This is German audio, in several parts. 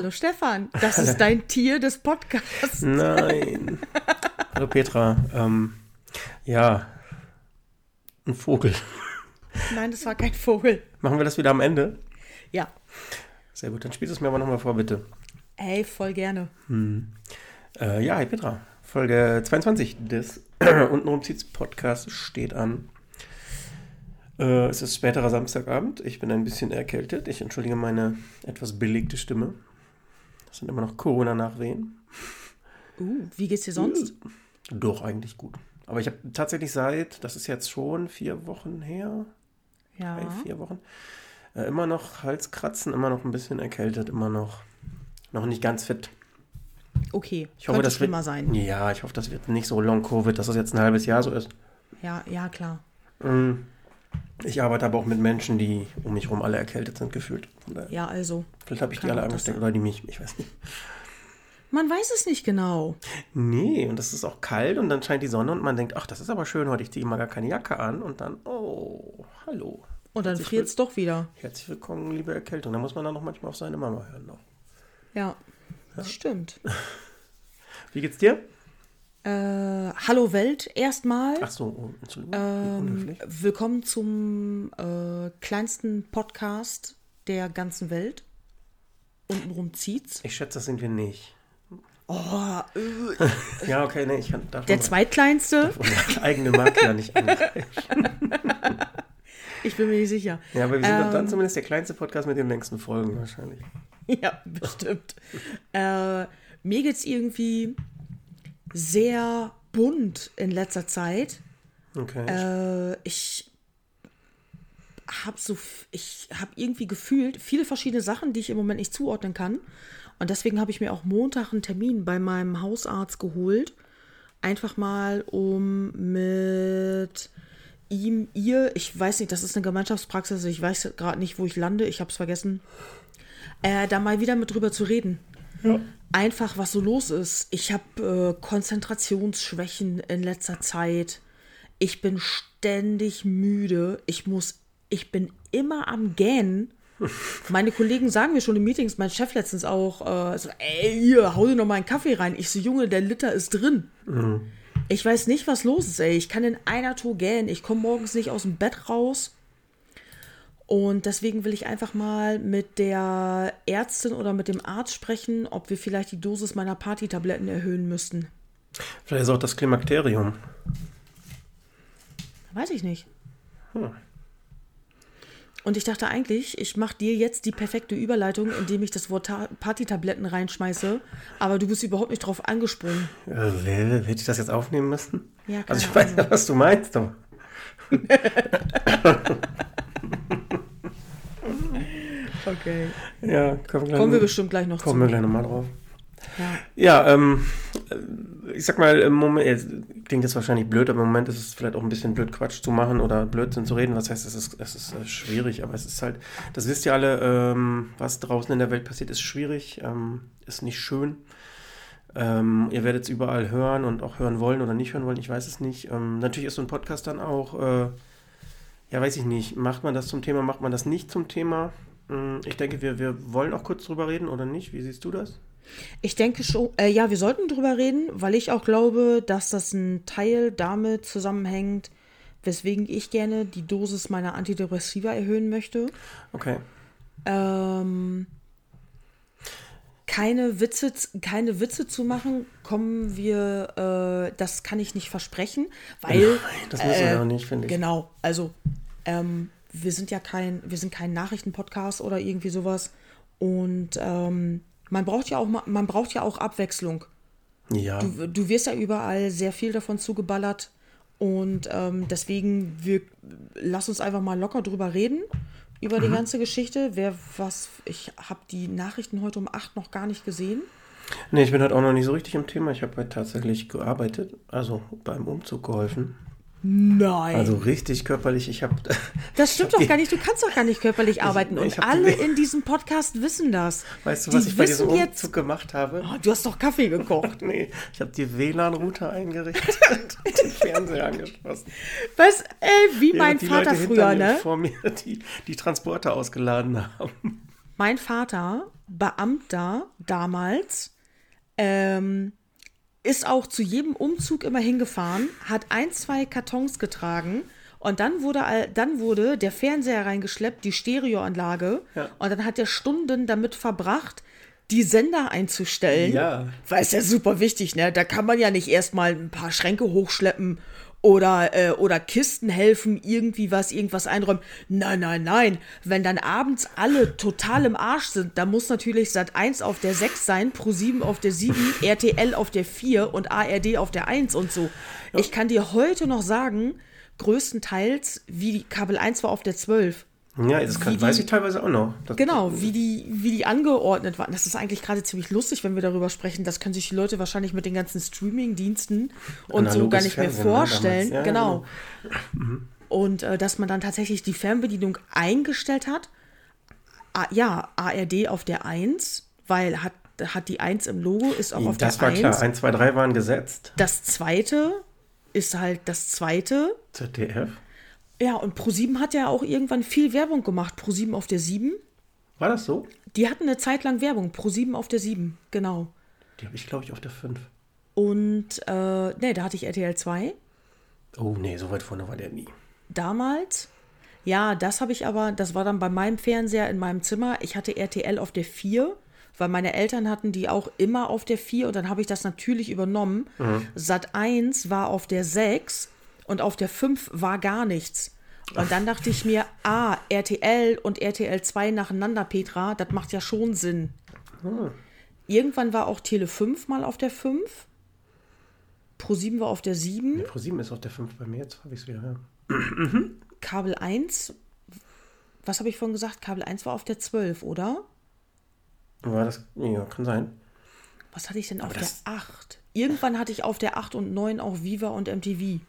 Hallo Stefan, das ist dein Tier des Podcasts. Nein. Hallo Petra. Ähm, ja, ein Vogel. Nein, das war kein Vogel. Machen wir das wieder am Ende? Ja. Sehr gut, dann spielst du es mir aber nochmal vor, bitte. Ey, voll gerne. Äh, ja, hi Petra. Folge 22 des Untenrum zieht's Podcast steht an. Äh, es ist späterer Samstagabend. Ich bin ein bisschen erkältet. Ich entschuldige meine etwas belegte Stimme. Das sind immer noch Corona-Nachwehen. Uh, wie geht's dir sonst? Doch, eigentlich gut. Aber ich habe tatsächlich seit, das ist jetzt schon vier Wochen her, Ja. drei, vier Wochen, äh, immer noch Halskratzen, immer noch ein bisschen erkältet, immer noch, noch nicht ganz fit. Okay. Ich hoffe, das schlimmer wird, sein. Ja, ich hoffe, das wird nicht so Long-Covid, dass das jetzt ein halbes Jahr so ist. Ja, ja, klar. Mm. Ich arbeite aber auch mit Menschen, die um mich herum alle erkältet sind, gefühlt. Ja, also. Vielleicht habe ich die alle angesteckt oder die mich, ich weiß nicht. Man weiß es nicht genau. Nee, und es ist auch kalt und dann scheint die Sonne und man denkt, ach, das ist aber schön heute, ich ziehe mal gar keine Jacke an und dann, oh, hallo. Und dann Herzlich friert's doch wieder. Herzlich willkommen, liebe Erkältung. Da muss man dann noch manchmal auf seine Mama hören noch. Ja. Das stimmt. Wie geht's dir? Äh, hallo Welt erstmal. Ach so, oh, Entschuldigung, Ähm, willkommen zum äh, kleinsten Podcast der ganzen Welt. Untenrum zieht's. Ich schätze, das sind wir nicht. Oh, äh, Ja, okay, nee, ich davon der zweitkleinste? unsere eigene Marke ja nicht angreifen. Ich bin mir nicht sicher. Ja, aber wir sind Ähm. dann zumindest der kleinste Podcast mit den längsten Folgen wahrscheinlich. Ja, bestimmt. äh, mir geht's irgendwie sehr bunt in letzter Zeit. Okay. Äh, ich habe so, ich habe irgendwie gefühlt viele verschiedene Sachen, die ich im Moment nicht zuordnen kann. Und deswegen habe ich mir auch Montag einen Termin bei meinem Hausarzt geholt. Einfach mal, um mit ihm, ihr, ich weiß nicht, das ist eine Gemeinschaftspraxis, ich weiß gerade nicht, wo ich lande, ich habe es vergessen, äh, da mal wieder mit drüber zu reden. Einfach, was so los ist. Ich habe äh, Konzentrationsschwächen in letzter Zeit. Ich bin ständig müde. Ich muss, ich bin immer am Gähnen. Meine Kollegen sagen mir schon in Meetings, mein Chef letztens auch, äh, so, ey, hier, hau dir noch mal einen Kaffee rein. Ich so, Junge, der Liter ist drin. Ich weiß nicht, was los ist, ey. Ich kann in einer Tour gähnen. Ich komme morgens nicht aus dem Bett raus. Und deswegen will ich einfach mal mit der Ärztin oder mit dem Arzt sprechen, ob wir vielleicht die Dosis meiner Partytabletten erhöhen müssten. Vielleicht ist auch das Klimakterium. Weiß ich nicht. Hm. Und ich dachte eigentlich, ich mache dir jetzt die perfekte Überleitung, indem ich das Wort Ta Partytabletten reinschmeiße. Aber du bist überhaupt nicht drauf angesprungen. Äh, hätte ich das jetzt aufnehmen müssen? Ja, Also ich weiß ja, was du meinst, aber. Okay. Ja, kommen, gleich, Kommen wir bestimmt gleich noch kommen wir zu. gleich nochmal drauf. Ja. Ja, ähm, äh, ich sag mal, im Moment, jetzt klingt jetzt wahrscheinlich blöd, aber im Moment ist es vielleicht auch ein bisschen blöd, Quatsch zu machen oder Blödsinn zu reden. Was heißt, es ist, es ist äh, schwierig, aber es ist halt, das wisst ihr alle, ähm, was draußen in der Welt passiert, ist schwierig, ähm, ist nicht schön. Ähm, ihr werdet es überall hören und auch hören wollen oder nicht hören wollen, ich weiß es nicht. Ähm, natürlich ist so ein Podcast dann auch, äh, ja, weiß ich nicht, macht man das zum Thema, macht man das nicht zum Thema? Hm, Ich denke, wir, wir wollen auch kurz drüber reden oder nicht? Wie siehst du das? Ich denke schon, äh, ja, wir sollten drüber reden, weil ich auch glaube, dass das ein Teil damit zusammenhängt, weswegen ich gerne die Dosis meiner Antidepressiva erhöhen möchte. Okay. Ähm, keine Witze, keine Witze zu machen, kommen wir, äh, das kann ich nicht versprechen, weil Das müssen wir auch nicht, finde ich. Genau, also ähm, wir sind ja kein, wir sind kein Nachrichtenpodcast oder irgendwie sowas. Und ähm, man braucht ja auch man braucht ja auch Abwechslung. Ja, Du, du wirst ja überall sehr viel davon zugeballert. Und ähm, deswegen, wir, lass uns einfach mal locker drüber reden, über die ganze Geschichte. Wer was, ich habe die Nachrichten heute um 8 noch gar nicht gesehen. nee, ich bin halt auch noch nicht so richtig im Thema. Ich habe halt tatsächlich gearbeitet, also beim Umzug geholfen. Nein. Also richtig körperlich. Ich habe. das stimmt doch gar nicht. Du kannst doch gar nicht körperlich arbeiten. ich Und hab alle in diesem Podcast wissen das. Weißt du, Die was ich bei diesem jetzt- Umzug gemacht habe? Oh, du hast doch Kaffee gekocht. Nee, ich habe die WLAN-Router eingerichtet und den Fernseher angeschlossen. Was, ey, wie mein Während die Vater Leute früher, ne? Vor mir die, die Transporter ausgeladen haben. Mein Vater Beamter damals ähm, ist auch zu jedem Umzug immer hingefahren, hat ein, zwei Kartons getragen und dann wurde, dann wurde der Fernseher reingeschleppt, die Stereoanlage Ja. und dann hat er Stunden damit verbracht, die Sender einzustellen. Ja. Weil es ja super wichtig, ne? Da kann man ja nicht erstmal ein paar Schränke hochschleppen oder, äh, oder Kisten helfen, irgendwie was, irgendwas einräumen. Nein, nein, nein. Wenn dann abends alle total im Arsch sind, dann muss natürlich Sat 1 auf der 6 sein, Pro 7 auf der 7, RTL auf der 4 und ARD auf der 1 und so. Ich kann dir heute noch sagen, größtenteils, wie Kabel 1 war auf der 12. Ja, das kann, die- weiß ich teilweise auch noch. Das, Genau, wie die, wie die angeordnet waren. Das ist eigentlich gerade ziemlich lustig, wenn wir darüber sprechen. Das können sich die Leute wahrscheinlich mit den ganzen Streaming-Diensten und so Analoges gar nicht mehr Fernsehen, ne, vorstellen. damals. Ja, genau. Und äh, dass man dann tatsächlich die Fernbedienung eingestellt hat. Ah, ja, ARD auf der 1, weil hat, hat die 1 im Logo, ist auch auf das der war 1. klar. 1, 2, 3 waren gesetzt. Das zweite ist halt das zweite. ZDF. Ja, und Pro7 hat ja auch irgendwann viel Werbung gemacht. Pro7 auf der 7. War das so? Die hatten eine Zeit lang Werbung. Pro7 auf der 7, genau. Die habe ich, glaube ich, auf der 5. Und äh, nee, da hatte ich RTL 2 Oh, nee, so weit vorne war der nie. damals. Ja, das habe ich aber, das war dann bei meinem Fernseher in meinem Zimmer. Ich hatte RTL auf der 4, weil meine Eltern hatten die auch immer auf der 4 und dann habe ich das natürlich übernommen. Sat 1 war auf der 6 und auf der 5 war gar nichts. Und dann dachte ich mir, ah, RTL und RTL 2 nacheinander, Petra, das macht ja schon Sinn. Irgendwann war auch Tele 5 mal auf der 5. Pro 7 war auf der 7. Nee, Pro 7 ist auf der 5 bei mir, jetzt habe ich es wieder. Ja. Kabel 1, was habe ich vorhin gesagt? Kabel 1 war auf der 12, oder? War das? Ja, kann sein. Was hatte ich denn auf das- der 8? Irgendwann hatte ich auf der 8 und 9 auch Viva und MTV.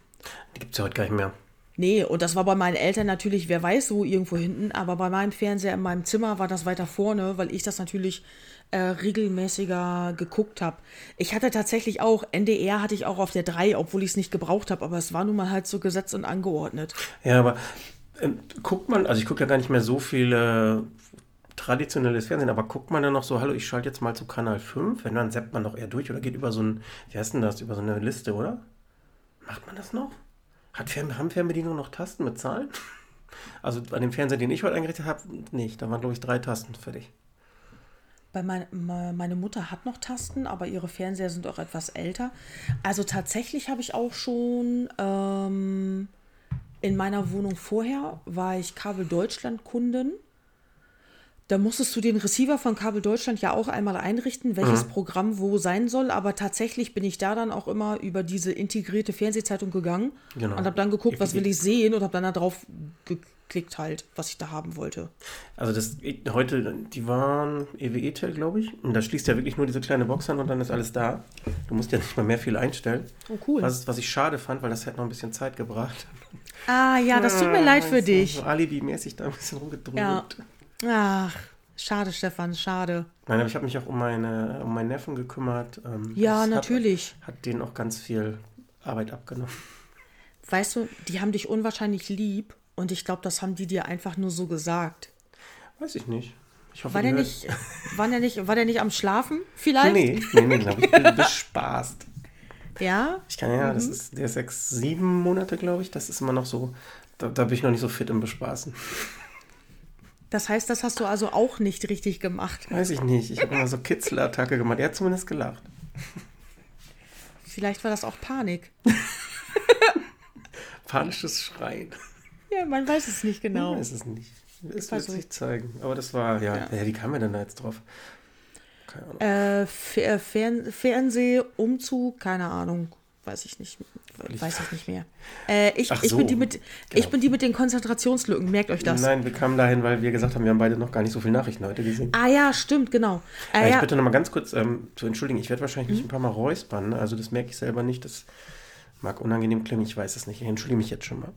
Die gibt es ja heute gar nicht mehr. Nee, und das war bei meinen Eltern natürlich, wer weiß wo, irgendwo hinten, aber bei meinem Fernseher in meinem Zimmer war das weiter vorne, weil ich das natürlich äh, regelmäßiger geguckt habe. Ich hatte tatsächlich auch, NDR hatte ich auch auf der 3, obwohl ich es nicht gebraucht habe, aber es war nun mal halt so gesetzt und angeordnet. Ja, aber ähm, guckt man, also ich gucke ja gar nicht mehr so viel äh, traditionelles Fernsehen, aber guckt man dann noch so, hallo, ich schalte jetzt mal zu Kanal 5, wenn dann zappt man doch eher durch oder geht über so ein, wie heißt denn das, über so eine Liste, oder? Macht man das noch? Hat Fern haben Fernbedienungen noch Tasten mit Zahlen? Also an dem Fernseher, den ich heute eingerichtet habe, nicht. Da waren, glaube ich, drei Tasten fertig. Bei mein, me- meine Mutter hat noch Tasten, aber ihre Fernseher sind auch etwas älter. Also tatsächlich habe ich auch schon ähm, in meiner Wohnung vorher war ich Kabel Deutschland Kundin. Da musstest du den Receiver von Kabel Deutschland ja auch einmal einrichten, welches Programm wo sein soll. Aber tatsächlich bin ich da dann auch immer über diese integrierte Fernsehzeitung gegangen Genau. und habe dann geguckt, was will ich sehen und habe dann da drauf geklickt halt, was ich da haben wollte. Also das heute, die waren EWE-Tel, glaube ich. Und da schließt ja wirklich nur diese kleine Box an und dann ist alles da. Du musst ja nicht mal mehr viel einstellen. Oh, cool. Was, was ich schade fand, weil das hätte noch ein bisschen Zeit gebracht. Ah ja, das tut mir leid für du, dich. So Alibi-mäßig da ein bisschen rumgedrückt. Ja. Ach, schade, Stefan, schade. Nein, aber ich habe mich auch um, meine, um meinen Neffen gekümmert. Ähm, Ja, natürlich. Hat, hat denen auch ganz viel Arbeit abgenommen. Weißt du, die haben dich unwahrscheinlich lieb und ich glaube, das haben die dir einfach nur so gesagt. Weiß ich nicht. Ich hoffe, War der nicht, war der nicht, war der nicht am Schlafen? Vielleicht? Nee, nee, nee, habe ich bespaßt. Ja? Ich kann ja, Mhm. das ist der ist sechs, sieben Monate, glaube ich. Das ist immer noch so. Da, da bin ich noch nicht so fit im Bespaßen. Das heißt, das hast du also auch nicht richtig gemacht. Weiß ich nicht. Ich habe immer so Kitzelattacke gemacht. Er hat zumindest gelacht. Vielleicht war das auch Panik. Panisches Schreien. Ja, man weiß es nicht genau. Ich weiß es nicht. Es wird sich zeigen. Aber das war, ja, ja. wie kam er denn da jetzt drauf? Keine Ahnung. Äh, Fer Fern Fernseh, Umzug, keine Ahnung. Weiß ich nicht. Weiß ich nicht mehr. Äh, ich, Ach ich, so, bin die mit, ich genau. bin die mit den Konzentrationslücken. Merkt euch das. Nein, wir kamen dahin, weil wir gesagt haben, wir haben beide noch gar nicht so viele Nachrichten heute gesehen. Ah ja, stimmt, genau. Ja, ich ja, bitte nochmal ganz kurz ähm, zu entschuldigen. Ich werde wahrscheinlich Mhm. mich ein paar Mal räuspern. Also das merke ich selber nicht. Das mag unangenehm klingen. Ich weiß es nicht. Ich entschuldige mich jetzt schon mal.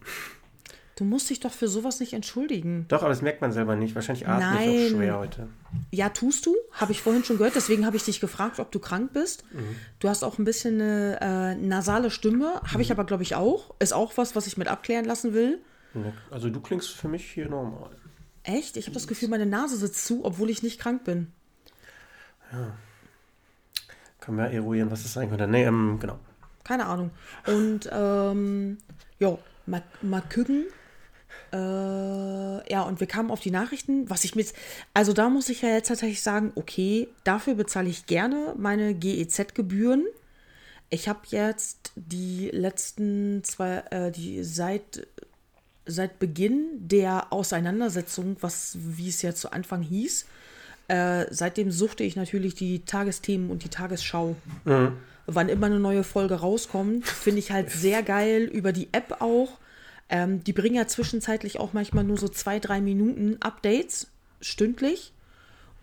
Du musst dich doch für sowas nicht entschuldigen. Doch, aber das merkt man selber nicht. Wahrscheinlich atme ich Nein. auch schwer heute. Ja, tust du. Habe ich vorhin schon gehört. Deswegen habe ich dich gefragt, ob du krank bist. Mhm. Du hast auch ein bisschen eine äh, nasale Stimme. Habe Mhm. ich aber, glaube ich, auch. Ist auch was, was ich mit abklären lassen will. Ne, Also du klingst für mich hier normal. Echt? Ich habe das Gefühl, meine Nase sitzt zu, obwohl ich nicht krank bin. Können wir eruieren, was das sein könnte. Nee, ähm, genau. Keine Ahnung. Und ähm, ja, mal, mal gucken. Äh, ja, und wir kamen auf die Nachrichten, was ich mit. Also da muss ich ja jetzt tatsächlich sagen, okay, dafür bezahle ich gerne meine GEZ-Gebühren. Ich habe jetzt die letzten zwei, äh, die seit, seit Beginn der Auseinandersetzung, was wie es ja zu Anfang hieß, äh, seitdem suchte ich natürlich die Tagesthemen und die Tagesschau. Wann immer eine neue Folge rauskommt, finde ich halt sehr geil über die App auch. Ähm, die bringen ja zwischenzeitlich auch manchmal nur so zwei, drei Minuten Updates stündlich.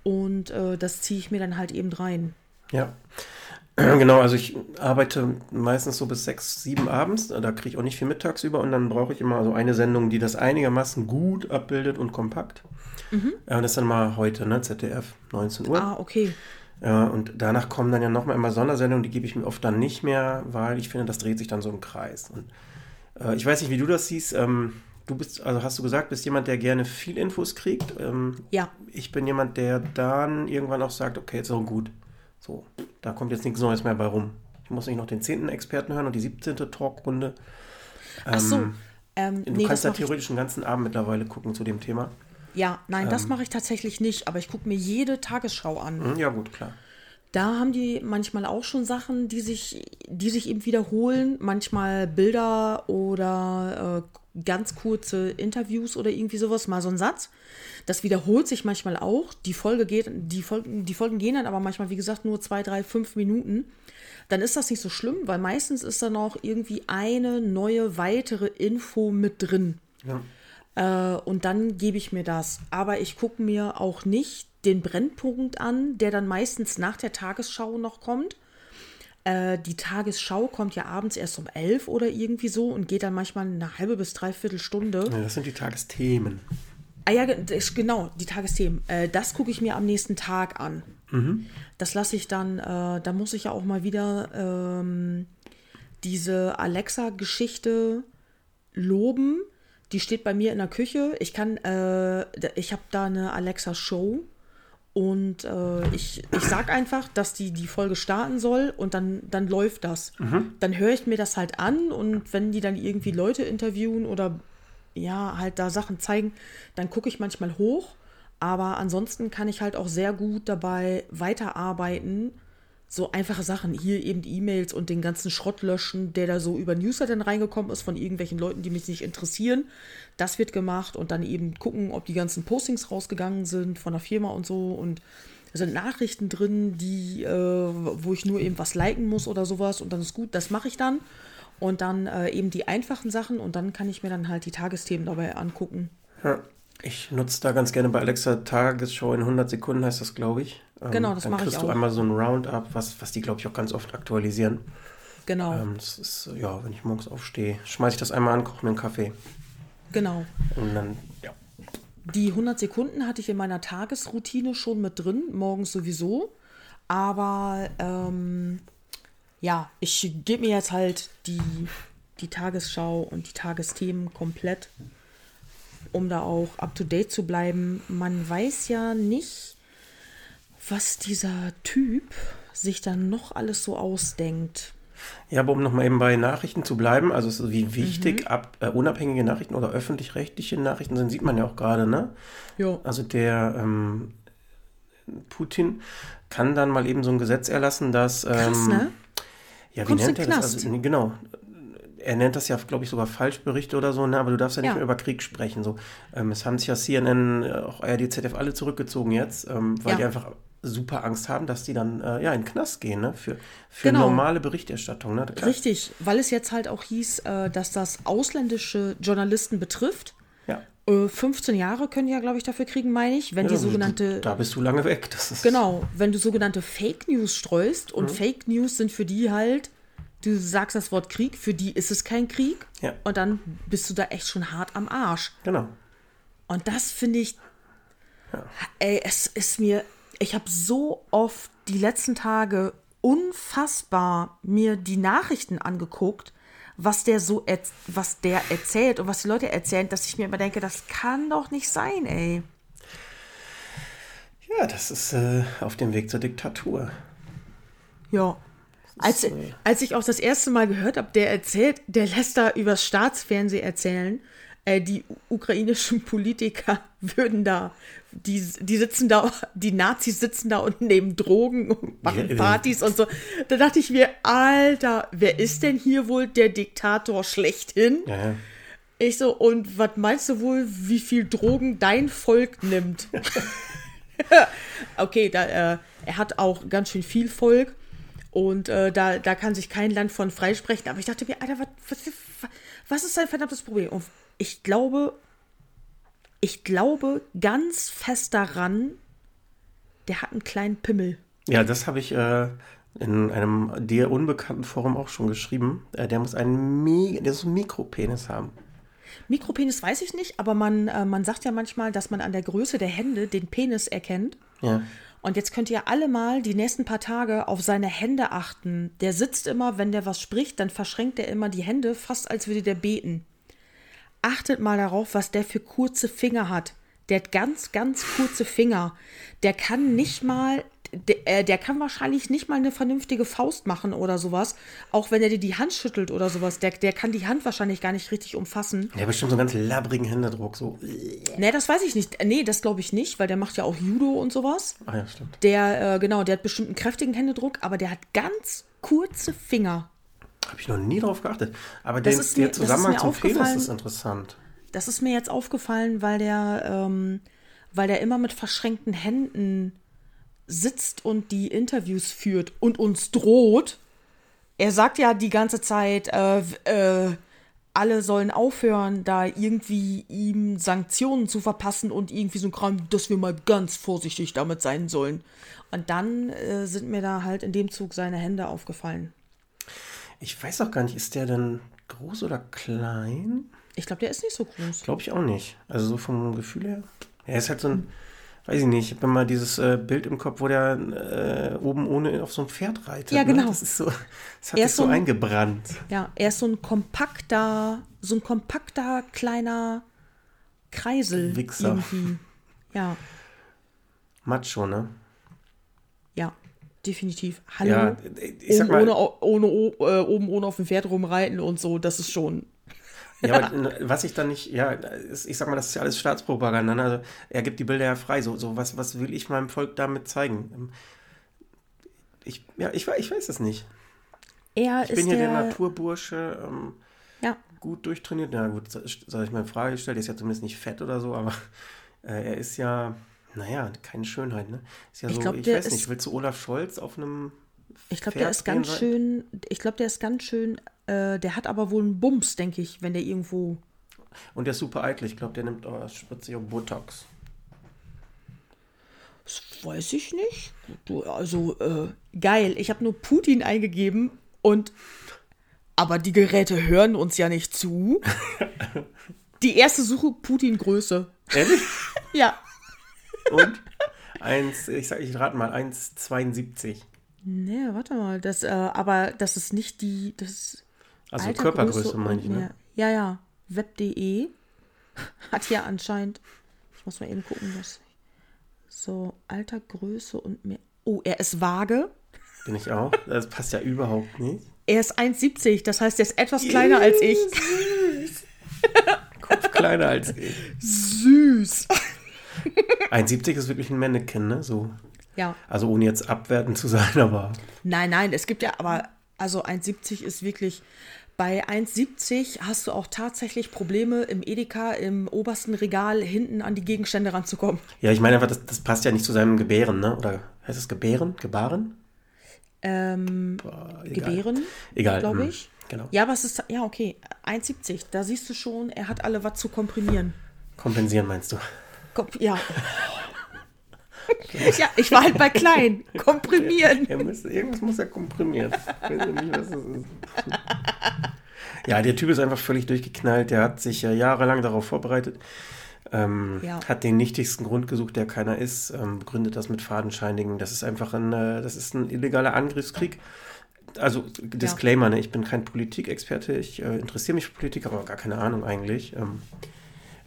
Und äh, das ziehe ich mir dann halt eben rein. Ja. Genau, also ich arbeite meistens so bis sechs, sieben abends. Da kriege ich auch nicht viel mittags über und dann brauche ich immer so eine Sendung, die das einigermaßen gut abbildet und kompakt. Ja, und das ist dann mal heute, ne? ZDF, 19 Uhr. Ah, okay. Ja, und danach kommen dann ja nochmal immer Sondersendungen, die gebe ich mir oft dann nicht mehr, weil ich finde, das dreht sich dann so im Kreis. Und äh, ich weiß nicht, wie du das siehst. Ähm, du bist, also hast du gesagt, bist jemand, der gerne viel Infos kriegt. Ähm, Ja. ich bin jemand, der dann irgendwann auch sagt, okay, jetzt ist auch gut. So, da kommt jetzt nichts Neues mehr bei rum. Ich muss nicht noch den 10. Experten hören und die 17. Talkrunde. Ach so. Ähm, Ähm, Du nee, kannst da theoretisch einen ganzen Abend mittlerweile gucken zu dem Thema. ja, nein, Ähm. das mache ich tatsächlich nicht, aber ich gucke mir jede Tagesschau an. Hm, Ja, gut, klar. Da haben die manchmal auch schon Sachen, die sich, die sich eben wiederholen. Manchmal Bilder oder äh, ganz kurze Interviews oder irgendwie sowas, mal so ein Satz. Das wiederholt sich manchmal auch. Die Folge geht, die Folgen, die Folgen gehen dann aber manchmal, wie gesagt, nur zwei, drei, fünf Minuten. Dann ist das nicht so schlimm, weil meistens ist da noch irgendwie eine neue weitere Info mit drin. Äh, und dann gebe ich mir das. Aber ich gucke mir auch nicht den Brennpunkt an, der dann meistens nach der Tagesschau noch kommt. Äh, die Tagesschau kommt ja abends erst um elf oder irgendwie so und geht dann manchmal eine halbe bis dreiviertel Stunde. Ja, das sind die Tagesthemen. Ah ja, genau, die Tagesthemen. Äh, das gucke ich mir am nächsten Tag an. Das lasse ich dann, äh, da muss ich ja auch mal wieder ähm, diese Alexa-Geschichte loben. Die steht bei mir in der Küche. Ich kann, äh, ich habe da eine Alexa-Show und äh, ich, ich sag einfach, dass die die Folge starten soll und dann, dann läuft das. Dann höre ich mir das halt an und wenn die dann irgendwie Leute interviewen oder ja, halt da Sachen zeigen, dann gucke ich manchmal hoch. Aber ansonsten kann ich halt auch sehr gut dabei weiterarbeiten. So einfache Sachen, hier eben die E-Mails und den ganzen Schrott löschen, der da so über Newsletter reingekommen ist von irgendwelchen Leuten, die mich nicht interessieren. Das wird gemacht und dann eben gucken, ob die ganzen Postings rausgegangen sind von der Firma und so. Und da sind Nachrichten drin, die, äh, wo ich nur eben was liken muss oder sowas und dann ist gut, das mache ich dann. Und dann äh, eben die einfachen Sachen und dann kann ich mir dann halt die Tagesthemen dabei angucken. Ja. Ich nutze da ganz gerne bei Alexa Tagesschau in 100 Sekunden, heißt das, glaube ich. Ähm, Genau, das dann mache ich kriegst du auch. einmal so ein Roundup, was, was die, glaube ich, auch ganz oft aktualisieren. Genau, Ähm, das ist, ja, wenn ich morgens aufstehe, schmeiße ich das einmal an, koche mir einen Kaffee. genau. Und dann, ja. Die 100 Sekunden hatte ich in meiner Tagesroutine schon mit drin, morgens sowieso. Aber ähm, ja, ich gebe mir jetzt halt die, die Tagesschau und die Tagesthemen komplett, um da auch up-to-date zu bleiben. Man weiß ja nicht, was dieser Typ sich dann noch alles so ausdenkt. Ja, aber um nochmal eben bei Nachrichten zu bleiben, also wie wichtig Mhm. ab, äh, unabhängige Nachrichten oder öffentlich-rechtliche Nachrichten sind, sieht man ja auch gerade, ne? Ja. Also der ähm, Putin kann dann mal eben so ein Gesetz erlassen, dass. Ähm, Krass, ne? Ja, wie Kommst nennt er das? Also, genau. Er nennt das ja, glaube ich, sogar Falschberichte oder so, ne? aber du darfst ja nicht Ja. mehr über Krieg sprechen. So. Ähm, es haben sich ja CNN, äh, auch ARD, ZDF alle zurückgezogen jetzt, ähm, weil Ja. die einfach super Angst haben, dass die dann äh, ja, in den Knast gehen ne? für, für Genau. normale Berichterstattung. Ne? Klar. Richtig, weil es jetzt halt auch hieß, äh, dass das ausländische Journalisten betrifft. Ja. Äh, 15 Jahre können die ja, glaube ich, dafür kriegen, meine ich, wenn Ja, die sogenannte, Da bist du lange weg. Das ist, genau, wenn du sogenannte Fake News streust Mhm. und Fake News sind für die halt, du sagst das Wort Krieg, für die ist es kein Krieg Ja. und dann bist du da echt schon hart am Arsch. Genau. Und das finde ich, ey, es ist mir, ich habe so oft die letzten Tage unfassbar mir die Nachrichten angeguckt, was der so, was der erzählt und was die Leute erzählen, dass ich mir immer denke, das kann doch nicht sein, ey. Ja, das ist äh, auf dem Weg zur Diktatur. Ja. Als, als ich auch das erste Mal gehört habe, der erzählt, der lässt da übers Staatsfernsehen erzählen, äh, die ukrainischen Politiker würden da, die, die sitzen da, die Nazis sitzen da und nehmen Drogen und machen. Partys und so. Da dachte ich mir, Alter, wer ist denn hier wohl der Diktator schlechthin? Ja. Ich so, und was meinst du wohl, wie viel Drogen dein Volk nimmt? okay, da, äh, er hat auch ganz schön viel Volk und äh, da, da kann sich kein Land von freisprechen. Aber ich dachte mir, Alter, was, was, was ist sein verdammtes Problem? Und ich glaube, ich glaube ganz fest daran, der hat einen kleinen Pimmel. Ja, das habe ich äh, in einem dir unbekannten Forum auch schon geschrieben. Äh, der muss einen, Mi der muss einen Mikropenis haben. Mikropenis weiß ich nicht, aber man, äh, man sagt ja manchmal, dass man an der Größe der Hände den Penis erkennt. Ja. Und jetzt könnt ihr alle mal die nächsten paar Tage auf seine Hände achten. Der sitzt immer, wenn der was spricht, dann verschränkt er immer die Hände, fast als würde der beten. Achtet mal darauf, was der für kurze Finger hat. Der hat ganz, ganz kurze Finger. Der kann nicht mal, der, äh, der kann wahrscheinlich nicht mal eine vernünftige Faust machen oder sowas. Auch wenn er dir die Hand schüttelt oder sowas. Der, der kann die Hand wahrscheinlich gar nicht richtig umfassen. Der hat bestimmt so einen ganz labbrigen Händedruck. So. Nee, das weiß ich nicht. Nee, das glaube ich nicht, weil der macht ja auch Judo und sowas. Ah ja, stimmt. Der, äh, genau, der hat bestimmt einen kräftigen Händedruck, aber der hat ganz kurze Finger. Habe ich noch nie drauf geachtet. Aber ist mir- der Zusammenhang zum Penis ist interessant. Das ist mir jetzt aufgefallen, weil der, ähm, weil der immer mit verschränkten Händen sitzt und die Interviews führt und uns droht. Er sagt ja die ganze Zeit, äh, äh, alle sollen aufhören, da irgendwie ihm Sanktionen zu verpassen und irgendwie so ein Kram, dass wir mal ganz vorsichtig damit sein sollen. Und dann äh, sind mir da halt in dem Zug seine Hände aufgefallen. Ich weiß auch gar nicht, ist der denn groß oder klein? Ich glaube, der ist nicht so groß. Glaube ich auch nicht. Also so vom Gefühl her. Er ist halt so ein, weiß ich nicht, ich habe immer dieses äh, Bild im Kopf, wo der äh, oben ohne auf so einem Pferd reitet. Ja, genau. Ne? Das ist so, das hat Er sich ist so ein- eingebrannt. Ja, er ist so ein kompakter, so ein kompakter kleiner Kreisel Wichser. irgendwie. Ja, Macho, ne? ja, definitiv. Hallo. Ja, ich sag mal, ohne, ohne, äh, oben ohne auf dem Pferd rumreiten und so, das ist schon. Ja, aber, was ich dann nicht, ja, ich sag mal, das ist ja alles Staatspropaganda. Ne? Also, er gibt die Bilder ja frei. So, so was, was will ich meinem Volk damit zeigen? Ähm, Ich, ja, ich, ich weiß es nicht. Er Ich bin hier der, der, Naturbursche, ähm, ja, gut durchtrainiert. Na gut, soll ich mal in Frage gestellt, er ist ja zumindest nicht fett oder so, aber äh, er ist ja, naja, keine Schönheit, ne? Ist ja Ich so, glaub, ich weiß nicht, willst du Olaf Scholz auf einem ich glaube, der ist ganz schön, ich glaube, der ist ganz schön, äh, der hat aber wohl einen Bums, denke ich, wenn der irgendwo. Und der ist super eitel, ich glaube, der nimmt auch Botox. Das weiß ich nicht. Du, also, äh, geil. Ich habe nur Putin eingegeben und. Aber die Geräte hören uns ja nicht zu. Die erste Suche Putin Größe. Ehrlich? Ja. Und? Eins, ich sag, ich rate mal, 1,72. Nee, warte mal. Das, äh, aber das ist nicht die. Das Also Alter, Körpergröße Größe meine ich, ne? Ja, ja. Web.de hat ja anscheinend. Ich muss mal eben gucken, was. So, Alter, Größe und mehr. Oh, er ist vage. Bin ich auch. Das passt ja überhaupt nicht. Er ist 1,70, das heißt, er ist etwas kleiner als ich. Kopf kleiner als ich. Süß. 1,70 ist wirklich ein Mannequin, ne? So. Ja. Also ohne jetzt abwertend zu sein, aber Nein, nein, es gibt ja, aber also 1,70 ist wirklich. Bei 1,70 hast du auch tatsächlich Probleme im Edeka, im obersten Regal hinten an die Gegenstände ranzukommen. Ja, ich meine einfach, das, das passt ja nicht zu seinem Gebären, ne? Oder heißt es Gebären? Gebaren? Ähm, Boah, egal. Gebären, Egal. glaube hm, ich. Genau. Ja, aber es ist, ja, okay, 1,70. Da siehst du schon, er hat alle was zu komprimieren. Kompensieren meinst du? Kom ja. ja, ich war halt bei klein. Komprimieren. Er muss, irgendwas muss er komprimieren. Ich weiß ja nicht, was das ist. Ja, der Typ ist einfach völlig durchgeknallt. Der hat sich ja jahrelang darauf vorbereitet. Ähm, Ja. Hat den nichtigsten Grund gesucht, der keiner ist. Ähm, begründet das mit Fadenscheinigen. Das ist einfach ein, äh, das ist ein illegaler Angriffskrieg. Also Disclaimer, ne? ich bin kein Politikexperte. Ich äh, interessiere mich für Politik, aber gar keine Ahnung eigentlich. Ähm,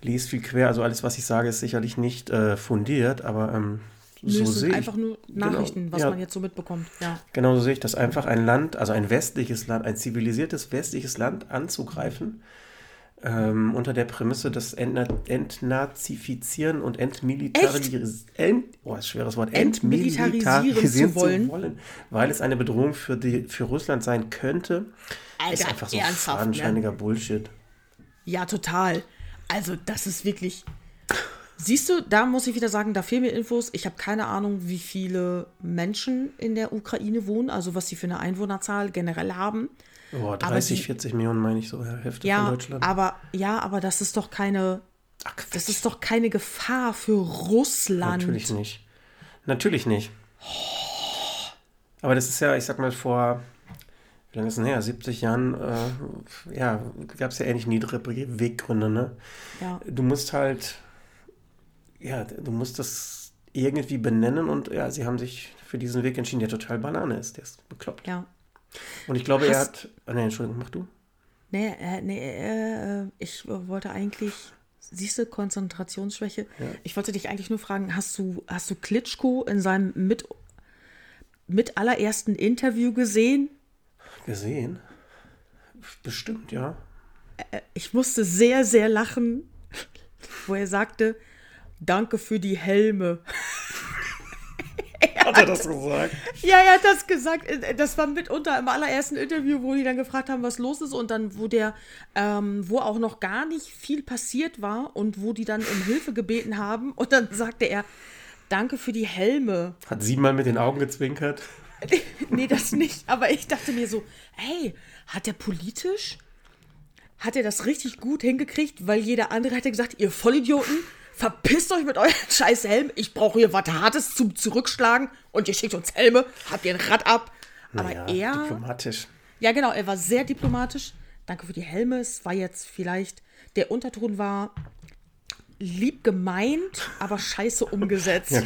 lies viel quer. Also alles, was ich sage, ist sicherlich nicht äh, fundiert, aber ähm, so sehe ich. einfach nur Nachrichten, was ja. man jetzt so mitbekommt. Ja. Genau so sehe ich das. Einfach ein Land, also ein westliches Land, ein zivilisiertes westliches Land anzugreifen, ähm, unter der Prämisse, das Entna Entnazifizieren und Entmilitarisieren, ent, oh, ist schweres Wort, Entmilitarisieren zu wollen. weil es eine Bedrohung für, die, für Russland sein könnte, ist Alter, einfach so ernsthaft, fadenscheiniger Bullshit. Ja, total. Also, das ist wirklich. Siehst du, da muss ich wieder sagen, da fehlen mir Infos. Ich habe keine Ahnung, wie viele Menschen in der Ukraine wohnen, also was sie für eine Einwohnerzahl generell haben. Boah, Aber 30, die- 40 Millionen meine ich so, Hälfte von Ja, Deutschland. aber ja, aber das ist doch keine, Ach, das ist doch keine Gefahr für Russland. Natürlich nicht. Natürlich nicht. Aber das ist ja, ich sag mal, vor, wie lange ist denn her? 70 Jahren, äh, ja, gab es ja ähnlich niedere Weggründe, ne? Ja. Du musst halt, ja, du musst das irgendwie benennen und ja, sie haben sich für diesen Weg entschieden, der total Banane ist, der ist bekloppt. Ja. Und ich glaube, er Hast- hat, oh, nee, Entschuldigung, mach du. Nee, äh, nee äh, ich wollte eigentlich, siehst du, Konzentrationsschwäche. Ich wollte dich eigentlich nur fragen, hast du, hast du Klitschko in seinem mit, mit allerersten Interview gesehen? Gesehen? Bestimmt, ja. Ich musste sehr, sehr lachen, wo er sagte, danke für die Helme. Hat er das gesagt? Ja, er hat das gesagt. Äh, Das war mitunter im allerersten Interview, wo die dann gefragt haben, was los ist und dann, wo der, ähm, wo auch noch gar nicht viel passiert war und wo die dann um Hilfe gebeten haben und dann sagte er, danke für die Helme. Hat siebenmal mit den Augen gezwinkert. nee, das nicht. Aber ich dachte mir so, hey, hat der politisch, hat er das richtig gut hingekriegt, weil jeder andere hätte gesagt, ihr Vollidioten, verpisst euch mit euren scheiß Helm. Ich brauche hier was Hartes zum Zurückschlagen und ihr schickt uns Helme, habt ihr ein Rad ab. Aber Naja, er, diplomatisch. ja genau, er war sehr diplomatisch. Danke für die Helme. Es war jetzt vielleicht, der Unterton war lieb gemeint, aber scheiße umgesetzt.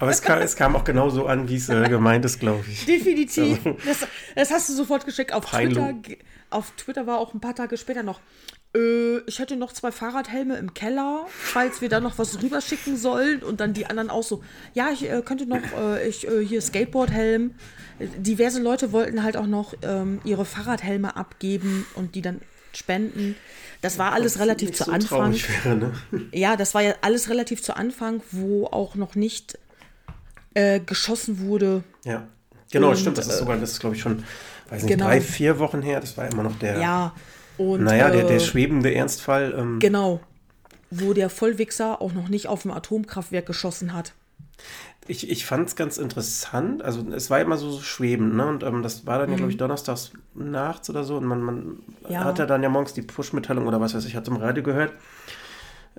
Aber es kam, es kam auch genauso an, wie es äh, gemeint ist, glaube ich. Definitiv. Das, das hast du sofort geschickt. Auf. Twitter, auf Twitter war auch ein paar Tage später noch. Äh, ich hätte noch zwei Fahrradhelme im Keller, falls wir da noch was rüberschicken sollen. Und dann die anderen auch so. Ja, ich äh, könnte noch äh, ich, äh, hier Skateboardhelm. Diverse Leute wollten halt auch noch ähm, ihre Fahrradhelme abgeben und die dann spenden. Das war alles relativ Nicht zu so Anfang. wäre, ne? Ja, das war ja alles relativ zu Anfang, wo auch noch nicht äh, geschossen wurde. Ja. Genau, Und, stimmt. Das ist äh, sogar, das ist, glaube ich, schon, weiß nicht, genau. drei, vier Wochen her. Das war immer noch der, Ja, und. naja, der, der äh, schwebende Ernstfall. Ähm, Genau. Wo der Vollwichser auch noch nicht auf ein Atomkraftwerk geschossen hat. Ich ich fand es ganz interessant. Also, es war immer so, so schwebend, ne? Und ähm, das war dann ja, glaube ich, donnerstags nachts oder so. Und man, man Mhm. Ja. hatte dann ja morgens die Push-Mitteilung oder was weiß ich, hat im Radio gehört.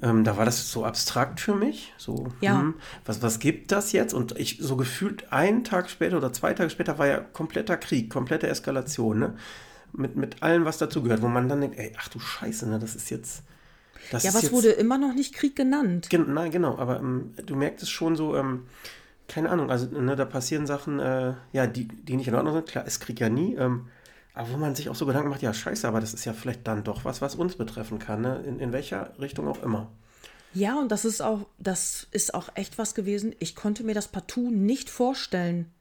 Ähm, da war das so abstrakt für mich. So, Ja. hm, was, was gibt das jetzt? Und ich so gefühlt einen Tag später oder zwei Tage später war ja kompletter Krieg, komplette Eskalation, ne? Mit, mit allem, was dazu gehört, wo man dann denkt, ey, ach du Scheiße, ne? Das ist jetzt. Das Ja, was wurde immer noch nicht Krieg genannt? Gen nein, genau, aber ähm, du merkst es schon so, ähm, keine Ahnung, also ne, da passieren Sachen, äh, ja, die, die nicht in Ordnung sind. Klar, es Krieg ja nie, ähm, aber wo man sich auch so Gedanken macht, ja, scheiße, aber das ist ja vielleicht dann doch was, was uns betreffen kann, ne? in, in welcher Richtung auch immer. Ja, und das ist auch, das ist auch echt was gewesen. Ich konnte mir das partout nicht vorstellen.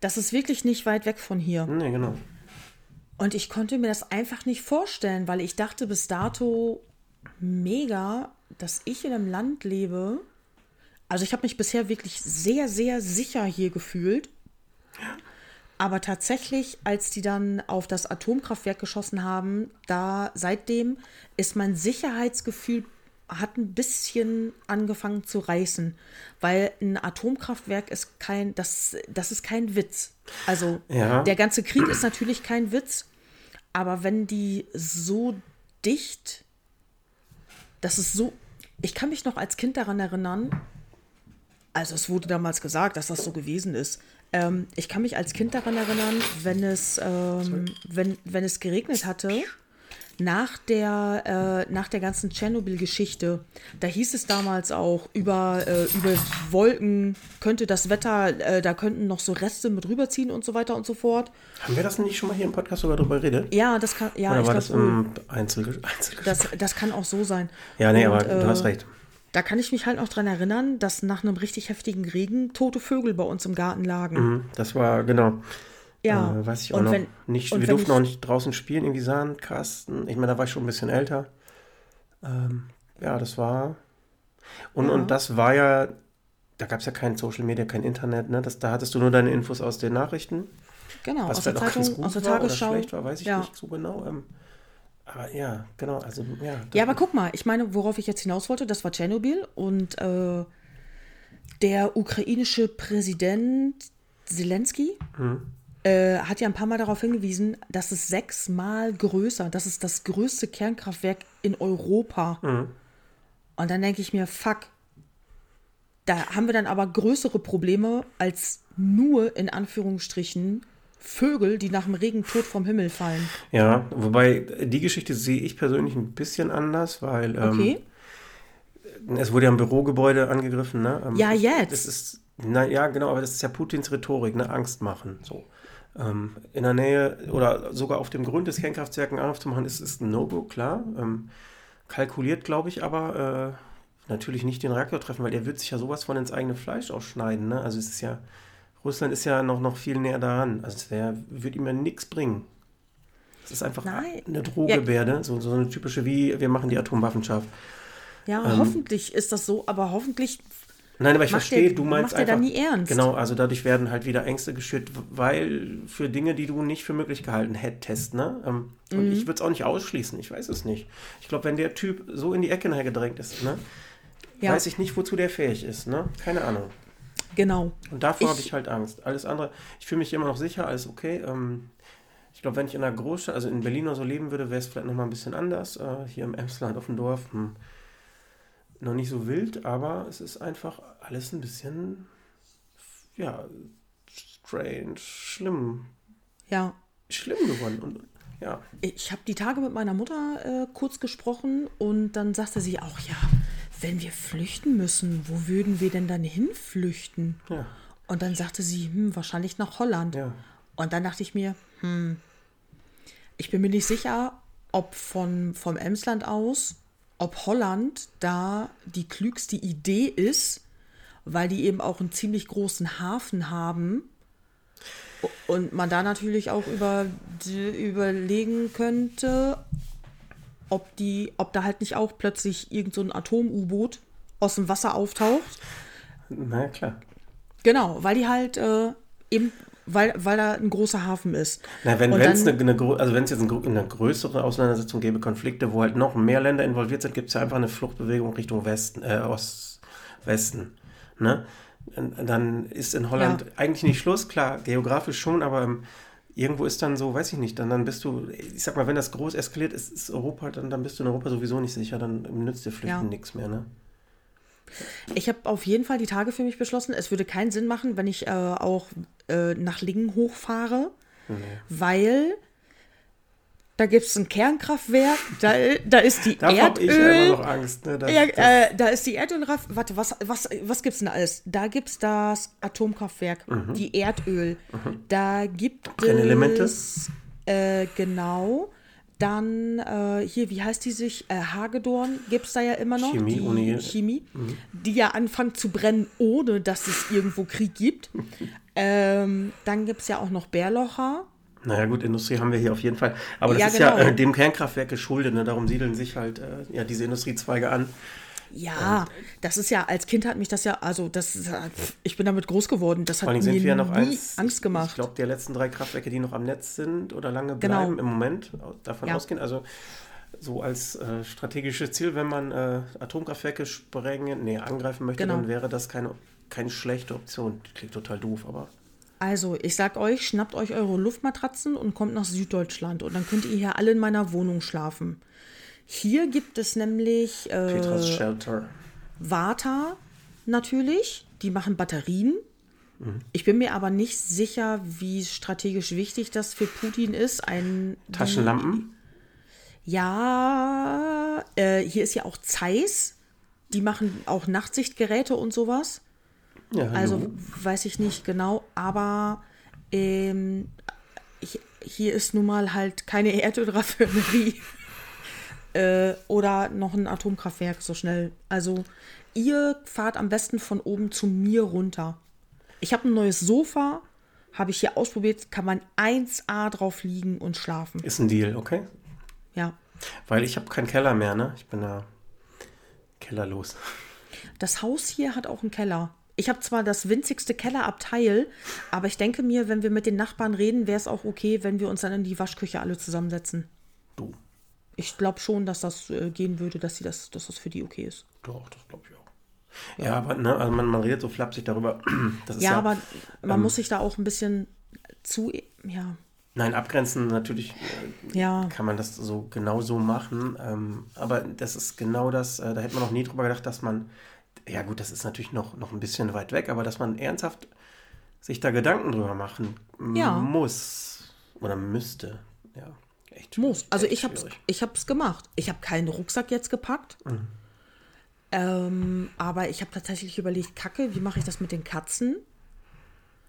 Das ist wirklich nicht weit weg von hier. Nee, genau. Und ich konnte mir das einfach nicht vorstellen, weil ich dachte bis dato mega, dass ich in einem Land lebe. Also ich habe mich bisher wirklich sehr, sehr sicher hier gefühlt. Aber tatsächlich, als die dann auf das Atomkraftwerk geschossen haben, da seitdem ist mein Sicherheitsgefühl hat ein bisschen angefangen zu reißen, weil ein Atomkraftwerk ist kein, das, das ist kein Witz. Also Ja. der ganze Krieg ist natürlich kein Witz, aber wenn die so dicht, das ist so, ich kann mich noch als Kind daran erinnern, also es wurde damals gesagt, dass das so gewesen ist. Ähm, ich kann mich als Kind daran erinnern, wenn es, ähm, wenn, wenn es geregnet hatte, nach der, äh, nach der ganzen Tschernobyl-Geschichte, da hieß es damals auch, über, äh, über Wolken könnte das Wetter, äh, da könnten noch so Reste mit rüberziehen und so weiter und so fort. Haben wir das nicht schon mal hier im Podcast sogar drüber geredet? Ja, das kann, ja, Oder war glaube das im Einzel das, das kann auch so sein. Ja, nee, Und, aber du äh, hast recht. da kann ich mich halt noch dran erinnern, dass nach einem richtig heftigen Regen tote Vögel bei uns im Garten lagen. Mhm, Das war, genau. Ja. Äh, weiß ich auch Und noch wenn- nicht. Wir durften ich- auch nicht draußen spielen, irgendwie Sandkasten. Ich meine, da war ich schon ein bisschen älter. Ähm, ja, das war. Und, Ja. und das war ja, da gab es ja kein Social Media, kein Internet, ne? Das, da hattest du nur deine Infos aus den Nachrichten. Genau, Was aus der auch ganz Zeitung, gut aus der war Tagesschau. Oder schlecht war, weiß ich ja. nicht so genau. Ähm, aber ja, genau, also ja. Ja, aber guck mal, ich meine, worauf ich jetzt hinaus wollte, das war Tschernobyl und äh, der ukrainische Präsident Zelensky Hm. Äh, hat ja ein paar Mal darauf hingewiesen, dass es sechsmal größer, das ist das größte Kernkraftwerk in Europa. Hm. Und dann denke ich mir, fuck, da haben wir dann aber größere Probleme als nur in Anführungsstrichen Vögel, die nach dem Regen tot vom Himmel fallen. Ja, wobei die Geschichte sehe ich persönlich ein bisschen anders, weil ähm, Okay? es wurde ja ein Bürogebäude angegriffen, ne? Ähm, Ja, jetzt. Das ist, na ja, genau, aber das ist ja Putins Rhetorik, ne? Angst machen, so. Ähm, in der Nähe oder sogar auf dem Grund des Kernkraftwerken Angriff zu machen, ist, ist ein No-Go, klar. Ähm, kalkuliert, glaube ich, aber äh, natürlich nicht den Reaktor treffen, weil der wird sich ja sowas von ins eigene Fleisch ausschneiden, ne? Also es ist ja, Russland ist ja noch, noch viel näher daran. Also es wär, wird ihm ja nichts bringen. Es ist einfach Nein. eine Drohgebärde, so, so eine typische wie, wir machen die Atomwaffen scharf. Ja, Ähm, hoffentlich ist das so, aber hoffentlich Nein, aber ich Macht verstehe, der- du meinst macht der da einfach. nie ernst? Genau, also dadurch werden halt wieder Ängste geschürt, weil für Dinge, die du nicht für möglich gehalten hättest, ne? Ähm, Und Mhm. ich würde es auch nicht ausschließen, ich weiß es nicht. Ich glaube, wenn der Typ so in die Ecke gedrängt ist, ne? Ja. Weiß ich nicht, wozu der fähig ist, ne? Keine Ahnung. Genau. Und davor habe ich halt Angst. Alles andere, ich fühle mich immer noch sicher, alles okay. Ähm, ich glaube, wenn ich in einer Großstadt, also in Berlin oder so leben würde, wäre es vielleicht nochmal ein bisschen anders. Äh, hier im Emsland auf dem Dorf, hm, noch nicht so wild, aber es ist einfach alles ein bisschen, ja, strange, schlimm, Ja. schlimm geworden. Und ja, Ich habe die Tage mit meiner Mutter äh, kurz gesprochen und dann sagte sie auch, ja, wenn wir flüchten müssen, wo würden wir denn dann hinflüchten? ja, Und dann sagte sie, hm, wahrscheinlich nach Holland. ja. Und dann dachte ich mir, hm, ich bin mir nicht sicher, ob von, vom Emsland aus, ob Holland da die klügste Idee ist, weil die eben auch einen ziemlich großen Hafen haben. Und man da natürlich auch über, überlegen könnte, ob, die, ob da halt nicht auch plötzlich irgend so ein Atom-U-Boot aus dem Wasser auftaucht. Na ja, klar. Genau, weil die halt äh, eben, weil, weil da ein großer Hafen ist. Na, wenn es eine, eine, also wenn's jetzt eine, eine größere Auseinandersetzung gäbe, Konflikte, wo halt noch mehr Länder involviert sind, gibt es ja einfach eine Fluchtbewegung Richtung Westen, äh, Ost-Westen. Ne? Und Dann ist in Holland Ja. eigentlich nicht Schluss, klar, geografisch schon, aber ähm, irgendwo ist dann so, weiß ich nicht, dann, dann bist du, ich sag mal, wenn das groß eskaliert ist, ist Europa, dann, dann bist du in Europa sowieso nicht sicher, dann nützt dir Flüchten Ja. nichts mehr, ne? Ich habe auf jeden Fall die Tage für mich beschlossen, es würde keinen Sinn machen, wenn ich äh, auch äh, nach Lingen hochfahre, weil da gibt es ein Kernkraftwerk, da, da ist die Da habe ich Erdöl. immer noch Angst. Ne? Das, ja, äh, da ist die Erdölraff. Warte, was, was, was gibt's denn da alles? Da gibt's das Atomkraftwerk, die Erdöl. Da gibt Brennelemente? es. Äh, genau. Dann äh, hier, wie heißt die sich? Äh, Hagedorn gibt es da ja immer noch. Chemie die ohne Chemie, die ja anfangen zu brennen, ohne dass es irgendwo Krieg gibt. ähm, dann gibt es ja auch noch Bärlocher. Naja gut, Industrie haben wir hier auf jeden Fall. Aber das Ja, ist ja genau. äh, dem Kernkraftwerk geschuldet. Ne? Darum siedeln sich halt äh, ja, diese Industriezweige an. Ja, das ist ja, als Kind hat mich das ja, also das ich bin damit groß geworden. Das hat Vor allem mir sind wir ja noch nie eins. Angst Ich gemacht. glaube, der letzten drei Kraftwerke, die noch am Netz sind oder lange Genau. bleiben im Moment, davon Ja. ausgehen. Also so als äh, strategisches Ziel, wenn man äh, Atomkraftwerke sprengen, nee, angreifen möchte, Genau. dann wäre das keine, keine schlechte Option. Klingt total doof, aber Also, ich sag euch, schnappt euch eure Luftmatratzen und kommt nach Süddeutschland und dann könnt ihr hier alle in meiner Wohnung schlafen. Hier gibt es nämlich Petras äh, Shelter. Vata natürlich, die machen Batterien. Mhm. Ich bin mir aber nicht sicher, wie strategisch wichtig das für Putin ist. Ein die- Taschenlampen? Ja, äh, hier ist ja auch Zeiss. Die machen auch Nachtsichtgeräte und sowas. Ja, hallo. Also weiß ich nicht genau, aber ähm, hi- hier ist nun mal halt keine Erdölraffinerie. Äh, oder noch ein Atomkraftwerk so schnell. Also ihr fahrt am besten von oben zu mir runter. Ich habe ein neues Sofa, habe ich hier ausprobiert, kann man 1A drauf liegen und schlafen. Ist ein Deal, okay? Ja. Weil ich habe keinen Keller mehr, ne? Ich bin da kellerlos. Das Haus hier hat auch einen Keller. Ich habe zwar das winzigste Kellerabteil, aber ich denke mir, wenn wir mit den Nachbarn reden, wäre es auch okay, wenn wir uns dann in die Waschküche alle zusammensetzen. Du. Ich glaube schon, dass das äh, gehen würde, dass, sie das, dass das für die okay ist. Doch, das glaube ich auch. Ja, aber ne, also man, man redet so flapsig darüber. Das ist Ja, ja, aber man ähm, muss sich da auch ein bisschen zu, ja, Nein, abgrenzen natürlich äh, ja, kann man das so genau so machen. Ähm, aber das ist genau das, äh, da hätte man noch nie drüber gedacht, dass man, ja gut, das ist natürlich noch, noch ein bisschen weit weg, aber dass man ernsthaft sich da Gedanken drüber machen Ja. muss oder müsste. Echt. muss. Also echt ich habe ich hab's gemacht. Ich habe keinen Rucksack jetzt gepackt. Mhm. Ähm, aber ich habe tatsächlich überlegt, Kacke, wie mache ich das mit den Katzen?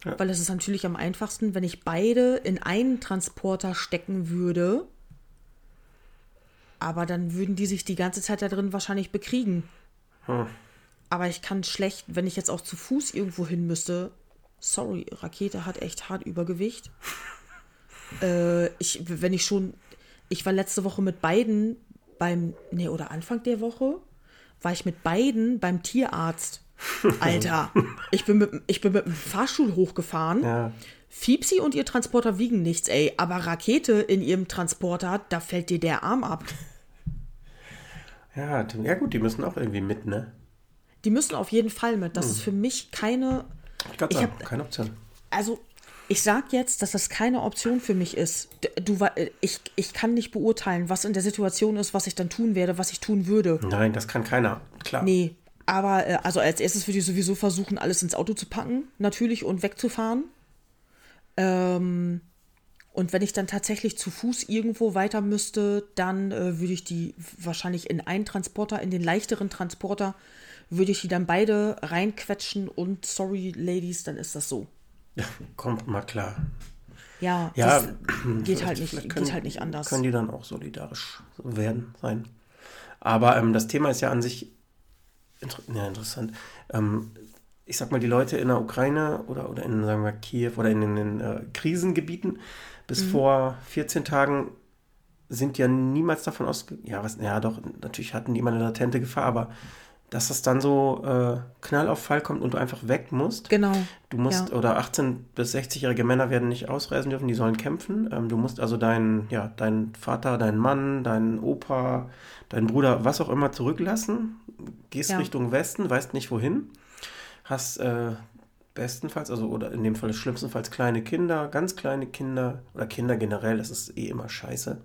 Ja. Weil es ist natürlich am einfachsten, wenn ich beide in einen Transporter stecken würde. Aber dann würden die sich die ganze Zeit da drin wahrscheinlich bekriegen. Hm. Aber ich kann schlecht, wenn ich jetzt auch zu Fuß irgendwo hin müsste. Sorry, Rakete hat echt hart Übergewicht. Äh, ich, wenn ich schon, ich war letzte Woche mit beiden beim, nee, oder Anfang der Woche, war ich mit beiden beim Tierarzt. Alter, ich bin mit, ich bin mit dem Fahrstuhl hochgefahren. Ja, Fiepsi und ihr Transporter wiegen nichts, ey. Aber Rakete in ihrem Transporter, da fällt dir der Arm ab. ja, ja, gut, die müssen auch irgendwie mit, ne? Die müssen auf jeden Fall mit. Das ist für mich keine. Ich Ich ich hab- keine Option. Also, ich sag jetzt, dass das keine Option für mich ist. Du, wa- ich, ich kann nicht beurteilen, was in der Situation ist, was ich dann tun werde, was ich tun würde. Nein, das kann keiner, klar. Nee. Aber äh, also als erstes würde ich sowieso versuchen, alles ins Auto zu packen, natürlich, und wegzufahren. Ähm, und wenn ich dann tatsächlich zu Fuß irgendwo weiter müsste, dann äh, würde ich die wahrscheinlich in einen Transporter, in den leichteren Transporter, würde ich die dann beide reinquetschen und sorry, Ladies, dann ist das so. Ja, kommt mal klar. Ja, Ja, das geht halt nicht, vielleicht geht können- halt nicht anders. Können die dann auch solidarisch werden, sein. Aber ähm, das Thema ist ja an sich inter ja, interessant. Ähm, ich sag mal, die Leute in der Ukraine oder, oder in, sagen wir, Kiew oder in den äh, Krisengebieten bis Mhm. vor 14 Tagen sind ja niemals davon ausgegangen, ja, was, ja doch, natürlich hatten die immer eine latente Gefahr, aber dass das dann so äh, Knall auf Fall kommt und du einfach weg musst. Genau. Du musst, Ja. oder 18- bis 60-jährige Männer werden nicht ausreisen dürfen, die sollen kämpfen. Ähm, du musst also deinen, ja, deinen Vater, deinen Mann, deinen Opa, deinen Bruder, was auch immer zurücklassen. Gehst Ja. Richtung Westen, weißt nicht wohin. Hast äh, bestenfalls, also oder in dem Fall schlimmstenfalls kleine Kinder, ganz kleine Kinder oder Kinder generell, das ist eh immer scheiße.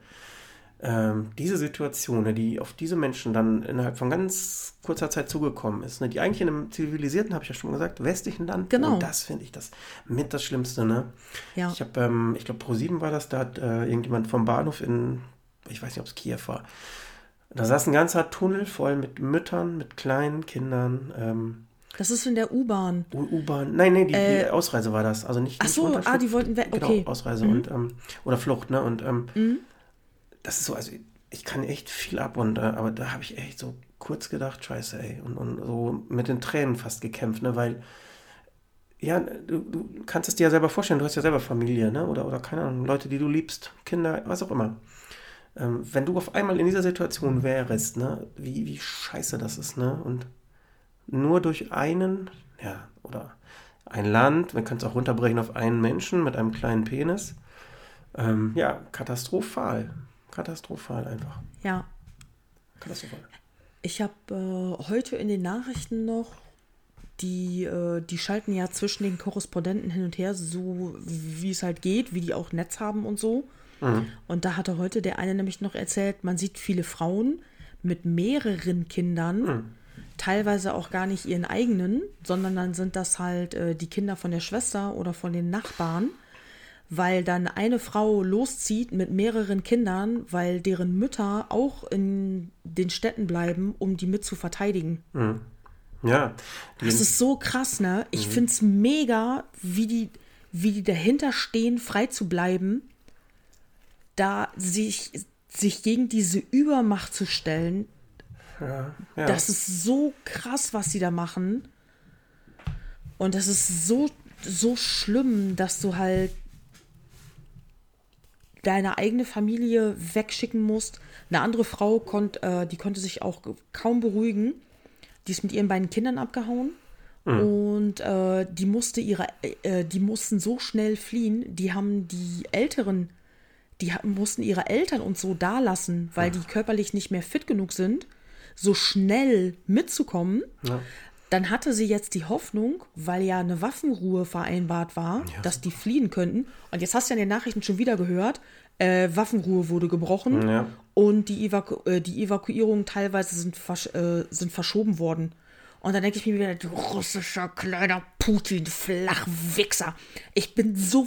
Ähm, diese Situation, ne, die auf diese Menschen dann innerhalb von ganz kurzer Zeit zugekommen ist, ne, die eigentlich in einem zivilisierten, habe ich ja schon gesagt, westlichen Land, Genau. und das finde ich das mit das Schlimmste, ne? Ja. Ich habe, ähm, ich glaube, Pro7 war das, da hat äh, irgendjemand vom Bahnhof in, ich weiß nicht, ob es Kiew war, da saß ein ganzer Tunnel voll mit Müttern, mit kleinen Kindern, ähm, Das ist in der U-Bahn. U-Bahn, nein, nee, die, die Ausreise war das, also nicht, Ach so, ah, die wollten weg, Genau, okay. Mhm. Ausreise und, ähm, oder Flucht, ne, und, ähm, das ist so, also ich kann echt viel ab und, aber da habe ich echt so kurz gedacht, scheiße, ey, und, und so mit den Tränen fast gekämpft, ne, weil, ja, du, du kannst es dir ja selber vorstellen, du hast ja selber Familie, ne, oder, oder keine Ahnung, Leute, die du liebst, Kinder, was auch immer. Ähm, wenn du auf einmal in dieser Situation wärst, ne, wie, wie scheiße das ist, ne, und nur durch einen, ja, oder ein Land, man kann es auch runterbrechen auf einen Menschen mit einem kleinen Penis, ähm, ja, katastrophal. Katastrophal einfach. Ja. Katastrophal. Ich habe äh, heute in den Nachrichten noch, die, äh, die schalten ja zwischen den Korrespondenten hin und her, so wie es halt geht, wie die auch Netz haben und so. Und da hatte heute der eine nämlich noch erzählt, man sieht viele Frauen mit mehreren Kindern, teilweise auch gar nicht ihren eigenen, sondern dann sind das halt äh, die Kinder von der Schwester oder von den Nachbarn, weil dann eine Frau loszieht mit mehreren Kindern, weil deren Mütter auch in den Städten bleiben, um die mit zu verteidigen. Ja. Die, Das ist so krass, ne? Ich find's mega, wie die, wie die dahinter stehen, frei zu bleiben, da sich sich gegen diese Übermacht zu stellen, Ja, ja. das ist so krass, was sie da machen. Und das ist so, so schlimm, dass du halt deine eigene Familie wegschicken musst. Eine andere Frau, konnt, äh, die konnte sich auch kaum beruhigen. Die ist mit ihren beiden Kindern abgehauen. Und äh, die musste ihre, äh, die mussten so schnell fliehen. Die haben die Älteren, die mussten ihre Eltern und so da lassen, weil die körperlich nicht mehr fit genug sind, so schnell mitzukommen. Ja. Dann hatte sie jetzt die Hoffnung, weil ja eine Waffenruhe vereinbart war, dass die fliehen könnten. Und jetzt hast du ja in den Nachrichten schon wieder gehört, äh, Waffenruhe wurde gebrochen Ja. und die, Evaku äh, die Evakuierungen teilweise sind, versch äh, sind verschoben worden. Und dann denke ich mir wieder, du russischer kleiner Putin-Flachwichser. Ich bin so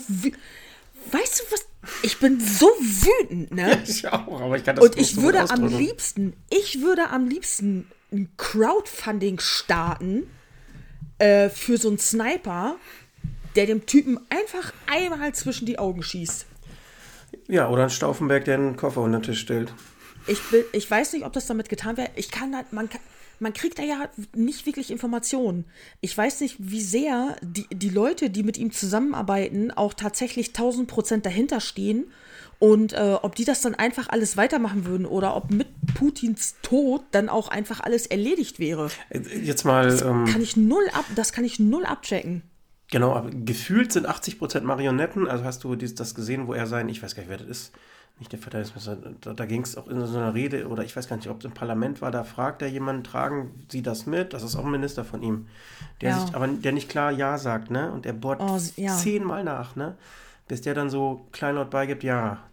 Weißt du was? Ich bin so wütend, ne? Ich auch, aber ich kann das Und nicht ich würde am liebsten, ich würde am liebsten ein Crowdfunding starten äh, für so einen Sniper, der dem Typen einfach einmal zwischen die Augen schießt. Ja, oder ein Stauffenberg, der einen Koffer unter den Tisch stellt. Ich, will, ich weiß nicht, ob das damit getan wird. Ich kann halt, man, kann, man kriegt da ja nicht wirklich Informationen. Ich weiß nicht, wie sehr die, die Leute, die mit ihm zusammenarbeiten, auch tatsächlich 1000 Prozent dahinter stehen und äh, ob die das dann einfach alles weitermachen würden oder ob mit Putins Tod dann auch einfach alles erledigt wäre. Äh, Jetzt mal, ähm, Kann ich null ab, das kann ich null abchecken. genau, aber gefühlt sind 80% Marionetten. Also hast du dies, das gesehen, wo er sein, ich weiß gar nicht, wer das ist, nicht der Verteidigungsminister, da, da ging es auch in so einer Rede, oder ich weiß gar nicht, ob es im Parlament war, da fragt er jemanden, tragen Sie das mit? Das ist auch ein Minister von ihm. Der Ja. sich, aber der nicht klar Ja sagt, ne? Und der bohrt Oh, ja. zehnmal nach, ne? Bis der dann so kleinlaut beigibt, ja,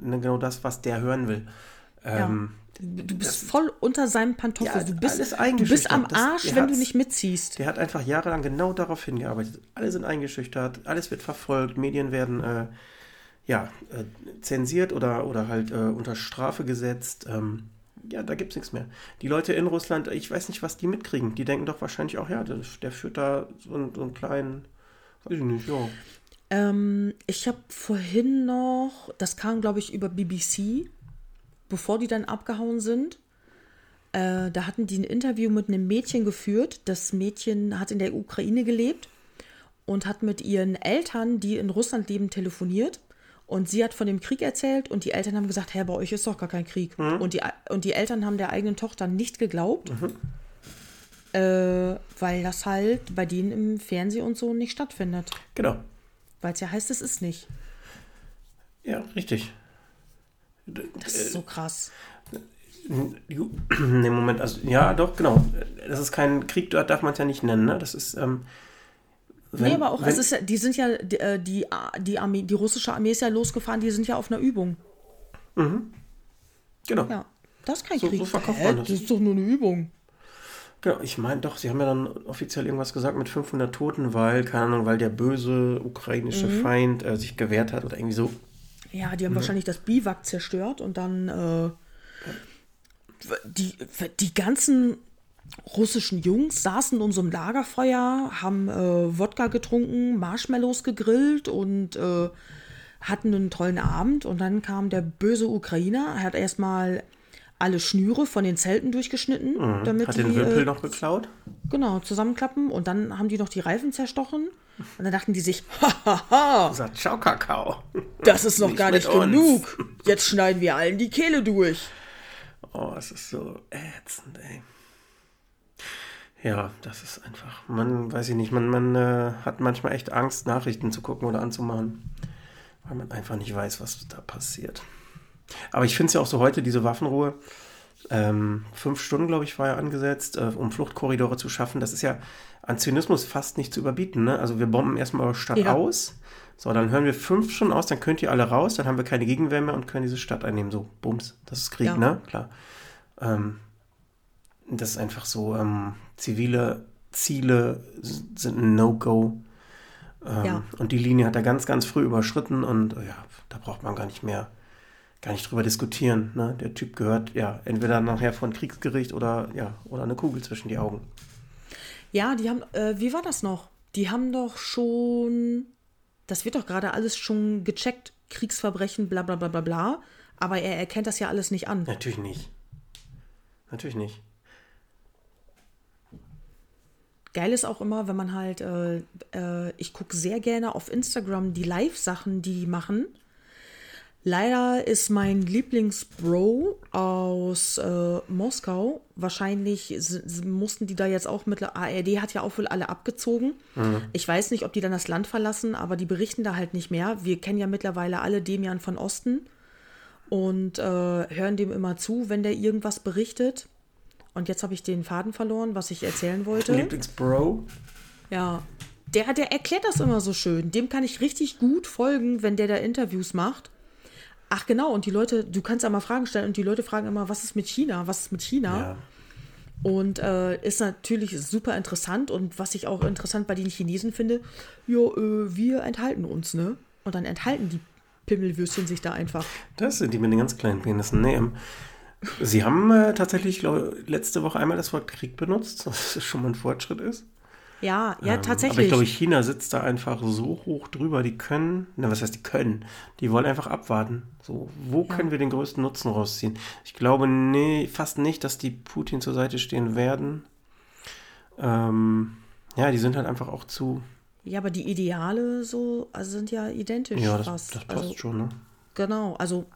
ne, genau das, was der hören will. Ähm, Du bist voll unter seinem Pantoffel. Ja, du, bist, du bist am Das- Arsch, der wenn du nicht mitziehst. Der hat einfach jahrelang genau darauf hingearbeitet. Alle sind eingeschüchtert, alles wird verfolgt, Medien werden äh, ja, äh, zensiert oder, oder halt äh, unter Strafe gesetzt. Ähm, ja, da gibt es nichts mehr. Die Leute in Russland, ich weiß nicht, was die mitkriegen. Die denken doch wahrscheinlich auch, ja, der, der führt da so, einen- so einen kleinen, weiß ich nicht, ja. Ähm, ich habe vorhin noch, das kam glaube ich über BBC, bevor die dann abgehauen sind. Äh, da hatten die ein Interview mit einem Mädchen geführt. Das Mädchen hat in der Ukraine gelebt und hat mit ihren Eltern, die in Russland leben, telefoniert. Und sie hat von dem Krieg erzählt und die Eltern haben gesagt, hey, bei euch ist doch gar kein Krieg. Und, die, und die Eltern haben der eigenen Tochter nicht geglaubt, äh, weil das halt bei denen im Fernsehen und so nicht stattfindet. Genau. Weil es ja heißt, es ist nicht. Ja, richtig. Das ist so krass. Nee, Moment, also ja, doch, genau. Das ist kein Krieg, dort darf man es ja nicht nennen, ne? Das ist, ähm, wenn- nee, aber auch, wenn- es ist ja, die sind ja, die, äh, die, die, Armee, die russische Armee ist ja losgefahren, die sind ja auf einer Übung. Genau. Ja, das ist kein So- Krieg. so verkauft man das. das ist doch nur eine Übung. Genau, ich meine doch, sie haben ja dann offiziell irgendwas gesagt mit 500 Toten, weil, keine Ahnung, weil der böse ukrainische Mhm. Feind äh, sich gewehrt hat oder irgendwie so. Ja, die haben wahrscheinlich das Biwak zerstört und dann äh, die, die ganzen russischen Jungs saßen um so ein Lagerfeuer, haben äh, Wodka getrunken, Marshmallows gegrillt und äh, hatten einen tollen Abend. Und dann kam der böse Ukrainer, er hat erstmal alle Schnüre von den Zelten durchgeschnitten, damit Hat die den Wimpel äh, noch geklaut? genau zusammenklappen. Und dann haben die noch die Reifen zerstochen. Und dann dachten die sich, hahaha, Sagt, ciao, Kakao. das ist noch Nicht gar nicht uns. genug. Jetzt schneiden wir allen die Kehle durch. Oh, es ist so ätzend, ey. Ja, das ist einfach, man, weiß ich nicht, man, man äh, hat manchmal echt Angst, Nachrichten zu gucken oder anzumachen, weil man einfach nicht weiß, was da passiert. Aber ich finde es ja auch so heute, diese Waffenruhe, ähm, fünf Stunden, glaube ich, war ja angesetzt, äh, um Fluchtkorridore zu schaffen. Das ist ja an Zynismus fast nicht zu überbieten. Ne? Also wir bomben erstmal eure Stadt Ja. aus. So, dann hören wir fünf Stunden aus, dann könnt ihr alle raus, dann haben wir keine Gegenwehr mehr und können diese Stadt einnehmen. So, bums, das ist Krieg, Ja. ne? Klar. Ähm, das ist einfach so, ähm, zivile Ziele sind ein No-Go. Ähm, Ja. Und die Linie hat er ganz, ganz früh überschritten und äh, ja, da braucht man gar nicht mehr, gar nicht drüber diskutieren. Ne? Der Typ gehört ja entweder nachher von Kriegsgericht oder ja, oder eine Kugel zwischen die Augen. Ja, die haben, äh, wie war das noch? Die haben doch schon, das wird doch gerade alles schon gecheckt, Kriegsverbrechen, bla bla bla bla bla. Aber er erkennt das ja alles nicht an. Natürlich nicht. Natürlich nicht. Geil ist auch immer, wenn man halt, äh, äh, ich gucke sehr gerne auf Instagram die Live-Sachen, die die machen. Leider ist mein Lieblingsbro aus äh, Moskau, wahrscheinlich mussten die da jetzt auch mit, ARD hat ja auch wohl alle abgezogen. Mhm. Ich weiß nicht, ob die dann das Land verlassen, aber die berichten da halt nicht mehr. Wir kennen ja mittlerweile alle Demian von Osten und äh, hören dem immer zu, wenn der irgendwas berichtet. Und jetzt habe ich den Faden verloren, was ich erzählen wollte. Lieblingsbro? Ja. Der, der erklärt das immer so schön. Dem kann ich richtig gut folgen, wenn der da Interviews macht. Ach genau, und die Leute, du kannst ja mal Fragen stellen und die Leute fragen immer, was ist mit China? Was ist mit China? Ja. Und äh, ist natürlich super interessant und was ich auch interessant bei den Chinesen finde, ja, äh, wir enthalten uns, ne? Und dann enthalten die Pimmelwürstchen sich da einfach. Das sind die mit den ganz kleinen Penissen. Nee, Sie haben äh, tatsächlich, glaube letzte Woche einmal das Wort Krieg benutzt, was schon mal ein Fortschritt ist. Ja, ja, ähm, tatsächlich. Aber ich glaube, China sitzt da einfach so hoch drüber, die können, na, was heißt die können? Die wollen einfach abwarten. So, wo ja. können wir den größten Nutzen rausziehen? Ich glaube nee, fast nicht, dass die Putin zur Seite stehen werden. Ähm, ja, die sind halt einfach auch zu. Ja, aber die Ideale so, also sind ja identisch ja, das, fast. das passt also, schon, ne? Genau, also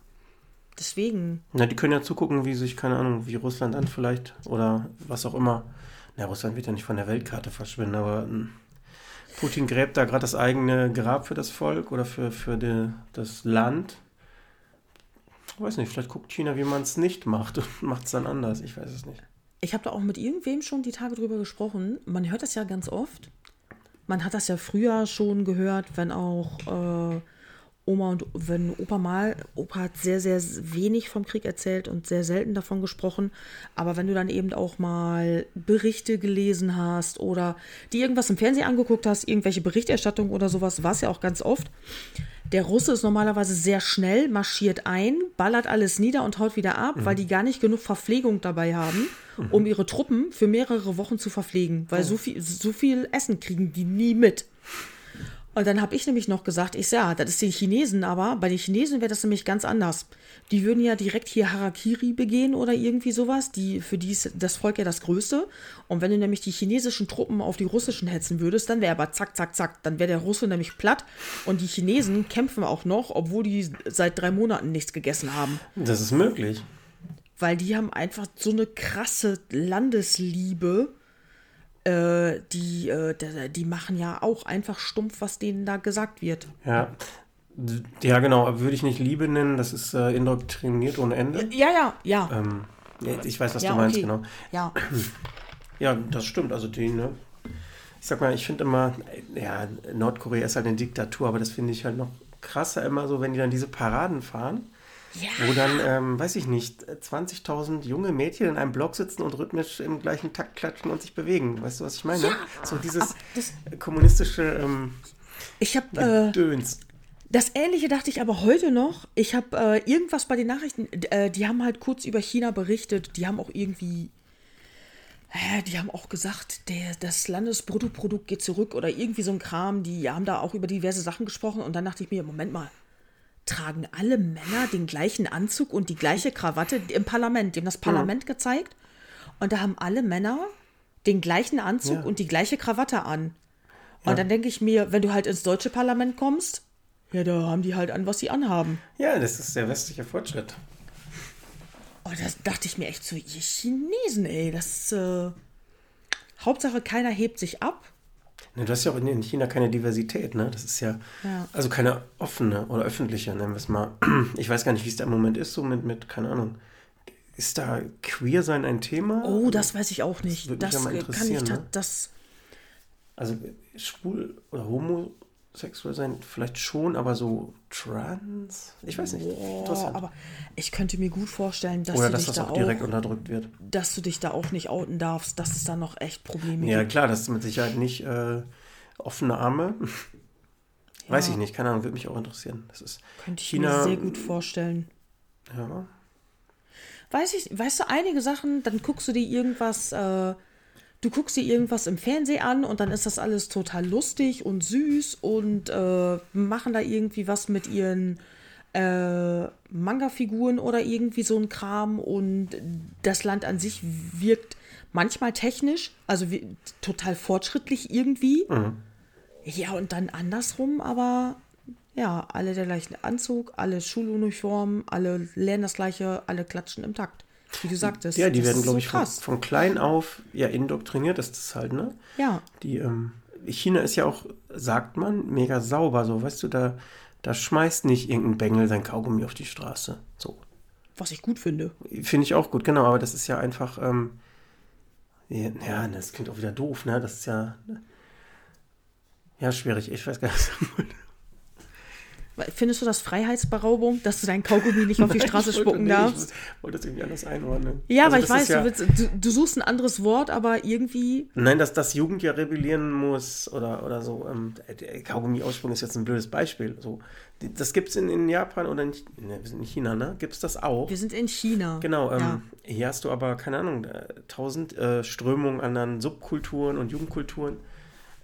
deswegen. Na, die können ja zugucken, wie sich, keine Ahnung, wie Russland dann vielleicht oder was auch immer na, Russland wird ja nicht von der Weltkarte verschwinden, aber hm, Putin gräbt da gerade das eigene Grab für das Volk oder für, für die, das Land. Ich weiß nicht, vielleicht guckt China, wie man es nicht macht und macht es dann anders. Ich weiß es nicht. Ich habe da auch mit irgendwem schon die Tage drüber gesprochen. Man hört das ja ganz oft. Man hat das ja früher schon gehört, wenn auch äh, Oma und wenn Opa mal, Opa hat sehr, sehr wenig vom Krieg erzählt und sehr selten davon gesprochen. Aber wenn du dann eben auch mal Berichte gelesen hast oder die irgendwas im Fernsehen angeguckt hast, irgendwelche Berichterstattung oder sowas, war es ja auch ganz oft. Der Russe ist normalerweise sehr schnell, marschiert ein, ballert alles nieder und haut wieder ab, mhm. weil die gar nicht genug Verpflegung dabei haben, mhm. um ihre Truppen für mehrere Wochen zu verpflegen. Weil oh. so, viel, so viel Essen kriegen die nie mit. Und dann habe ich nämlich noch gesagt, ich sage, ja, das ist den Chinesen, aber bei den Chinesen wäre das nämlich ganz anders. Die würden ja direkt hier Harakiri begehen oder irgendwie sowas. Die, für die ist das Volk ja das Größte. Und wenn du nämlich die chinesischen Truppen auf die russischen hetzen würdest, dann wäre aber zack, zack, zack. Dann wäre der Russe nämlich platt. Und die Chinesen kämpfen auch noch, obwohl die seit drei Monaten nichts gegessen haben. Das ist möglich. Weil die haben einfach so eine krasse Landesliebe äh, die, äh, die machen ja auch einfach stumpf, was denen da gesagt wird. Ja. Ja, genau, würde ich nicht Liebe nennen, das ist äh, indoktriniert ohne Ende. Ja, ja, ja. Ähm, ich weiß, was ja, du meinst, okay. genau. Ja. Ja, das stimmt. Also die, ne? Ich sag mal, ich finde immer, ja, Nordkorea ist halt eine Diktatur, aber das finde ich halt noch krasser immer so, wenn die dann diese Paraden fahren ja. Wo dann, ähm, weiß ich nicht, 20.000 junge Mädchen in einem Block sitzen und rhythmisch im gleichen Takt klatschen und sich bewegen. Weißt du, was ich meine? Ja, so dieses kommunistische ähm, ich hab, Gedöns. Äh, das Ähnliche dachte ich aber heute noch. Ich habe äh, irgendwas bei den Nachrichten, äh, die haben halt kurz über China berichtet. Die haben auch irgendwie die haben auch gesagt, der, das Landesbruttoprodukt geht zurück oder irgendwie so ein Kram. Die haben da auch über diverse Sachen gesprochen und dann dachte ich mir, Moment mal, tragen alle Männer den gleichen Anzug und die gleiche Krawatte im Parlament. Die haben das Parlament ja. gezeigt und da haben alle Männer den gleichen Anzug ja. und die gleiche Krawatte an. Und ja. dann denke ich mir, wenn du halt ins deutsche Parlament kommst, ja, da haben die halt an, was sie anhaben. Ja, das ist der westliche Fortschritt. Oh, das dachte ich mir echt so, ihr Chinesen, ey, das äh, Hauptsache keiner hebt sich ab du hast ja auch in China keine Diversität, ne? Das ist ja, ja, also keine offene oder öffentliche, nennen wir es mal. Ich weiß gar nicht, wie es da im Moment ist, so mit, mit, keine Ahnung. Ist da queer sein ein Thema? Oh, das weiß ich auch nicht. Das, das ja kann ich, ne? das. Also schwul oder homo sexuell sein, vielleicht schon, aber so trans? Ich weiß nicht. Boah, aber ich könnte mir gut vorstellen, dass Oder du dass dich das da auch direkt unterdrückt wird. Dass du dich da auch nicht outen darfst, dass es da noch echt Probleme ja, gibt. Ja, klar, das ist mit Sicherheit nicht äh, offene Arme. Ja. Weiß ich nicht, keine Ahnung, würde mich auch interessieren. Das ist könnte ich China, mir sehr gut vorstellen. Ja. Weiß ich, weißt du, einige Sachen, dann guckst du dir irgendwas. Äh, du guckst dir irgendwas im Fernsehen an und dann ist das alles total lustig und süß und äh, machen da irgendwie was mit ihren äh, Manga-Figuren oder irgendwie so ein Kram und das Land an sich wirkt manchmal technisch, also wie, total fortschrittlich irgendwie. Ja, und dann andersrum, aber ja, alle der gleichen Anzug, alle Schuluniformen, alle lernen das gleiche, alle klatschen im Takt. Wie du sagtest. Ja, die werden, glaube so ich, von, von klein auf ja indoktriniert, das ist das halt, ne? Ja, Die, ähm, China ist ja auch, sagt man, mega sauber, so, weißt du, da, da schmeißt nicht irgendein Bengel sein Kaugummi auf die Straße. So. was ich gut finde. Finde ich auch gut, genau, aber das ist ja einfach, ähm, ja, das klingt auch wieder doof, ne? Das ist ja, ja, schwierig, ich weiß gar nicht. Findest du das Freiheitsberaubung, dass du deinen Kaugummi nicht auf die Straße spucken nee, darfst? Ich wollte das irgendwie anders einordnen. Ja, Also aber ich weiß, ja, du, willst, du, du suchst ein anderes Wort, aber irgendwie. Nein, dass das Jugend ja rebellieren muss oder, oder so. Ähm, der Kaugummi-Aussprung ist jetzt ein blödes Beispiel. So, das gibt es in, in Japan oder in, ne, wir sind in China, ne? Gibt es das auch? Wir sind in China. Genau, ähm, Ja. hier hast du aber, keine Ahnung, äh, tausend äh, Strömungen an anderen Subkulturen und Jugendkulturen.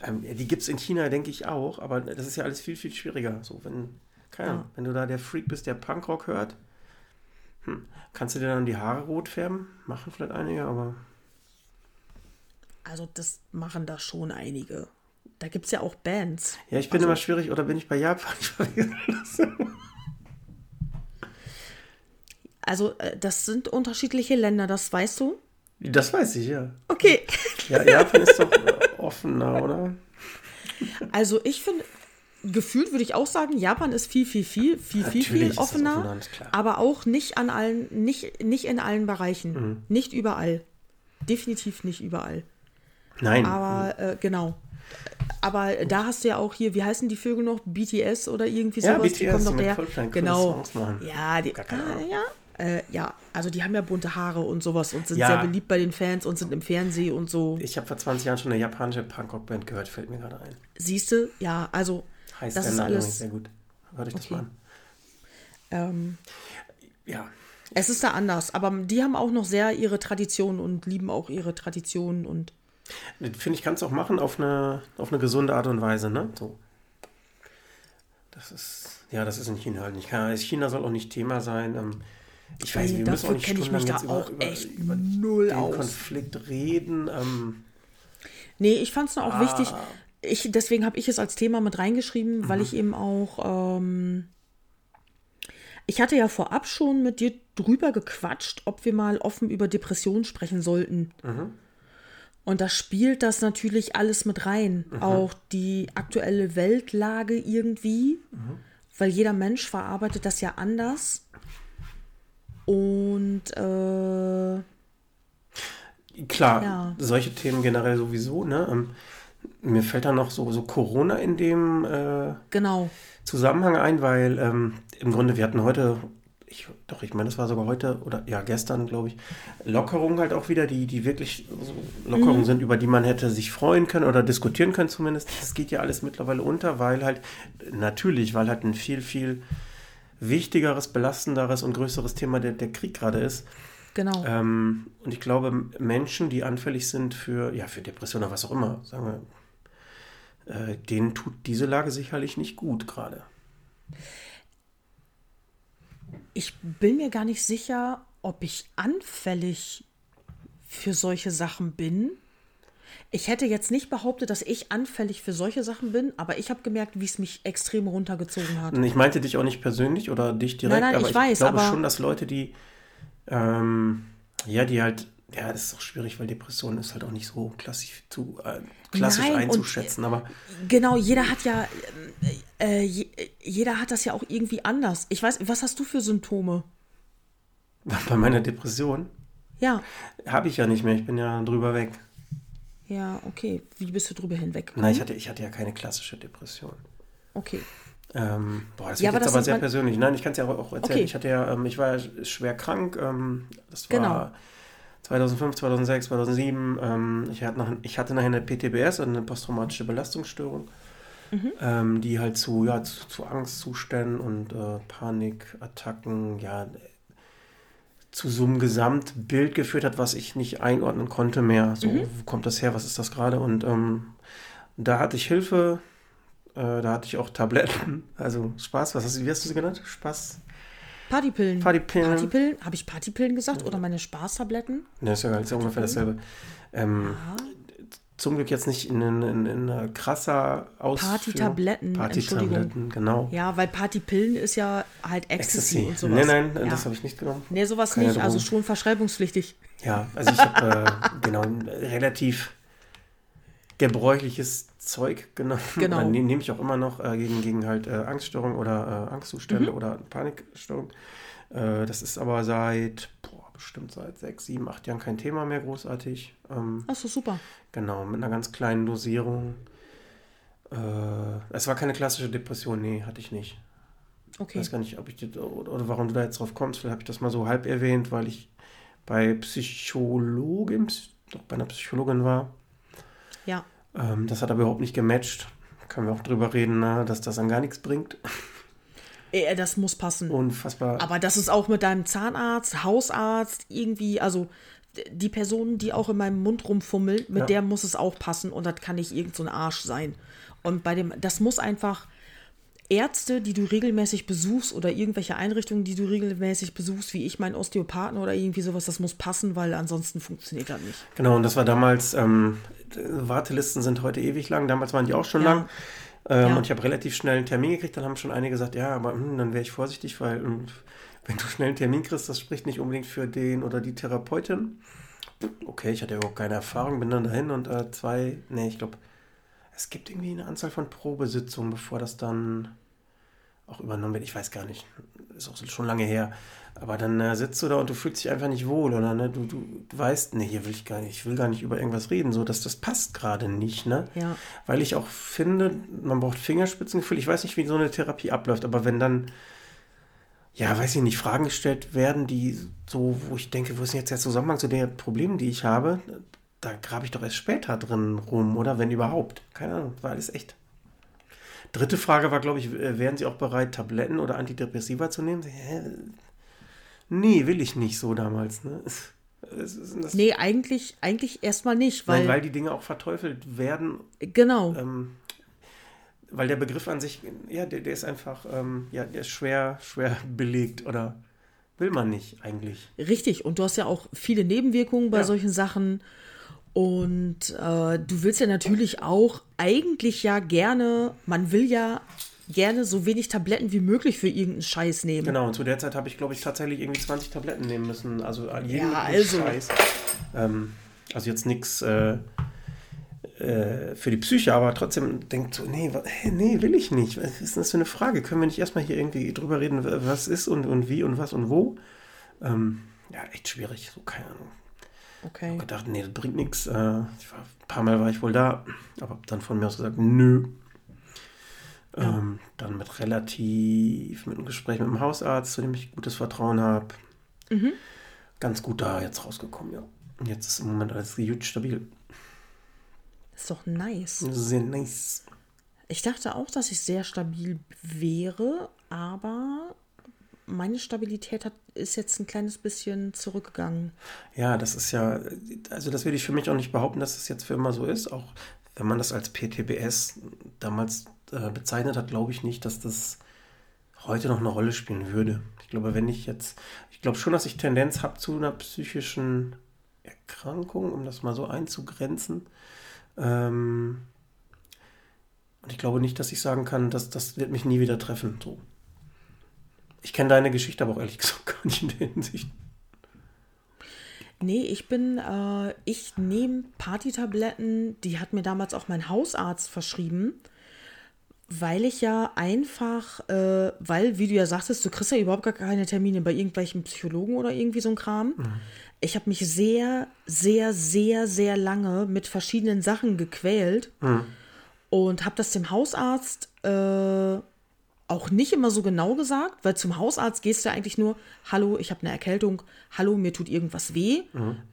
Ähm, die gibt es in China, denke ich, auch, aber das ist ja alles viel, viel schwieriger. So, wenn, keine Ahnung, Ja. wenn du da der Freak bist, der Punkrock hört, hm, kannst du dir dann die Haare rot färben? Machen vielleicht einige, aber Also, das machen da schon einige. Da gibt es ja auch Bands. ja, ich bin Also- immer schwierig, oder bin ich bei Japan? Also, äh, das sind unterschiedliche Länder, das weißt du? Das weiß ich, ja. Okay. Ja, Japan ist doch offener, oder? Also, ich finde, gefühlt würde ich auch sagen, Japan ist viel, viel, viel, viel, viel, Natürlich viel offener. offener, aber auch nicht an allen, nicht, nicht in allen Bereichen. Mhm. Nicht überall. Definitiv nicht überall. Nein. Aber äh, genau. Aber da hast du ja auch hier, wie heißen die Vögel noch? BTS oder irgendwie Ja, sowas? BTS, die kommen doch der. Genau. Songs. Ja, die, äh, ja, äh, ja, also die haben ja bunte Haare und sowas und sind Ja. sehr beliebt bei den Fans und sind im Fernsehen und so. ich habe vor 20 Jahren schon eine japanische Punkrock-Band gehört, fällt mir gerade ein. Siehst du? Ja, also Heißt das der ist Name alles. sehr gut. Hört euch das Okay. mal an. Ähm, Ja. es ist da anders, aber die haben auch noch sehr ihre Traditionen und lieben auch ihre Traditionen und Das Finde ich, kannst du auch machen auf eine, auf eine gesunde Art und Weise, ne? So. Das ist, ja, das ist in China halt nicht. China soll auch nicht Thema sein. Ähm, ich weiß, Nee, wir müssen auch nicht kenn ich mich stundenlang jetzt über, auch über, echt über null den aus. Konflikt reden. Ähm, Nee, ich fand es nur auch Ah. wichtig. Ich, deswegen habe ich es als Thema mit reingeschrieben, weil ich eben auch. Ähm, ich hatte ja vorab schon mit dir drüber gequatscht, ob wir mal offen über Depressionen sprechen sollten. Und da spielt das natürlich alles mit rein. Auch die aktuelle Weltlage irgendwie. Weil jeder Mensch verarbeitet das ja anders. Und äh, Klar, Ja. solche Themen generell sowieso, ne? Mir fällt da noch so, so Corona in dem äh, genau. Zusammenhang ein, weil ähm, im Grunde, wir hatten heute, ich, doch, ich meine, das war sogar heute oder ja, gestern, glaube ich, Lockerungen halt auch wieder, die, die wirklich so Lockerungen sind, über die man hätte sich freuen können oder diskutieren können zumindest. Das geht ja alles mittlerweile unter, weil halt, natürlich, weil halt ein viel, viel wichtigeres, belastenderes und größeres Thema der, der Krieg gerade ist. Genau. Ähm, und ich glaube, Menschen, die anfällig sind für, ja, für Depressionen oder was auch immer, sagen wir, äh, denen tut diese Lage sicherlich nicht gut gerade. Ich bin mir gar nicht sicher, ob ich anfällig für solche Sachen bin. Ich hätte jetzt nicht behauptet, dass ich anfällig für solche Sachen bin, aber ich habe gemerkt, wie es mich extrem runtergezogen hat. Ich meinte dich auch nicht persönlich oder dich direkt, Nein, nein, aber ich weiß, glaube aber- schon, dass Leute, die, ähm, ja, die halt, ja, das ist auch schwierig, weil Depression ist halt auch nicht so klassisch, zu, äh, klassisch Nein, einzuschätzen, aber Genau, jeder hat ja, äh, je, jeder hat das ja auch irgendwie anders. Ich weiß, was hast du für Symptome? bei meiner Depression Ja, habe ich ja nicht mehr, ich bin ja drüber weg. ja, okay. Wie bist du drüber hinweg? Nein, ich hatte, ich hatte ja keine klassische Depression. Okay. Ähm, boah, das Ja, wird aber jetzt aber sehr persönlich. Nein, ich kann es ja auch, erzählen. Okay. Ich hatte ja, ähm, ich war schwer krank. Ähm, das war Genau. 2005, 2006, 2007. Ähm, ich, hatte noch, ich hatte nachher eine PTBS, eine posttraumatische Belastungsstörung, Mhm. ähm, die halt zu, ja, zu, zu Angstzuständen und äh, Panikattacken, ja, zu so einem Gesamtbild geführt hat, was ich nicht einordnen konnte mehr. So, Mhm. wo kommt das her, was ist das gerade? Und ähm, da hatte ich Hilfe Äh, da hatte ich auch Tabletten. Also Spaß, was hast du, wie hast du sie genannt? Spaß. Partypillen. Partypillen. Partypillen. Habe ich Partypillen gesagt oder meine Spaßtabletten? Ne, ist ja, ja ungefähr dasselbe. Ähm, zum Glück jetzt nicht in, in, in, in einer krasser Ausführung. Partytabletten, Partytabletten, genau. Ja, weil Partypillen ist ja halt Ecstasy, Ecstasy. und sowas. Nein, nein, ja. das habe ich nicht genommen. Nee, sowas Keine nicht, also Drogen. schon verschreibungspflichtig. Ja, also ich habe äh, genau ein relativ gebräuchliches Zeug genommen. Genau. Oder ne- nehme ich auch immer noch äh, gegen, gegen halt äh, Angststörung oder äh, Mhm. Angstzustände oder Panikstörung. Äh, das ist aber seit, boah, bestimmt seit sechs, sieben, acht Jahren kein Thema mehr großartig. Ähm, Ach so, super. Genau, mit einer ganz kleinen Dosierung. Äh, es war keine klassische Depression, nee, hatte ich nicht. Ich Okay. weiß gar nicht, ob ich das, oder, warum du da jetzt drauf kommst. Vielleicht habe ich das mal so halb erwähnt, weil ich bei Psychologin, Psy- doch bei einer Psychologin war. Ja. Ähm, das hat aber überhaupt nicht gematcht. Können wir auch drüber reden, ne, dass das dann gar nichts bringt. Äh, Das muss passen. Unfassbar. Aber das ist auch mit deinem Zahnarzt, Hausarzt, irgendwie, also die Person, die auch in meinem Mund rumfummelt, mit Ja. der muss es auch passen und das kann nicht irgend so ein Arsch sein. Und bei dem, das muss einfach Ärzte, die du regelmäßig besuchst oder irgendwelche Einrichtungen, die du regelmäßig besuchst, wie ich meinen Osteopathen oder irgendwie sowas, das muss passen, weil ansonsten funktioniert das nicht. Genau, und das war damals, ähm, Wartelisten sind heute ewig lang, damals waren die auch schon Ja. lang. Ähm, Ja. Und ich habe relativ schnell einen Termin gekriegt, dann haben schon einige gesagt, ja, aber hm, dann wäre ich vorsichtig, weil hm, wenn du schnell einen Termin kriegst, das spricht nicht unbedingt für den oder die Therapeutin. Okay, ich hatte überhaupt keine Erfahrung, bin dann dahin und äh, zwei, nee, ich glaube, es gibt irgendwie eine Anzahl von Probesitzungen, bevor das dann auch übernommen wird. Ich weiß gar nicht, ist auch schon lange her. Aber dann äh, sitzt du da und du fühlst dich einfach nicht wohl, oder ne? Du, du, du weißt, nee, hier will ich gar nicht, ich will gar nicht über irgendwas reden, so dass das passt gerade nicht, ne? Ja. Weil ich auch finde, man braucht Fingerspitzengefühl. Ich weiß nicht, wie so eine Therapie abläuft, aber wenn dann, ja, weiß ich nicht, Fragen gestellt werden, die so, wo ich denke, wo ist jetzt der Zusammenhang zu den Problemen, die ich habe, da grabe ich doch erst später drin rum, oder wenn überhaupt. Keine Ahnung, war alles echt. Dritte Frage war, glaube ich, äh, wären Sie auch bereit, Tabletten oder Antidepressiva zu nehmen? Hä? Nee, will ich nicht so damals. Ne? Nee, eigentlich, eigentlich erstmal nicht, Nein, weil, weil die Dinge auch verteufelt werden genau. ähm, weil der Begriff an sich, ja, der, der ist einfach, ähm, ja, der ist schwer, schwer belegt oder will man nicht eigentlich. Richtig, und du hast ja auch viele Nebenwirkungen bei Ja. solchen Sachen. Und äh, du willst ja natürlich auch eigentlich ja gerne, man will ja gerne so wenig Tabletten wie möglich für irgendeinen Scheiß nehmen. Genau, und zu der Zeit habe ich, glaube ich, tatsächlich irgendwie 20 Tabletten nehmen müssen. Also an jeden Ja, also. Scheiß. Ähm, also jetzt nichts äh, äh, für die Psyche, aber trotzdem denkt so, nee, hä, nee, will ich nicht. Was ist denn das für eine Frage? Können wir nicht erstmal hier irgendwie drüber reden, wa- was ist und, und wie und was und wo? Ähm, ja, echt schwierig, so keine Ahnung. Okay. gedacht, nee, das bringt nichts. Äh, ich ein paar Mal war ich wohl da, aber hab dann von mir aus gesagt, nö. Ähm, dann mit relativ, mit einem Gespräch mit dem Hausarzt, zu dem ich gutes Vertrauen habe. Ganz gut da jetzt rausgekommen, ja. Und jetzt ist im Moment alles gut stabil. Ist doch nice. Sehr nice. Ich dachte auch, dass ich sehr stabil wäre, aber meine Stabilität hat, ist jetzt ein kleines bisschen zurückgegangen. Ja, das ist ja, also das will ich für mich auch nicht behaupten, dass es jetzt für immer so ist. Auch wenn man das als PTBS damals äh, bezeichnet hat, glaube ich nicht, dass das heute noch eine Rolle spielen würde. Ich glaube, wenn ich jetzt, ich glaube schon, dass ich Tendenz habe zu einer psychischen Erkrankung, um das mal so einzugrenzen. Ähm, und ich glaube nicht, dass ich sagen kann, dass das wird mich nie wieder treffen. So. Ich kenne deine Geschichte aber auch ehrlich gesagt gar nicht in der Hinsicht. Nee, ich bin, äh, ich nehme Partytabletten, die hat mir damals auch mein Hausarzt verschrieben, weil ich ja einfach, äh, weil, wie du ja sagtest, du kriegst ja überhaupt gar keine Termine bei irgendwelchen Psychologen oder irgendwie so ein Kram. Ich habe mich sehr, sehr, sehr, sehr lange mit verschiedenen Sachen gequält und habe das dem Hausarzt äh, auch nicht immer so genau gesagt, weil zum Hausarzt gehst du ja eigentlich nur, hallo, ich habe eine Erkältung, hallo, mir tut irgendwas weh.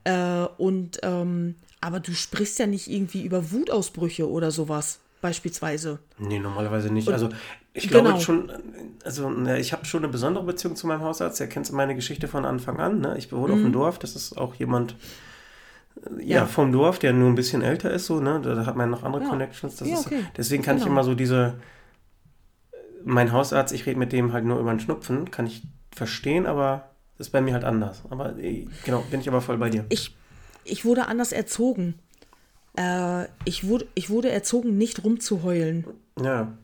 Äh, und ähm, aber du sprichst ja nicht irgendwie über Wutausbrüche oder sowas, beispielsweise. Nee, normalerweise nicht. Also ich glaube genau. schon, also ne, ich habe schon eine besondere Beziehung zu meinem Hausarzt. Der kennt meine Geschichte von Anfang an. Ne? Ich wohne auf dem Dorf. Das ist auch jemand äh, ja, Mhm. Ja. vom Dorf, der nur ein bisschen älter ist. So, ne? Da hat man noch andere Ja. Connections. Ja, ist, okay. deswegen kann ich Genau. immer so diese, mein Hausarzt, ich rede mit dem halt nur über einen Schnupfen, kann ich verstehen, aber das ist bei mir halt anders. Aber äh, genau, bin ich aber voll bei dir. Ich, ich wurde anders erzogen. Äh, ich, wurde, ich wurde erzogen, nicht rumzuheulen. Ja.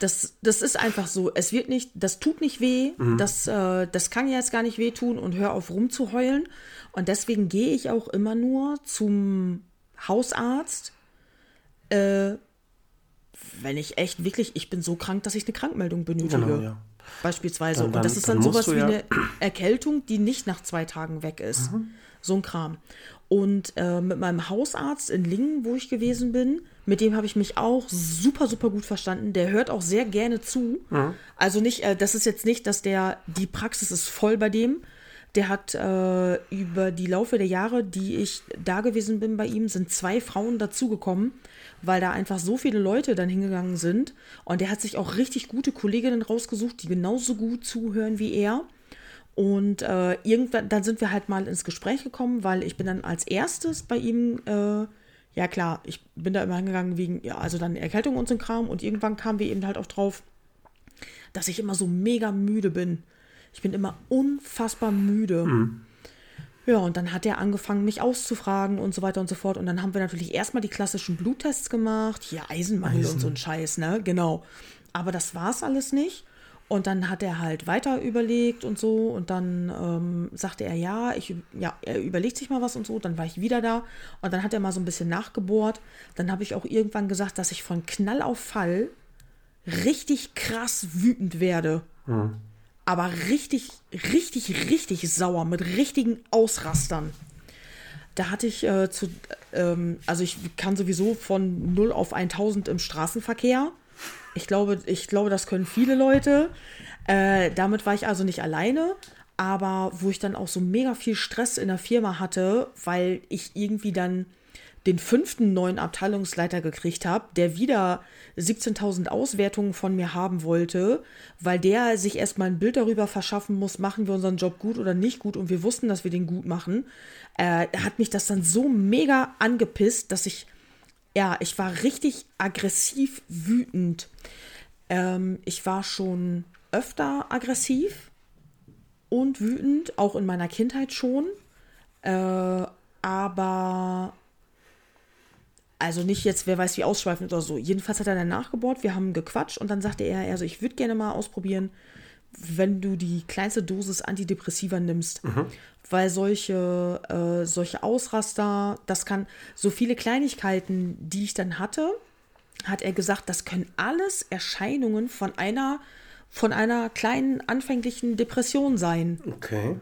Das, das ist einfach so. Es wird nicht, das tut nicht weh, das, äh, das kann jetzt gar nicht wehtun und hör auf rumzuheulen. Und deswegen gehe ich auch immer nur zum Hausarzt, äh, wenn ich echt wirklich, ich bin so krank, dass ich eine Krankmeldung benötige. Genau, ja. Beispielsweise. Dann- und dann- das ist dann dann sowas du wie ja- eine Erkältung, die nicht nach zwei Tagen weg ist. So ein Kram. Und äh, mit meinem Hausarzt in Lingen, wo ich gewesen bin, mit dem habe ich mich auch super, super gut verstanden. Der hört auch sehr gerne zu. Also nicht, äh, das ist jetzt nicht, dass der, die Praxis ist voll bei dem. Der hat äh, über die Laufe der Jahre, die ich da gewesen bin bei ihm, sind zwei Frauen dazugekommen, weil da einfach so viele Leute dann hingegangen sind. Und der hat sich auch richtig gute Kolleginnen rausgesucht, die genauso gut zuhören wie er. Und äh, irgendwann, dann sind wir halt mal ins Gespräch gekommen, weil ich bin dann als erstes bei ihm, äh, ja klar, ich bin da immer hingegangen wegen, ja, also dann Erkältung und so ein Kram. Und irgendwann kamen wir eben halt auch drauf, dass ich immer so mega müde bin. Ich bin immer unfassbar müde. Ja, und dann hat er angefangen, mich auszufragen und so weiter und so fort. Und dann haben wir natürlich erstmal die klassischen Bluttests gemacht. Hier Eisenmangel und so ein Scheiß, ne? Genau. Aber das war's alles nicht. Und dann hat er halt weiter überlegt und so. Und dann ähm, sagte er, ja, ich, ja, er überlegt sich mal was und so. Dann war ich wieder da. Und dann hat er mal so ein bisschen nachgebohrt. Dann habe ich auch irgendwann gesagt, dass ich von Knall auf Fall richtig krass wütend werde. Aber richtig, richtig, richtig sauer mit richtigen Ausrastern. Da hatte ich äh, zu, ähm, also ich kann sowieso von 0 auf 1000 im Straßenverkehr. Ich glaube, ich glaube, das können viele Leute. Äh, damit war ich also nicht alleine. Aber wo ich dann auch so mega viel Stress in der Firma hatte, weil ich irgendwie dann den fünften neuen Abteilungsleiter gekriegt habe, der wieder 17.000 Auswertungen von mir haben wollte, weil der sich erstmal ein Bild darüber verschaffen muss, machen wir unseren Job gut oder nicht gut und wir wussten, dass wir den gut machen, äh, hat mich das dann so mega angepisst, dass ich, ja, ich war richtig aggressiv wütend. Ähm, ich war schon öfter aggressiv und wütend, auch in meiner Kindheit schon. Äh, aber also nicht jetzt, wer weiß wie ausschweifend oder so. Jedenfalls hat er dann nachgebohrt, wir haben gequatscht und dann sagte er, also ich würde gerne mal ausprobieren, wenn du die kleinste Dosis Antidepressiva nimmst. Weil solche, äh, solche Ausraster, das kann, so viele Kleinigkeiten, die ich dann hatte, hat er gesagt, das können alles Erscheinungen von einer, von einer kleinen anfänglichen Depression sein. Okay.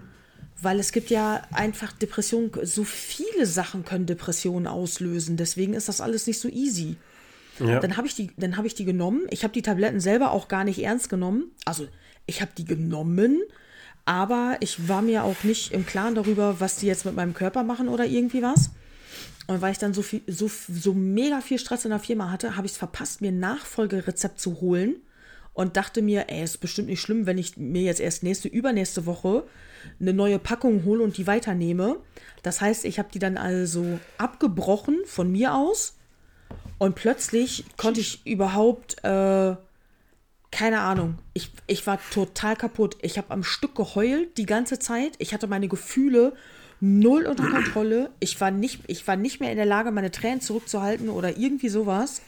Weil es gibt ja einfach Depressionen, so viele Sachen können Depressionen auslösen. Deswegen ist das alles nicht so easy. Ja. Dann habe ich, die- dann hab ich die genommen. Ich habe die Tabletten selber auch gar nicht ernst genommen. Also ich habe die genommen, aber ich war mir auch nicht im Klaren darüber, was die jetzt mit meinem Körper machen oder irgendwie was. Und weil ich dann so viel, so, so mega viel Stress in der Firma hatte, habe ich es verpasst, mir ein Nachfolgerezept zu holen und dachte mir, ey, ist bestimmt nicht schlimm, wenn ich mir jetzt erst nächste, übernächste Woche eine neue Packung hole und die weiternehme. Das heißt, ich habe die dann also abgebrochen von mir aus und plötzlich konnte ich überhaupt, äh, keine Ahnung, ich, ich war total kaputt. Ich habe am Stück geheult die ganze Zeit. Ich hatte meine Gefühle null unter Kontrolle. Ich war nicht, ich war nicht mehr in der Lage, meine Tränen zurückzuhalten oder irgendwie sowas.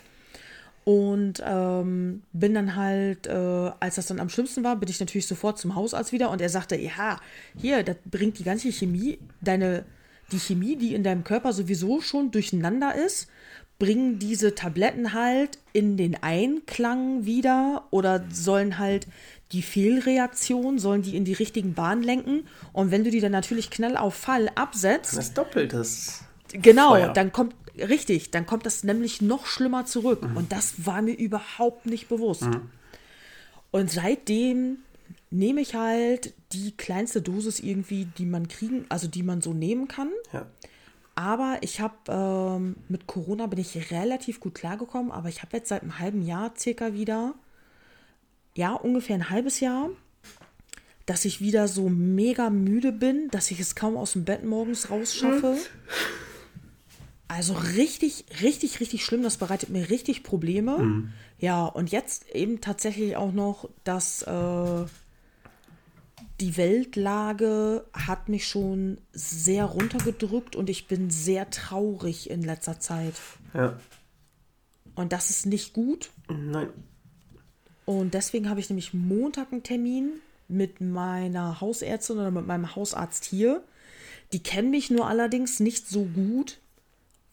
Und ähm, bin dann halt, äh, als das dann am schlimmsten war, bin ich natürlich sofort zum Hausarzt wieder und er sagte, ja, hier, das bringt die ganze Chemie, deine, die Chemie, die in deinem Körper sowieso schon durcheinander ist, bringen diese Tabletten halt in den Einklang wieder oder sollen halt die Fehlreaktion, sollen die in die richtigen Bahnen lenken. Und wenn du die dann natürlich knall auf Fall absetzt, Das Doppeltes. Genau, Feuer. dann kommt, richtig, dann kommt das nämlich noch schlimmer zurück. Und das war mir überhaupt nicht bewusst. Und seitdem nehme ich halt die kleinste Dosis irgendwie, die man kriegen, also die man so nehmen kann. Ja. Aber ich habe ähm, mit Corona bin ich relativ gut klargekommen, aber ich habe jetzt seit einem halben Jahr circa wieder, ja, ungefähr ein halbes Jahr, dass ich wieder so mega müde bin, dass ich es kaum aus dem Bett morgens rausschaffe. Also richtig, richtig, richtig schlimm. Das bereitet mir richtig Probleme. Mhm. Ja, und jetzt eben tatsächlich auch noch, dass äh, die Weltlage hat mich schon sehr runtergedrückt und ich bin sehr traurig in letzter Zeit. Ja. Und das ist nicht gut. Nein. Und deswegen habe ich nämlich Montag einen Termin mit meiner Hausärztin oder mit meinem Hausarzt hier. Die kennen mich nur allerdings nicht so gut,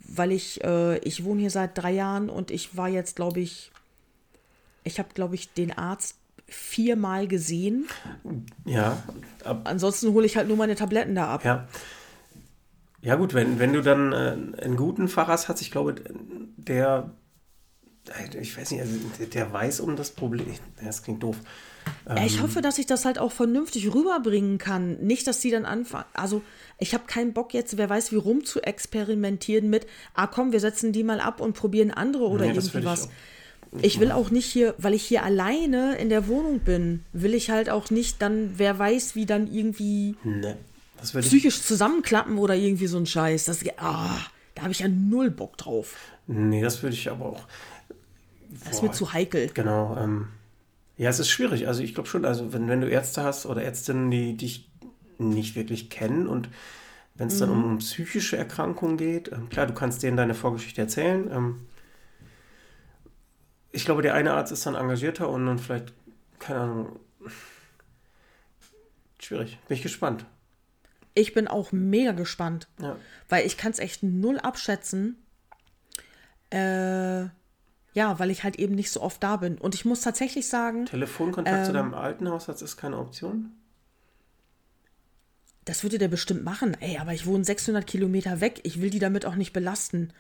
weil ich, äh, ich wohne hier seit drei Jahren und ich war jetzt, glaube ich, ich habe, glaube ich, den Arzt viermal gesehen. Ja. Ansonsten hole ich halt nur meine Tabletten da ab. ja. Ja, gut, wenn, wenn du dann äh, einen guten Facharzt hast, ich glaube, der, äh, ich weiß nicht, also der, der weiß um das Problem. Das klingt doof. Ich hoffe, dass ich das halt auch vernünftig rüberbringen kann. Nicht, dass sie dann anfangen. Also, ich habe keinen Bock jetzt, wer weiß, wie rum zu experimentieren mit, ah komm, wir setzen die mal ab und probieren andere oder Nee, irgendwie ich was. Ich will auch nicht hier, weil ich hier alleine in der Wohnung bin, will ich halt auch nicht dann, wer weiß, wie dann irgendwie Ne. Ich, psychisch zusammenklappen oder irgendwie so ein Scheiß. Das, ah, da habe ich ja null Bock drauf. nee, das würde ich aber auch. Das ist mir Boah, zu heikel. Genau. Ähm, ja, es ist schwierig. Also ich glaube schon, also wenn, wenn du Ärzte hast oder Ärztinnen, die dich nicht wirklich kennen und wenn es dann Mhm. um psychische Erkrankungen geht, ähm, klar, du kannst denen deine Vorgeschichte erzählen. Ähm, ich glaube, der eine Arzt ist dann engagierter und dann vielleicht, keine Ahnung, schwierig. Bin ich gespannt. Ich bin auch mega gespannt. Ja. weil ich kann es echt null abschätzen. Äh, ja, weil ich halt eben nicht so oft da bin. Und ich muss tatsächlich sagen, Telefonkontakt Ähm. zu deinem alten Hausarzt ist keine Option? das würde der bestimmt machen. Ey, aber ich wohne 600 Kilometer weg. Ich will die damit auch nicht belasten.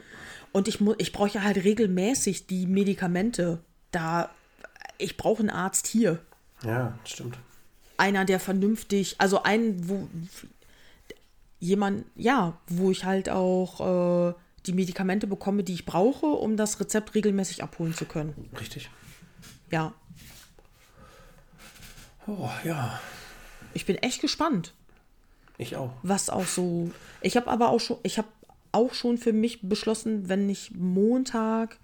Und ich, ich brauche ja halt regelmäßig die Medikamente. Da, ich brauche einen Arzt hier. Ja, stimmt. Einer, der vernünftig, also einen, wo jemand, ja, wo ich halt auch äh, die Medikamente bekomme, die ich brauche, um das Rezept regelmäßig abholen zu können. Richtig. Ja, Oh, ja. ich bin echt gespannt, Ich auch. was auch so. Ich habe aber auch schon, ich habe auch schon für mich beschlossen, wenn ich Montag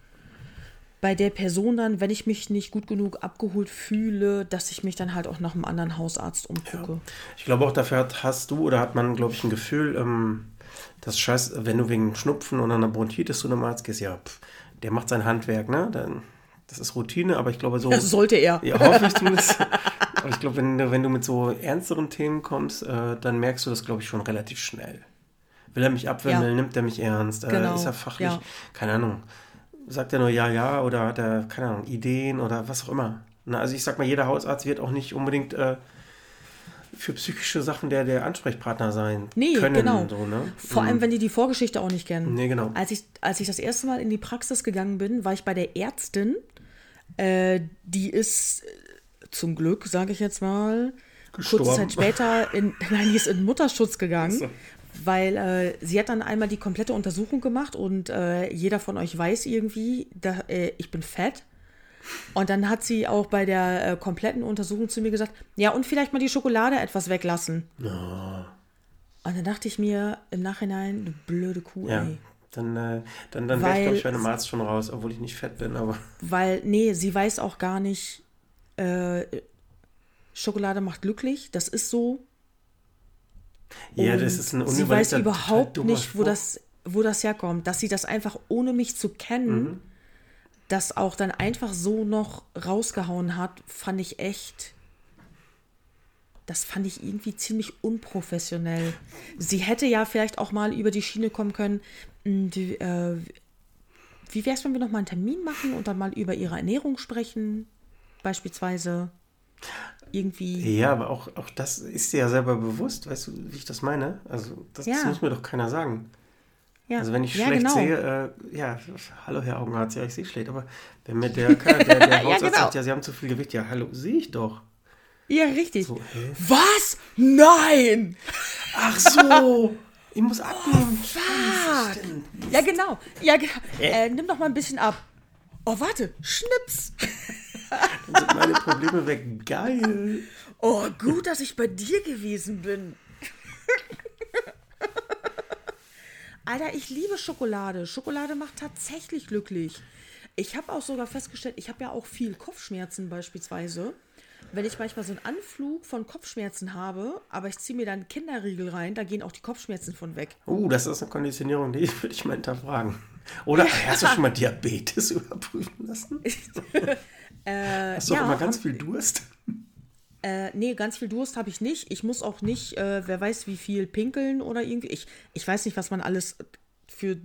bei der Person dann, wenn ich mich nicht gut genug abgeholt fühle, dass ich mich dann halt auch nach einem anderen Hausarzt umgucke. Ich glaube auch, dafür hast du oder hat man, glaube ich, ein Gefühl, ähm, das Scheiß, wenn du wegen Schnupfen oder einer Bronchitis zu einem Arzt gehst, ja, pff, der macht sein Handwerk, ne? Dann, das ist Routine, aber ich glaube so. Das sollte er. Ja, hoffe ich zumindest. aber ich glaube, wenn, du- wenn du mit so ernsteren Themen kommst, äh, dann merkst du das, glaube ich, schon relativ schnell. Will er mich abwimmeln, Ja. nimmt er mich ernst, äh, Genau, ist er fachlich, ja. keine Ahnung, sagt er nur ja, ja oder hat er, keine Ahnung, Ideen oder was auch immer. Na, also ich sag mal, jeder Hausarzt wird auch nicht unbedingt äh, für psychische Sachen der, der Ansprechpartner sein Nee, können. genau. So, ne? Vor allem, wenn die die Vorgeschichte auch nicht kennen. Nee, genau. Als ich, als ich das erste Mal in die Praxis gegangen bin, war ich bei der Ärztin. Äh, die ist äh, zum Glück, sage ich jetzt mal, Gestorben. kurze Zeit später in, nein, die ist in Mutterschutz gegangen. So. Weil äh, sie hat dann einmal die komplette Untersuchung gemacht und äh, jeder von euch weiß irgendwie, da, äh, ich bin fett. Und dann hat sie auch bei der äh, kompletten Untersuchung zu mir gesagt, ja, und vielleicht mal die Schokolade etwas weglassen. Und dann dachte ich mir im Nachhinein, du blöde Kuh, Ja, ey. dann, äh, dann, dann wäre ich, glaube ich, bei einem Arzt schon raus, obwohl ich nicht fett bin, aber Weil, nee, sie weiß auch gar nicht, äh, Schokolade macht glücklich, das ist so. ja, Und das ist ein Sie weiß überhaupt nicht, wo Spruch. das, wo das herkommt. Dass sie das einfach, ohne mich zu kennen, Mhm. Das auch dann einfach so noch rausgehauen hat, fand ich echt. Das fand ich irgendwie ziemlich unprofessionell. Sie hätte ja vielleicht auch mal über die Schiene kommen können. "Hm, Die, äh, wie wäre es, wenn wir noch mal einen Termin machen und dann mal über ihre Ernährung sprechen? Beispielsweise. Irgendwie. Ja, aber auch, auch das ist dir ja selber bewusst, weißt du, wie ich das meine? Also, das, das Ja. muss mir doch keiner sagen. Ja, Also, wenn ich ja, schlecht genau. sehe, äh, ja, hallo Herr Augenarzt, ja, ich sehe schlecht, aber wenn mir der, der, der Hausarzt genau. sagt, ja, Sie haben zu viel Gewicht, ja, hallo, sehe ich doch. Ja, richtig. So? Was? Nein! Ach so, ich muss abnehmen. Fuck! Stimmt. Ja, genau. Ja, ge äh, nimm doch mal ein bisschen ab. Oh, warte. Schnips. Dann sind meine Probleme weg. Geil. Oh, gut, dass ich bei dir gewesen bin. Alter, ich liebe Schokolade. Schokolade macht tatsächlich glücklich. Ich habe auch sogar festgestellt, ich habe ja auch viel Kopfschmerzen beispielsweise. Wenn ich manchmal so einen Anflug von Kopfschmerzen habe, aber ich ziehe mir dann Kinderriegel rein, da gehen auch die Kopfschmerzen von weg. Uh, das ist eine Konditionierung, die würde ich mal hinterfragen. Oder hast du schon mal Diabetes überprüfen lassen? äh, hast du ja, immer ganz viel Durst? Äh, nee, ganz viel Durst habe ich nicht. Ich muss auch nicht, äh, wer weiß, wie viel pinkeln oder irgendwie. Ich, ich weiß nicht, was man alles für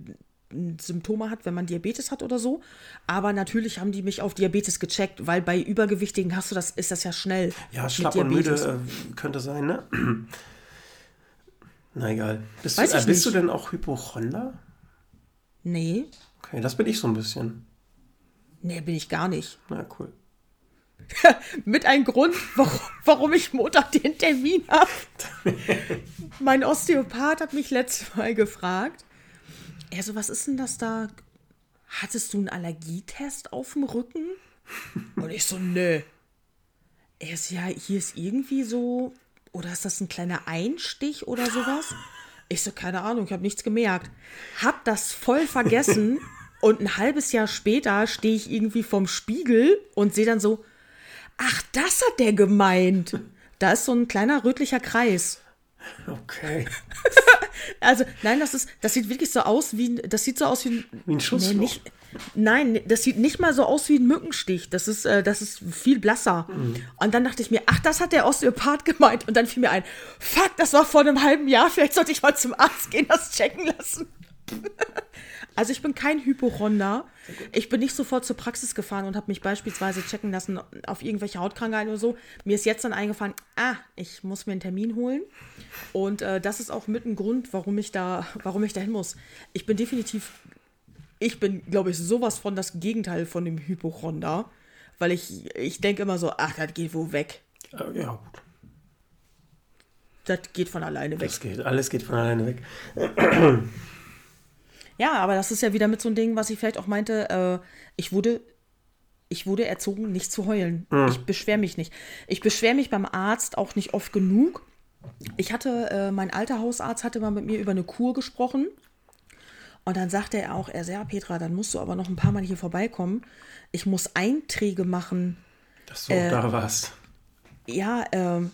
Symptome hat, wenn man Diabetes hat oder so. Aber natürlich haben die mich auf Diabetes gecheckt, weil bei Übergewichtigen hast du das, ist das ja schnell. Ja, schlapp und müde Diabetes. äh, könnte sein, ne? Na egal. Bist, du, Weiß äh, ich bist du denn auch Hypochonder? Nee, Okay, das bin ich so ein bisschen. nee, bin ich gar nicht. Na cool. Mit ein Grund, warum, warum ich Montag den Termin habe. mein Osteopath hat mich letztes Mal gefragt. Er so, was ist denn das da? Hattest du einen Allergietest auf dem Rücken? Und ich so, nö. Er so, ja, hier ist irgendwie so, oder ist das ein kleiner Einstich oder sowas? Ich so, keine Ahnung, ich habe nichts gemerkt. Hab das voll vergessen und ein halbes Jahr später stehe ich irgendwie vorm Spiegel und sehe dann so, ach, das hat der gemeint. Da ist so ein kleiner rötlicher Kreis. Okay. Also, nein, das ist, das sieht wirklich so aus wie, ein- das sieht so aus wie ein, Wie ein Schussloch. Nee, nicht, nein, das sieht nicht mal so aus wie ein Mückenstich. Das ist, äh, das ist viel blasser. Und dann dachte ich mir, ach, das hat der Osteopath gemeint. Und dann fiel mir ein, fuck, das war vor einem halben Jahr. Vielleicht sollte ich mal zum Arzt gehen, das checken lassen. Also ich bin kein Hypochonder. Ich bin nicht sofort zur Praxis gefahren und habe mich beispielsweise checken lassen auf irgendwelche Hautkrankheiten oder so. Mir ist jetzt dann eingefallen, ah, ich muss mir einen Termin holen. Und äh, das ist auch mit ein Grund, warum ich da, warum ich da hin muss. Ich bin definitiv, ich bin, glaube ich, sowas von das Gegenteil von dem Hypochonder. Weil ich, ich denke immer so, ach, das geht wo weg. Ja, gut. Das geht von alleine weg. Das geht. Alles geht von alleine weg. Ja, aber das ist ja wieder mit so einem Ding, was ich vielleicht auch meinte, äh, ich wurde, ich wurde erzogen, nicht zu heulen. Ich beschwere mich nicht. Ich beschwere mich beim Arzt auch nicht oft genug. Ich hatte, äh, mein alter Hausarzt hatte mal mit mir über eine Kur gesprochen. Und dann sagte er auch, er sagt, ja, Petra, dann musst du aber noch ein paar Mal hier vorbeikommen. Ich muss Einträge machen. Dass du auch da warst. Ja, ähm,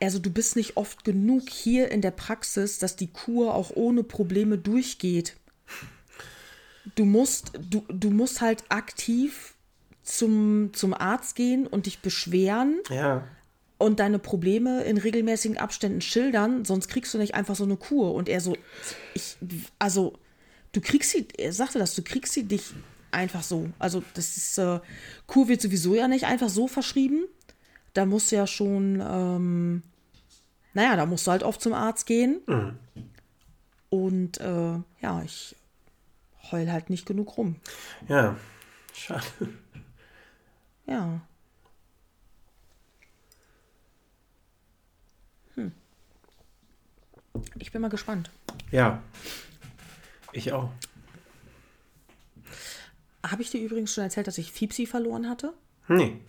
also du bist nicht oft genug hier in der Praxis, dass die Kur auch ohne Probleme durchgeht. Du musst, du, du musst halt aktiv zum, zum Arzt gehen und dich beschweren Ja. und deine Probleme in regelmäßigen Abständen schildern, sonst kriegst du nicht einfach so eine Kur. Und er so, ich, also, du kriegst sie, er sagte das, du kriegst sie dich einfach so. Also, das ist, äh, Kur wird sowieso ja nicht einfach so verschrieben. Da musst du ja schon, ähm, naja, da musst du halt oft zum Arzt gehen. Und äh, ja, ich heul halt nicht genug rum. Ja. Schade. Ja. Hm. Ich bin mal gespannt. Ja. Ich auch. Habe ich dir übrigens schon erzählt, dass ich Fiepsi verloren hatte? Nee.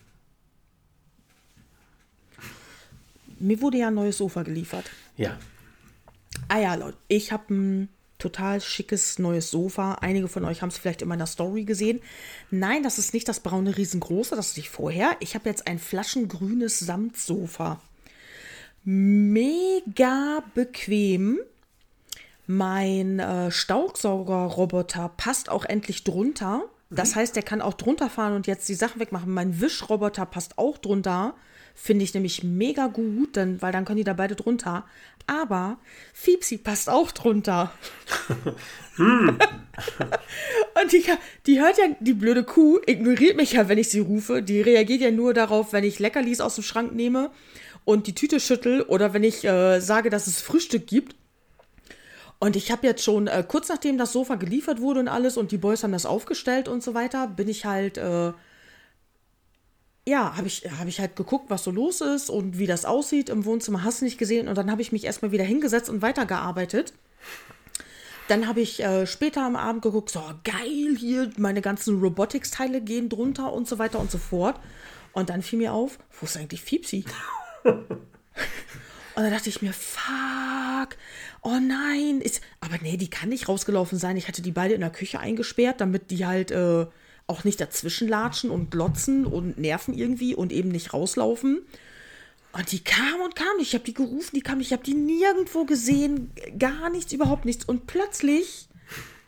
Mir wurde ja ein neues Sofa geliefert. Ja. Ah ja, Leute, ich habe ein total schickes neues Sofa. Einige von euch haben es vielleicht in meiner Story gesehen. Nein, das ist nicht das braune riesengroße, das hatte ich vorher. Ich habe jetzt ein flaschengrünes Samtsofa. Mega bequem. Mein äh, Staubsaugerroboter passt auch endlich drunter. Das heißt, der kann auch drunter fahren und jetzt die Sachen wegmachen. Mein Wischroboter passt auch drunter. Finde ich nämlich mega gut, denn, weil dann können die da beide drunter. Aber Fiepsi passt auch drunter. und die, die hört ja, die blöde Kuh ignoriert mich ja, wenn ich sie rufe. Die reagiert ja nur darauf, wenn ich Leckerlis aus dem Schrank nehme und die Tüte schüttel oder wenn ich äh, sage, dass es Frühstück gibt. Und ich habe jetzt schon, äh, kurz nachdem das Sofa geliefert wurde und alles und die Boys haben das aufgestellt und so weiter, bin ich halt, äh, ja, habe ich, hab ich halt geguckt, was so los ist und wie das aussieht im Wohnzimmer, hast du nicht gesehen. Und dann habe ich mich erstmal wieder hingesetzt und weitergearbeitet. Dann habe ich äh, später am Abend geguckt, so geil, hier meine ganzen Robotics-Teile gehen drunter und so weiter und so fort. Und dann fiel mir auf, wo ist eigentlich Fiepsi? Und dann dachte ich mir, fuck. oh nein, ist, aber nee, die kann nicht rausgelaufen sein. Ich hatte die beide in der Küche eingesperrt, damit die halt äh, auch nicht dazwischen latschen und glotzen und nerven irgendwie und eben nicht rauslaufen. Und die kam und kam. Ich habe die gerufen, die kam. Ich habe die nirgendwo gesehen. Gar nichts, überhaupt nichts. Und plötzlich,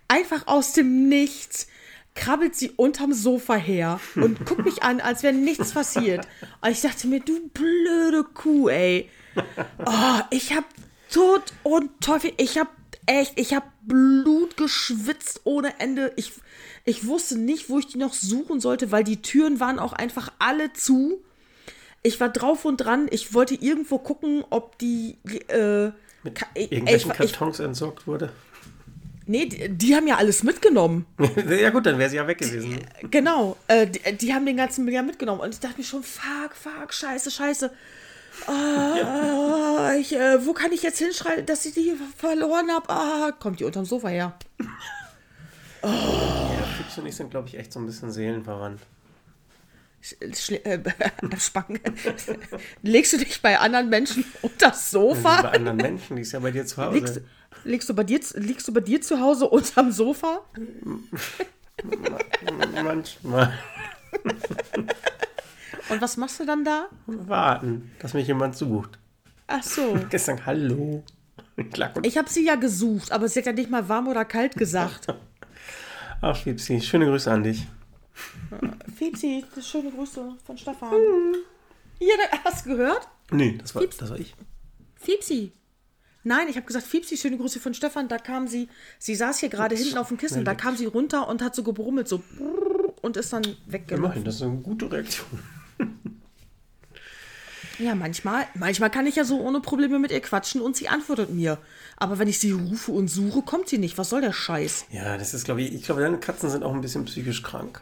einfach aus dem Nichts, krabbelt sie unterm Sofa her und guckt mich an, als wäre nichts passiert. Und ich dachte mir, du blöde Kuh, ey. Oh, ich hab Tod und Teufel, ich hab echt, ich hab Blut geschwitzt ohne Ende. Ich, ich wusste nicht, wo ich die noch suchen sollte, weil die Türen waren auch einfach alle zu. Ich war drauf und dran. Ich wollte irgendwo gucken, ob die. Äh, Mit ich- irgendwelchen ich- ich- Kartons entsorgt wurde. Nee, die, die haben ja alles mitgenommen. ja gut, dann wäre sie ja weg gewesen. Genau, äh, die, die haben den ganzen Müll ja mitgenommen. Und ich dachte mir schon, fuck, fuck, scheiße, scheiße. Ah, ich, äh, wo kann ich jetzt hinschreiben, dass ich die verloren habe? Ah, kommt die unterm Sofa her. Ja, Fips und ich sind, glaube ich, echt so ein bisschen seelenverwandt. Schle äh. Legst du dich bei anderen Menschen unters Bei Sofa? anderen Menschen, die ist ja bei dir zu Hause. Liegst, liegst, du bei dir, liegst du bei dir zu Hause unterm Sofa? Manchmal Und was machst du dann da? warten, dass mich jemand sucht. Ach so. Gestern, hallo. Ich habe sie ja gesucht, aber sie hat ja nicht mal warm oder kalt gesagt. Ach, Fipsi, schöne Grüße an dich. Fizi, schöne Grüße von Stefan. Ja, da- hast du gehört? Nee, das war, Fips. das war ich. Fiepsi. Nein, ich habe gesagt, Fiepsi, schöne Grüße von Stefan. Da kam sie, sie saß hier gerade hinten auf dem Kissen, da kam sie runter und hat so gebrummelt, so und ist dann Immerhin, weggelaufen. das ist eine gute Reaktion. Ja, manchmal, manchmal kann ich ja so ohne Probleme mit ihr quatschen und sie antwortet mir. Aber wenn ich sie rufe und suche, kommt sie nicht. Was soll der Scheiß? Ja, das ist, glaube ich, ich glaube, deine Katzen sind auch ein bisschen psychisch krank.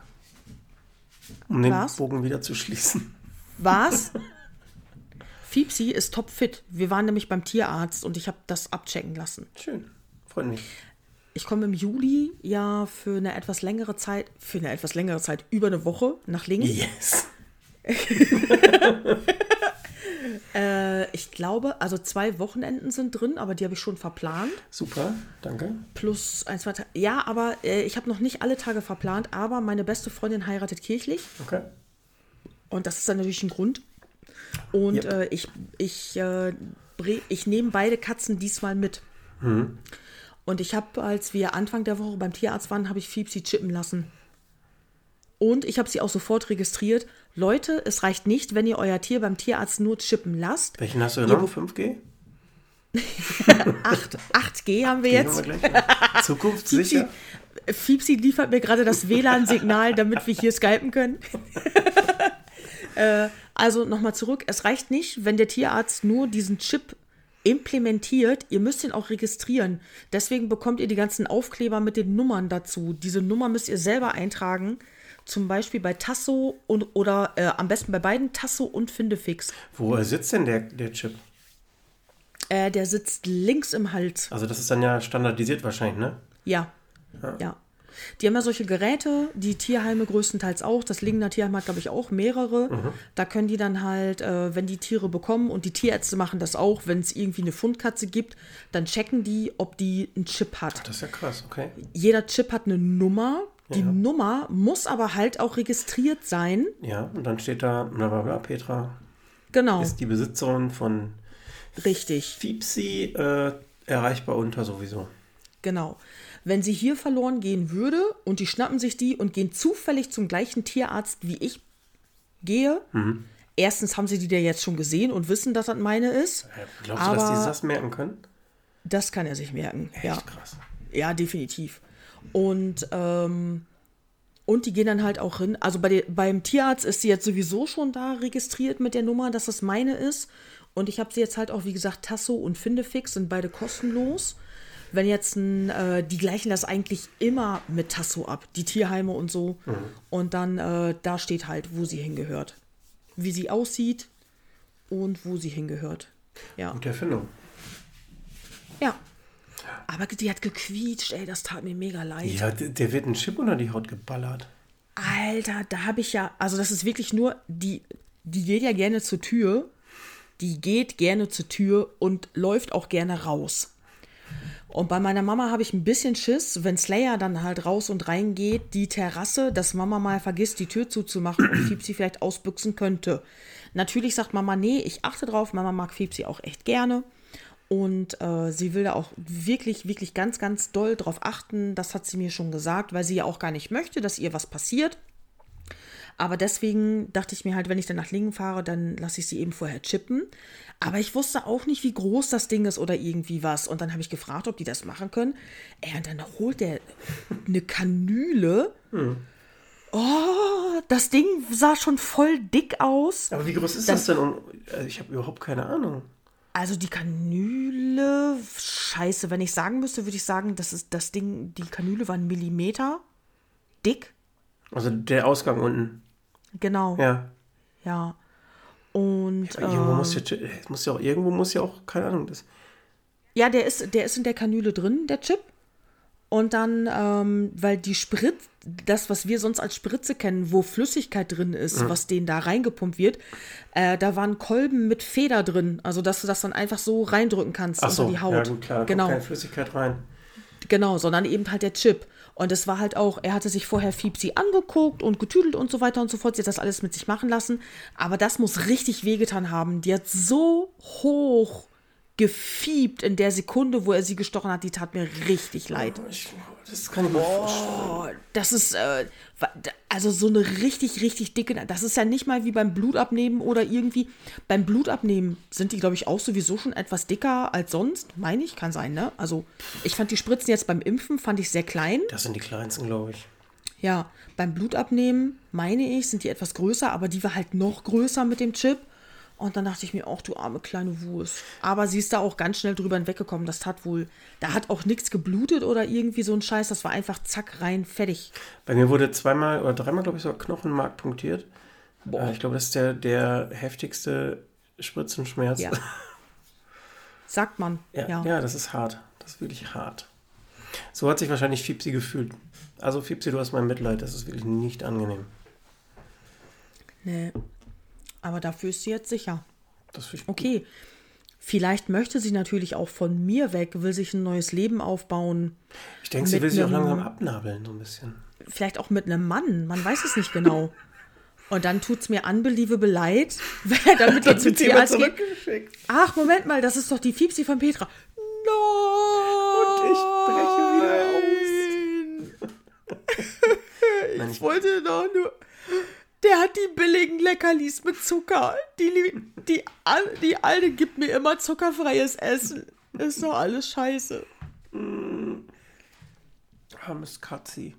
Um den Was? Bogen wieder zu schließen. Was? Fiepsi ist topfit. Wir waren nämlich beim Tierarzt und ich habe das abchecken lassen. Schön. Freut mich. Ich komme im Juli ja für eine etwas längere Zeit, für eine etwas längere Zeit, über eine Woche nach links. Yes. Äh, ich glaube, also zwei Wochenenden sind drin, aber die habe ich schon verplant. Super, danke. Plus ein, zwei Tage. Ja, aber äh, ich habe noch nicht alle Tage verplant, aber meine beste Freundin heiratet kirchlich. Okay. Und das ist dann natürlich ein Grund. Und Yep. äh, ich, ich, äh, ich nehme beide Katzen diesmal mit. Und ich habe, als wir Anfang der Woche beim Tierarzt waren, habe ich Fiepsi chippen lassen. Und ich habe sie auch sofort registriert. Leute, es reicht nicht, wenn ihr euer Tier beim Tierarzt nur chippen lasst. Welchen hast du genommen? 5G? 8, 8G haben wir Den jetzt. haben wir. Zukunftssicher. Fiepsi liefert mir gerade das WLAN-Signal, damit wir hier skypen können. äh, also nochmal zurück. Es reicht nicht, wenn der Tierarzt nur diesen Chip implementiert. Ihr müsst ihn auch registrieren. Deswegen bekommt ihr die ganzen Aufkleber mit den Nummern dazu. Diese Nummer müsst ihr selber eintragen. Zum Beispiel bei Tasso und, oder äh, am besten bei beiden Tasso und Findefix. Wo sitzt denn der, der Chip? Äh, der sitzt links im Hals. Also das ist dann ja standardisiert wahrscheinlich, ne? Ja. Ja. Die haben ja solche Geräte, die Tierheime größtenteils auch. Das Lingener Tierheim hat, glaube ich, auch mehrere. Da können die dann halt, äh, wenn die Tiere bekommen, und die Tierärzte machen das auch, wenn es irgendwie eine Fundkatze gibt, dann checken die, ob die einen Chip hat. Das ist ja krass, okay. Jeder Chip hat eine Nummer. Die Nummer muss aber halt auch registriert sein. Ja, und dann steht da, bla bla bla, Petra Genau, ist die Besitzerin von richtig. Fiepsi, äh, erreichbar unter sowieso. Genau. Wenn sie hier verloren gehen würde und die schnappen sich die und gehen zufällig zum gleichen Tierarzt wie ich gehe, erstens haben sie die ja jetzt schon gesehen und wissen, dass das meine ist. Glaubst du, dass die das merken können? Das kann er sich merken. Ja, Echt krass. ja definitiv. Und, ähm, und die gehen dann halt auch hin. Also bei der, beim Tierarzt ist sie jetzt sowieso schon da registriert mit der Nummer, dass das meine ist. Und ich habe sie jetzt halt auch, wie gesagt, Tasso und Findefix sind beide kostenlos. Wenn jetzt ein, äh, die gleichen das eigentlich immer mit Tasso ab, die Tierheime und so. Und dann äh, da steht halt, wo sie hingehört. Wie sie aussieht und wo sie hingehört. Ja. Gute Erfindung. Ja. Aber die hat gequietscht, ey, das tat mir mega leid. Ja, der, wird ein Chip unter die Haut geballert. Alter, da habe ich ja, also das ist wirklich nur, die, die geht ja gerne zur Tür, die geht gerne zur Tür und läuft auch gerne raus. Und bei meiner Mama habe ich ein bisschen Schiss, wenn Slayer dann halt raus und rein geht, die Terrasse, dass Mama mal vergisst, die Tür zuzumachen und Fiepsi vielleicht ausbüchsen könnte. Natürlich sagt Mama, nee, ich achte drauf. Mama mag Fiepsi auch echt gerne. Und äh, sie will da auch wirklich, wirklich ganz, ganz doll drauf achten. Das hat sie mir schon gesagt, weil sie ja auch gar nicht möchte, dass ihr was passiert. Aber deswegen dachte ich mir halt, wenn ich dann nach Lingen fahre, dann lasse ich sie eben vorher chippen. Aber ich wusste auch nicht, wie groß das Ding ist oder irgendwie was. Und dann habe ich gefragt, ob die das machen können. Ey, und dann holt der eine Kanüle. Hm. Oh, das Ding sah schon voll dick aus. Aber wie groß ist das, das denn? Also ich habe überhaupt keine Ahnung. Also die Kanüle, scheiße, wenn ich sagen müsste, würde ich sagen, das ist das Ding, die Kanüle war ein Millimeter dick. Also der Ausgang unten. Genau. Ja. Ja. Und. Ja, irgendwo, muss ja, muss ja auch, irgendwo muss ja auch, keine Ahnung, das. Ja, der ist, der ist in der Kanüle drin, der Chip. Und dann, ähm, weil die Spritze, das, was wir sonst als Spritze kennen, wo Flüssigkeit drin ist, mhm. was denen da reingepumpt wird, äh, da waren Kolben mit Feder drin. Also, dass du das dann einfach so reindrücken kannst Ach so, unter die Haut. Ja, gut, klar, genau. keine Flüssigkeit rein. Genau, sondern eben halt der Chip. Und es war halt auch, er hatte sich vorher Fiepsi angeguckt und getüdelt und so weiter und so fort. Sie hat das alles mit sich machen lassen. Aber das muss richtig wehgetan haben. Die hat so hoch gefiebt in der Sekunde, wo er sie gestochen hat. Die tat mir richtig leid. Ich, das kann ich mir oh, vorstellen. Das ist, äh, also so eine richtig, richtig dicke, das ist ja nicht mal wie beim Blutabnehmen oder irgendwie. Beim Blutabnehmen sind die, glaube ich, auch sowieso schon etwas dicker als sonst. Meine ich, kann sein, ne? Also ich fand die Spritzen jetzt beim Impfen, fand ich sehr klein. Das sind die kleinsten, glaube ich. Ja, beim Blutabnehmen, meine ich, sind die etwas größer, aber die war halt noch größer mit dem Chip. Und dann dachte ich mir, auch du arme kleine Wurst. Aber sie ist da auch ganz schnell drüber hinweggekommen. Das tat wohl, da hat auch nichts geblutet oder irgendwie so ein Scheiß. Das war einfach zack, rein, fertig. Bei mir wurde zweimal oder dreimal, glaube ich, sogar Knochenmark punktiert. Boah. Äh, ich glaube, das ist der, der heftigste Spritzenschmerz. Ja. Sagt man. Ja, ja. ja, das ist hart. Das ist wirklich hart. So hat sich wahrscheinlich Fiepsi gefühlt. Also Fiepsi, du hast mein Mitleid. Das ist wirklich nicht angenehm. Nee, aber dafür ist sie jetzt sicher. Das ich okay. Vielleicht möchte sie natürlich auch von mir weg, will sich ein neues Leben aufbauen. Ich denke, sie will sich auch langsam abnabeln, so ein bisschen. Vielleicht auch mit einem Mann, man weiß es nicht genau. Und dann tut es mir unbelievable leid, wenn er damit jetzt zum Tierarzt geht. Ach, Moment mal, das ist doch die Fiepsi von Petra. Nein! Und ich breche wieder aus. ich wollte doch nur... Der hat die billigen Leckerlis mit Zucker. Die, die, die Alte gibt mir immer zuckerfreies Essen. Ist doch alles scheiße. Mm. Armes Katzi.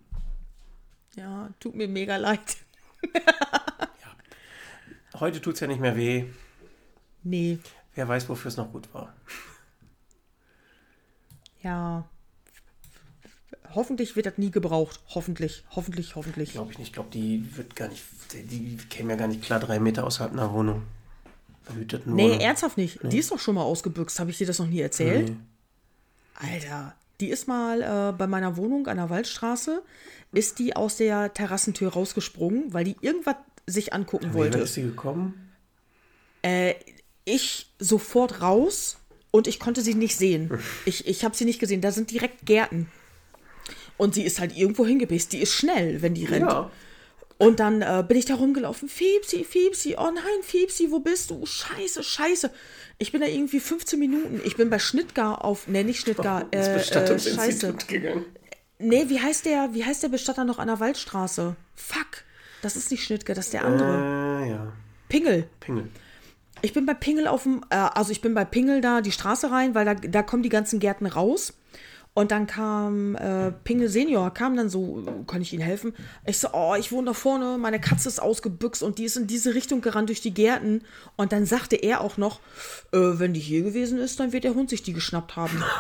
Ja, tut mir mega leid. ja. Heute tut es ja nicht mehr weh. Nee. Wer weiß, wofür es noch gut war. Ja hoffentlich wird das nie gebraucht. Hoffentlich, hoffentlich, hoffentlich. Glaube ich nicht. Ich glaube, die wird gar nicht, die käme ja gar nicht klar drei Meter außerhalb einer Wohnung. Verhütet nur. Nee, ernsthaft nicht. Nee. Die ist doch schon mal ausgebüxt. Habe ich dir das noch nie erzählt? Nee. Alter, die ist mal äh, bei meiner Wohnung an der Waldstraße, ist die aus der Terrassentür rausgesprungen, weil die irgendwas sich angucken ja, wollte. Wie ist sie gekommen? Äh, ich sofort raus und ich konnte sie nicht sehen. Ich, ich habe sie nicht gesehen. Da sind direkt Gärten. Und sie ist halt irgendwo hingebissen. Die ist schnell, wenn die rennt. Ja. Und dann äh, bin ich da rumgelaufen. Fiepsi, Fiepsi, oh nein, Fiepsi, wo bist du? Scheiße, scheiße. Ich bin da irgendwie 15 Minuten. Ich bin bei Schnittgar auf. Ne, nicht Schnittgar. Äh, äh, scheiße. Gegangen. Nee, wie heißt der, wie heißt der Bestatter noch an der Waldstraße? Fuck. Das ist nicht Schnittgar, das ist der andere. Äh, ja. Pingel. Pingel. Ich bin bei Pingel auf dem, äh, also ich bin bei Pingel da die Straße rein, weil da, da kommen die ganzen Gärten raus. Und dann kam äh, Pinge Senior, kam dann so, kann ich Ihnen helfen? Ich so, oh, ich wohne da vorne, meine Katze ist ausgebüxt und die ist in diese Richtung gerannt durch die Gärten. Und dann sagte er auch noch, äh, wenn die hier gewesen ist, dann wird der Hund sich die geschnappt haben.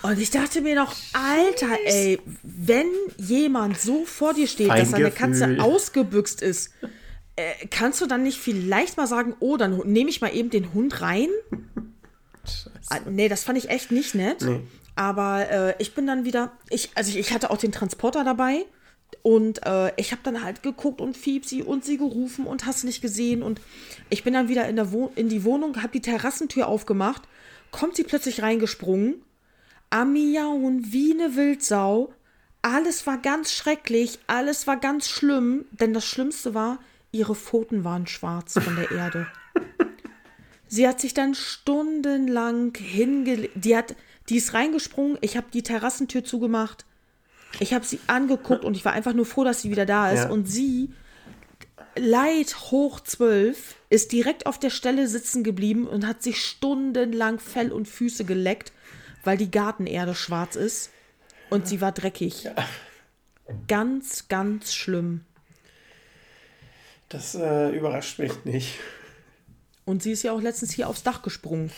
Und ich dachte mir noch, Alter, ey, wenn jemand so vor dir steht, Fein dass seine Katze ausgebüxt ist, äh, kannst du dann nicht vielleicht mal sagen, oh, dann nehme ich mal eben den Hund rein? Scheiße. Ah, nee, das fand ich echt nicht nett. Nee. Aber äh, ich bin dann wieder, ich, also ich, ich hatte auch den Transporter dabei und äh, ich habe dann halt geguckt und Fiepsi und sie gerufen und hast nicht gesehen. Und ich bin dann wieder in, der Wo in die Wohnung, habe die Terrassentür aufgemacht, kommt sie plötzlich reingesprungen. Amiauen wie eine Wildsau. Alles war ganz schrecklich, alles war ganz schlimm, denn das Schlimmste war, ihre Pfoten waren schwarz von der Erde. Sie hat sich dann stundenlang hingelegt. Die hat, die ist reingesprungen. Ich habe die Terrassentür zugemacht. Ich habe sie angeguckt und ich war einfach nur froh, dass sie wieder da ist. Ja. Und sie, Leid hoch zwölf, ist direkt auf der Stelle sitzen geblieben und hat sich stundenlang Fell und Füße geleckt, weil die Gartenerde schwarz ist. Und sie war dreckig. Ganz, ganz schlimm. Das äh, überrascht mich nicht. Und sie ist ja auch letztens hier aufs Dach gesprungen.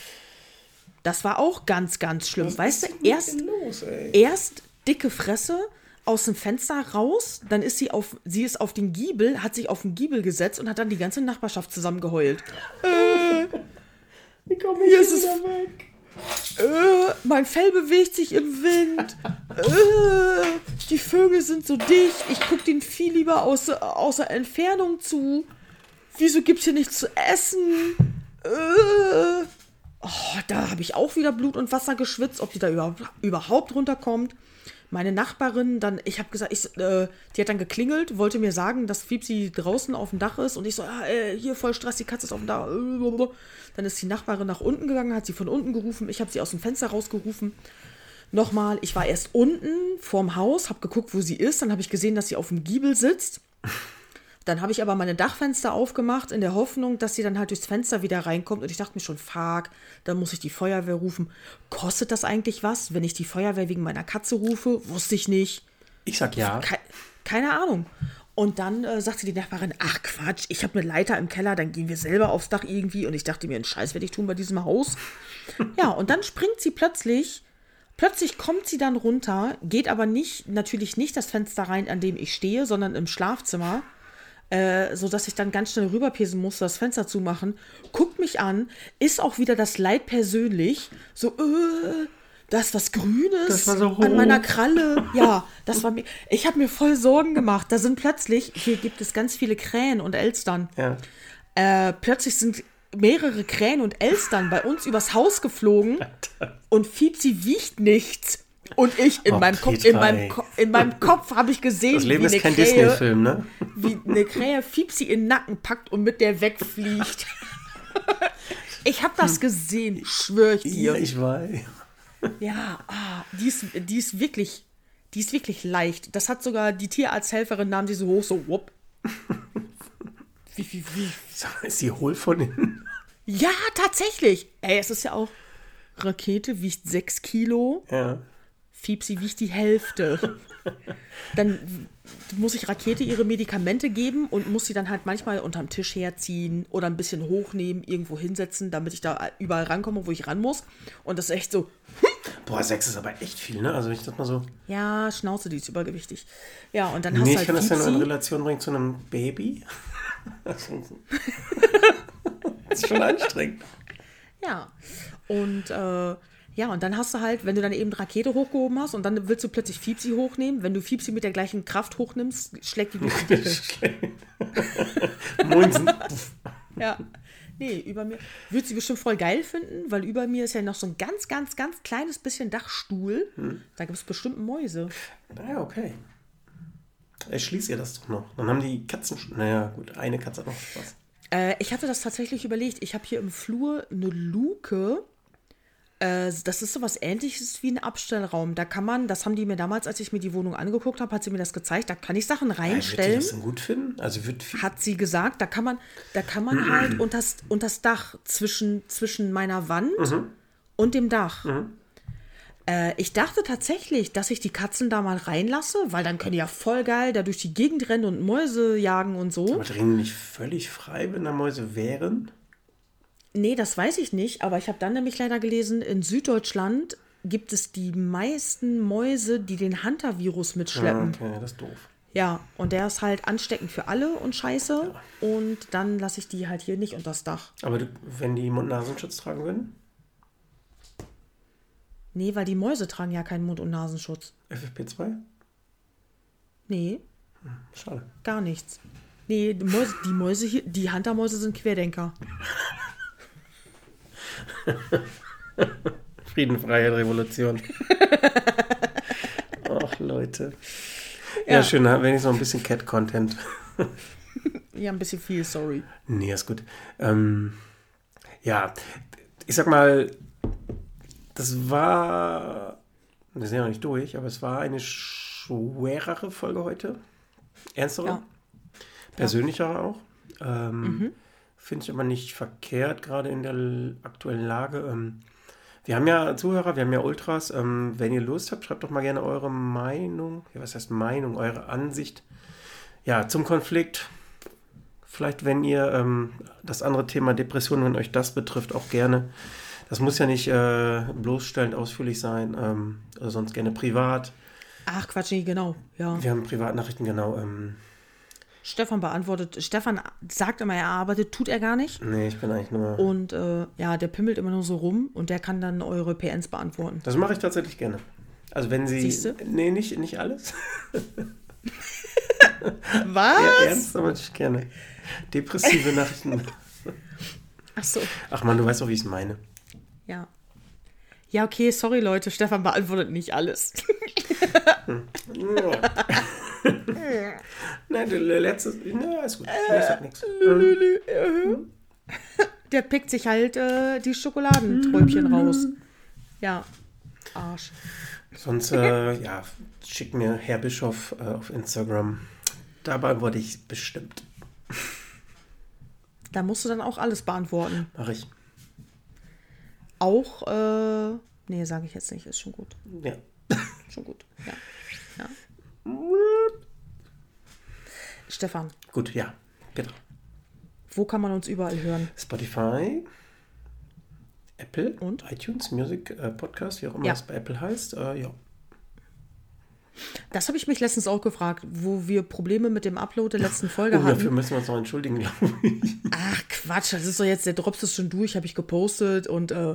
Das war auch ganz, ganz schlimm. weißt du, Was ist denn erst, los, erst dicke Fresse aus dem Fenster raus, dann ist sie auf, sie ist auf den Giebel, hat sich auf den Giebel gesetzt und hat dann die ganze Nachbarschaft zusammen geheult. Wie komme Hier ich ist es- wieder weg? Äh, mein Fell bewegt sich im Wind. Äh, die Vögel sind so dicht. Ich gucke den viel lieber aus, außer Entfernung zu. Wieso gibt's hier nichts zu essen? Äh, oh, da habe ich auch wieder Blut und Wasser geschwitzt, ob die da überhaupt, überhaupt runterkommt. Meine Nachbarin, dann, ich habe gesagt, ich, äh, die hat dann geklingelt, wollte mir sagen, dass Fiepsi draußen auf dem Dach ist und ich so, ah, äh, hier voll Stress, die Katze ist auf dem Dach. Dann ist die Nachbarin nach unten gegangen, hat sie von unten gerufen, ich habe sie aus dem Fenster rausgerufen. Nochmal, ich war erst unten vorm Haus, habe geguckt, wo sie ist, dann habe ich gesehen, dass sie auf dem Giebel sitzt. Dann habe ich aber meine Dachfenster aufgemacht, in der Hoffnung, dass sie dann halt durchs Fenster wieder reinkommt. Und ich dachte mir schon, fuck, dann muss ich die Feuerwehr rufen. Kostet das eigentlich was, wenn ich die Feuerwehr wegen meiner Katze rufe? Wusste ich nicht. Ich sag ja. Kei keine Ahnung. Und dann äh, sagte die Nachbarin, ach Quatsch, ich habe eine Leiter im Keller, dann gehen wir selber aufs Dach irgendwie. Und ich dachte mir, einen Scheiß werde ich tun bei diesem Haus. ja, und dann springt sie plötzlich, plötzlich kommt sie dann runter, geht aber nicht, natürlich nicht das Fenster rein, an dem ich stehe, sondern im Schlafzimmer. Äh, so dass ich dann ganz schnell rüberpesen musste, das Fenster zumachen, guckt mich an, ist auch wieder das Leid persönlich, so, äh, da ist was Grünes Das war so an meiner. Kralle. Ja, das war mir, ich habe mir voll Sorgen gemacht. Da sind plötzlich, hier gibt es ganz viele Krähen und Elstern. Ja. Äh, plötzlich sind mehrere Krähen und Elstern bei uns übers Haus geflogen und Fiepsi wiegt nichts. Und ich in Oh, meinem Kopf, in meinem. Ko in meinem Kopf habe ich gesehen, Das Leben wie ist eine kein Krähe, ne? wie eine Krähe Fiepsi in den Nacken packt und mit der wegfliegt. ich habe das gesehen, schwöre ich dir. Ja, ich weiß. Ja, ah, die, ist, die ist wirklich, die ist wirklich leicht. Das hat sogar die Tierarzthelferin nahm die so hoch, so wupp. Wie, wie, wie. Ist die hohl von innen? Ja, tatsächlich. Ey, es ist ja auch, Rakete wiegt 6 Kilo, Ja. Fiepsi wiegt die Hälfte. Dann muss ich Rakete ihre Medikamente geben und muss sie dann halt manchmal unterm Tisch herziehen oder ein bisschen hochnehmen, irgendwo hinsetzen, damit ich da überall rankomme, wo ich ran muss. Und das ist echt so, Boah, sechs ist aber echt viel, ne? Also, wenn ich das mal so. Ja, Schnauze, die ist übergewichtig. Ja, und dann hast Nee, du ich halt kann das ja nur in Fiepsi. Relation bringen zu einem Baby. das ist schon anstrengend. Ja. Und äh, ja, und dann hast du halt, wenn du dann eben Rakete hochgehoben hast und dann willst du plötzlich Fiepsi hochnehmen, wenn du Fiepsi mit der gleichen Kraft hochnimmst, schlägt die durch die Decke. Munzen. ja. Nee, über mir. Würde sie bestimmt voll geil finden, weil über mir ist ja noch so ein ganz, ganz, ganz kleines bisschen Dachstuhl. Da gibt es bestimmt Mäuse. Naja, okay. Erschließ ihr das doch noch. Dann haben die Katzen. Naja, gut, eine Katze hat noch Spaß. Äh, ich hatte das tatsächlich überlegt. Ich habe hier im Flur eine Luke. Äh, das ist sowas ähnliches wie ein Abstellraum. Da kann man, das haben die mir damals, als ich mir die Wohnung angeguckt habe, hat sie mir das gezeigt. Da kann ich Sachen Wird die reinstellen. das denn gut finden? Also, wird viel. Hat sie gesagt, da kann man, da kann man halt unters, unters Dach zwischen, zwischen meiner Wand und dem Dach. Äh, ich dachte tatsächlich, dass ich die Katzen da mal reinlasse, weil dann können die ja voll geil da durch die Gegend rennen und Mäuse jagen und so. Aber drinnen nicht völlig frei, wenn da Mäuse wären? Nee, das weiß ich nicht, aber ich habe dann nämlich leider gelesen, in Süddeutschland gibt es die meisten Mäuse, die den Hunter-Virus mitschleppen. Okay, das ist doof. Ja, und der ist halt ansteckend für alle und scheiße. Und dann lasse ich die halt hier nicht unters Dach. Aber du, wenn die Mund-Nasenschutz tragen würden? Nee, weil die Mäuse tragen ja keinen Mund- und Nasenschutz. FFP2? Nee, Schade. gar nichts. Nee, die Mäuse, die Mäuse hier, die Hunter-Mäuse sind Querdenker. Frieden, Freiheit, Revolution. Ach, Leute. Ja, Ja. schön, wenn ich so ein bisschen Cat-Content. Ja, ein bisschen viel, sorry. Nee, ist gut. Ähm, ja, ich sag mal, das war, wir sind ja noch nicht durch, aber es war eine schwerere Folge heute. Ernstere, Ja. persönlichere auch. Ähm, Finde ich aber nicht verkehrt, gerade in der aktuellen Lage. Ähm, wir haben ja Zuhörer, wir haben ja Ultras. Ähm, wenn ihr Lust habt, schreibt doch mal gerne eure Meinung. Ja, was heißt Meinung? Eure Ansicht. Ja, zum Konflikt. Vielleicht, wenn ihr ähm, das andere Thema Depression, wenn euch das betrifft, auch gerne. Das muss ja nicht äh, bloßstellend ausführlich sein, ähm, sonst gerne privat. Ach, Quatsch, genau. Ja. Wir haben Privatnachrichten, genau. Ähm, Stefan beantwortet. Stefan sagt immer, er arbeitet, tut er gar nicht. nee, ich bin eigentlich nur. Und äh, ja, der pimmelt immer nur so rum und der kann dann eure PNs beantworten. Das mache ich tatsächlich gerne. Also wenn sie. Siehste? Nee, nicht, nicht alles. Was? Ja, ernst, aber natürlich gerne. Depressive Nachrichten. Ach so. Ach man, du weißt auch, wie ich es meine. Ja. Ja, okay, sorry Leute, Stefan beantwortet nicht alles. Nein, der letzte. Na, ist gut. Nee, ich sag nichts. Der pickt sich halt äh, die Schokoladenträubchen raus. Ja. Arsch. Sonst, äh, ja, schick mir Herr Bischof äh, auf Instagram. Dabei wurde ich bestimmt. Da musst du dann auch alles beantworten. Mache ich. Auch, äh, nee, sage ich jetzt nicht, ist schon gut. Ja. Schon gut. Ja. Stefan, Gut, ja. Bitte. wo kann man uns überall hören? Spotify, Apple Und? iTunes, Music, äh, Podcast, wie auch immer Ja. es bei Apple heißt. Äh, ja. Das habe ich mich letztens auch gefragt, wo wir Probleme mit dem Upload der letzten Folge Oh, dafür hatten. müssen wir uns noch entschuldigen, glaube ich. Ach Quatsch, das ist doch jetzt, der Drops ist schon durch, habe ich gepostet und äh,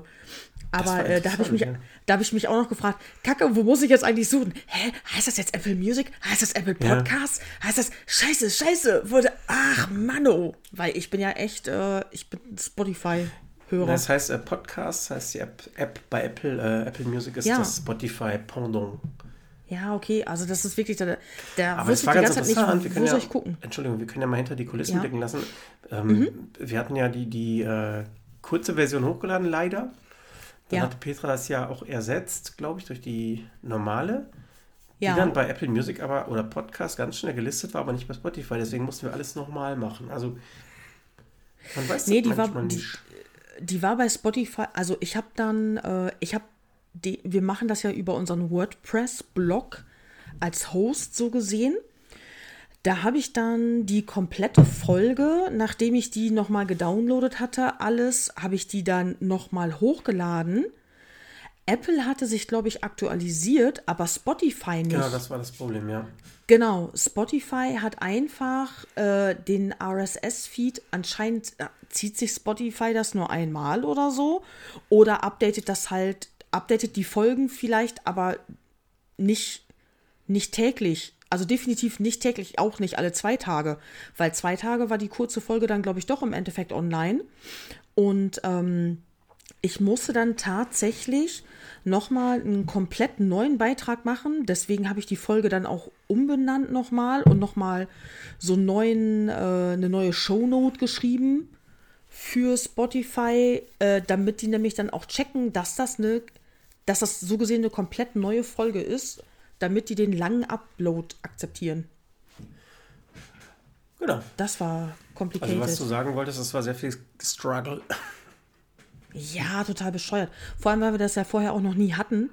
aber äh, da habe ich mich, da habe ich mich auch noch gefragt, Kacke, wo muss ich jetzt eigentlich suchen? Hä, heißt das jetzt Apple Music? Heißt das Apple Ja. Podcast? Heißt das Scheiße, Scheiße? Wurde, ach Manno, weil ich bin ja echt, äh, ich bin Spotify-Hörer. Das heißt äh, Podcast, heißt die App, App bei Apple, äh, Apple Music ist Ja. das Spotify Pendant. Ja, okay, also das ist wirklich, da, da Aber es war ganz interessant. nicht, wir können ja, ich gucken? Entschuldigung, wir können ja mal hinter die Kulissen Ja. Mhm. blicken lassen. Ähm, Wir hatten ja die, die äh, kurze Version hochgeladen, leider. Dann Ja. hat Petra das ja auch ersetzt, glaube ich, durch die normale. Ja. Die dann bei Apple Music aber oder Podcast ganz schnell gelistet war, aber nicht bei Spotify. Deswegen mussten wir alles nochmal machen. Also man weiß Nee, das die war- manchmal die- nicht. Die war bei Spotify, also ich habe dann, äh, ich habe, wir machen das ja über unseren WordPress-Blog als Host so gesehen. Da habe ich dann die komplette Folge, nachdem ich die nochmal gedownloadet hatte, alles, habe ich die dann nochmal hochgeladen. Apple hatte sich, glaube ich, aktualisiert, aber Spotify nicht. Genau, das war das Problem, ja. Genau, Spotify hat einfach äh, den RSS-Feed, anscheinend äh, zieht sich Spotify das nur einmal oder so oder updatet das halt, updatet die Folgen vielleicht, aber nicht, nicht täglich. Also definitiv nicht täglich, auch nicht alle zwei Tage, weil zwei Tage war die kurze Folge dann, glaube ich, doch im Endeffekt online. Und ähm, ich musste dann tatsächlich nochmal einen komplett neuen Beitrag machen. Deswegen habe ich die Folge dann auch umbenannt nochmal und nochmal so neuen, äh, eine neue Shownote geschrieben für Spotify, äh, damit die nämlich dann auch checken, dass das eine, dass das so gesehen eine komplett neue Folge ist, damit die den langen Upload akzeptieren. Genau. Das war complicated. Also was du sagen wolltest, das war sehr viel Struggle. Ja, total bescheuert. Vor allem, weil wir das ja vorher auch noch nie hatten.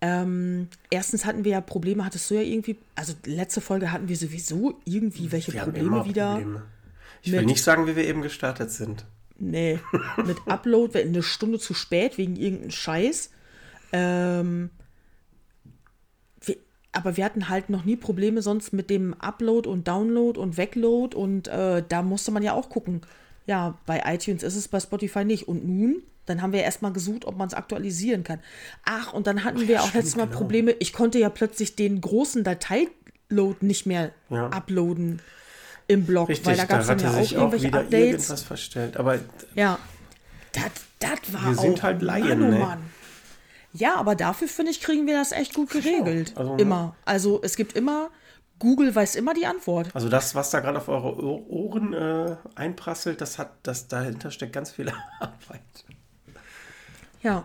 Ähm, erstens hatten wir ja Probleme, hattest du ja irgendwie, also letzte Folge hatten wir sowieso irgendwie welche Wir Probleme wieder. Probleme. Ich will nicht sagen, wie wir eben gestartet sind. Nee, mit Upload eine Stunde zu spät wegen irgendeinem Scheiß. Ähm, aber wir hatten halt noch nie Probleme sonst mit dem Upload und Download und Wegload und äh, da musste man ja auch gucken. Ja, bei iTunes ist es, bei Spotify nicht. Und nun, dann haben wir erstmal gesucht, ob man es aktualisieren kann. Ach, und dann hatten wir auch stimmt, letztes Mal genau. Probleme. Ich konnte ja plötzlich den großen Dateiload nicht mehr Ja. uploaden im Blog, Richtig, weil da gab es dann ja auch auch irgendwelche wieder Updates. irgendwas verstellt. Aber Ja. Das, war Wir sind auch, halt Laien, ne? Mann. Ja, aber dafür finde ich, kriegen wir das echt gut geregelt. Also, ne? immer. Also es gibt immer, Google weiß immer die Antwort. Also das, was da gerade auf eure Ohr- Ohren äh, einprasselt, das hat, das dahinter steckt ganz viel Arbeit. Ja.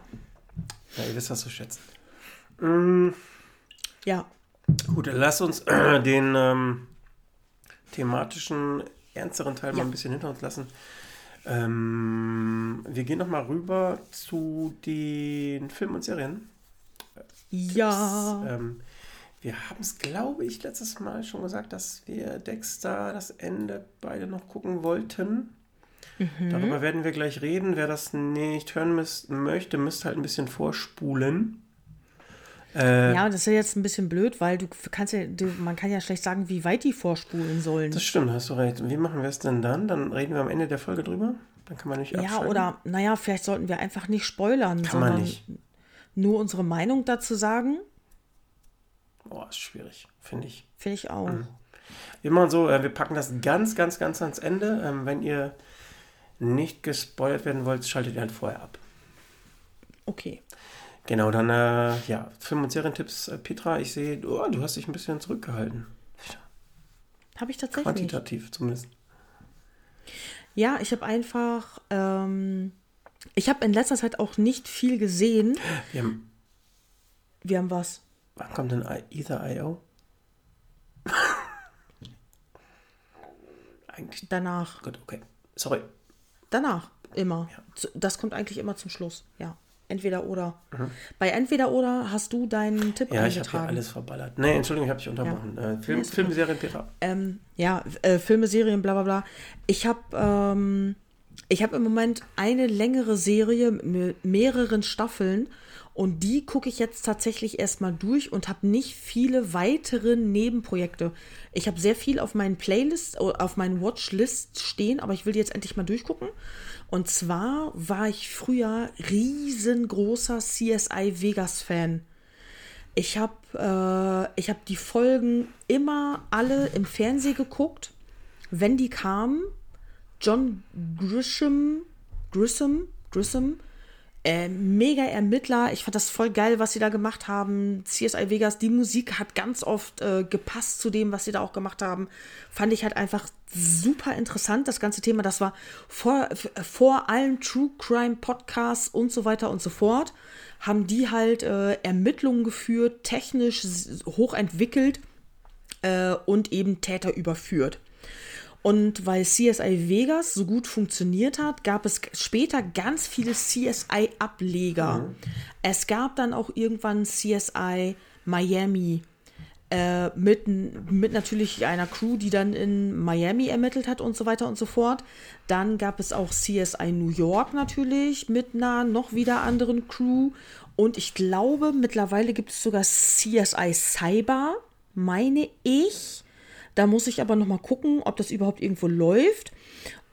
Ja, ihr wisst das zu schätzen. Ja. Gut, dann lass uns äh, den ähm, thematischen, ernsteren Teil mal Ja. ein bisschen hinter uns lassen. Ähm, wir gehen nochmal rüber zu den Filmen und Serien. Ja. Ähm, wir haben es, glaube ich, letztes Mal schon gesagt, dass wir Dexter das Ende beide noch gucken wollten. Mhm. Darüber werden wir gleich reden. Wer das nicht hören müsst, möchte, müsste halt ein bisschen vorspulen. Äh, Ja, das ist ja jetzt ein bisschen blöd, weil du kannst ja, du, man kann ja schlecht sagen, wie weit die vorspulen sollen. Das stimmt, hast du recht. Wie machen wir es denn dann? Dann reden wir am Ende der Folge drüber. Dann kann man nicht Ja, abschalten. oder, naja, vielleicht sollten wir einfach nicht spoilern, Kann man sondern nicht. nur unsere Meinung dazu sagen. Oh, ist schwierig, finde ich. Finde ich auch. Mhm. Wir machen so, äh, wir packen das ganz, ganz, ganz ans Ende. Ähm, wenn ihr nicht gespoilert werden wollt, schaltet ihr halt vorher ab. Okay. Genau, dann, äh, ja, Film- und Serientipps. Äh, Petra, ich sehe, oh, du hast dich ein bisschen zurückgehalten. Habe ich tatsächlich. Quantitativ zumindest. Ja, ich habe einfach, ähm, ich habe in letzter Zeit auch nicht viel gesehen. Wir haben, Wir haben was. wann kommt denn I- Ether I.O.? Eigentlich, Danach. gut, okay. Sorry. Danach. Immer. Zu- Das kommt eigentlich immer zum Schluss. Ja. Entweder oder. Bei entweder oder hast du deinen Tipp Mhm. Ja, ich habe eingetragen. alles verballert. Nee, Entschuldigung, ich habe dich unterbrochen. Äh, Film, Nee, ist okay. Film, Serien, Petra. ähm, ja, äh, Filme, Serien, bla bla bla. Ich habe ähm, ich habe im Moment eine längere Serie mit mehreren Staffeln und die gucke ich jetzt tatsächlich erstmal durch und habe nicht viele weitere Nebenprojekte. Ich habe sehr viel auf meinen Playlist, auf meinen Watchlist stehen, aber ich will die jetzt endlich mal durchgucken. Und zwar war ich früher riesengroßer CSI Vegas Fan. Ich habe äh, hab die Folgen immer alle im Fernsehen geguckt, wenn die kamen. John Grisham, Grissom, Grissom, äh, mega Ermittler. Ich fand das voll geil, was sie da gemacht haben. CSI Vegas, die Musik hat ganz oft äh, gepasst zu dem, was sie da auch gemacht haben. Fand ich halt einfach super interessant, das ganze Thema. Das war vor, vor allen True Crime Podcasts und so weiter und so fort. Haben die halt äh, Ermittlungen geführt, technisch hochentwickelt äh, und eben Täter überführt. Und weil CSI Vegas so gut funktioniert hat, gab es später ganz viele CSI-Ableger. Es gab dann auch irgendwann CSI Miami äh, mit, mit natürlich einer Crew, die dann in Miami ermittelt hat und so weiter und so fort. Dann gab es auch CSI New York natürlich mit einer noch wieder anderen Crew. Und ich glaube, mittlerweile gibt es sogar CSI Cyber, meine ich. Da muss ich aber noch mal gucken, ob das überhaupt irgendwo läuft.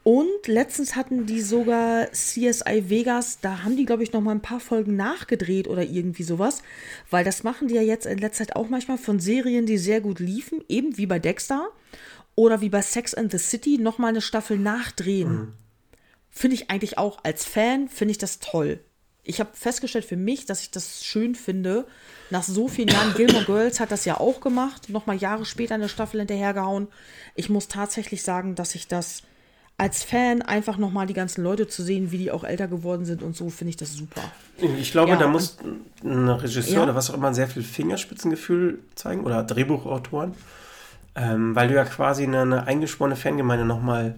Und letztens hatten die sogar CSI Vegas, da haben die, glaube ich, noch mal ein paar Folgen nachgedreht oder irgendwie sowas. Weil das machen die ja jetzt in letzter Zeit auch manchmal von Serien, die sehr gut liefen, eben wie bei Dexter oder wie bei Sex and the City, noch mal eine Staffel nachdrehen. Finde ich eigentlich auch als Fan, finde ich das toll. Ich habe festgestellt für mich, dass ich das schön finde. Nach so vielen Jahren, Gilmore Girls hat das ja auch gemacht, nochmal Jahre später eine Staffel hinterhergehauen. Ich muss tatsächlich sagen, dass ich das als Fan einfach nochmal die ganzen Leute zu sehen, wie die auch älter geworden sind und so, finde ich das super. Ich glaube, Ja, da muss ein Regisseur Ja. oder was auch immer sehr viel Fingerspitzengefühl zeigen oder Drehbuchautoren, ähm, weil du ja quasi eine, eine eingeschworene Fangemeinde nochmal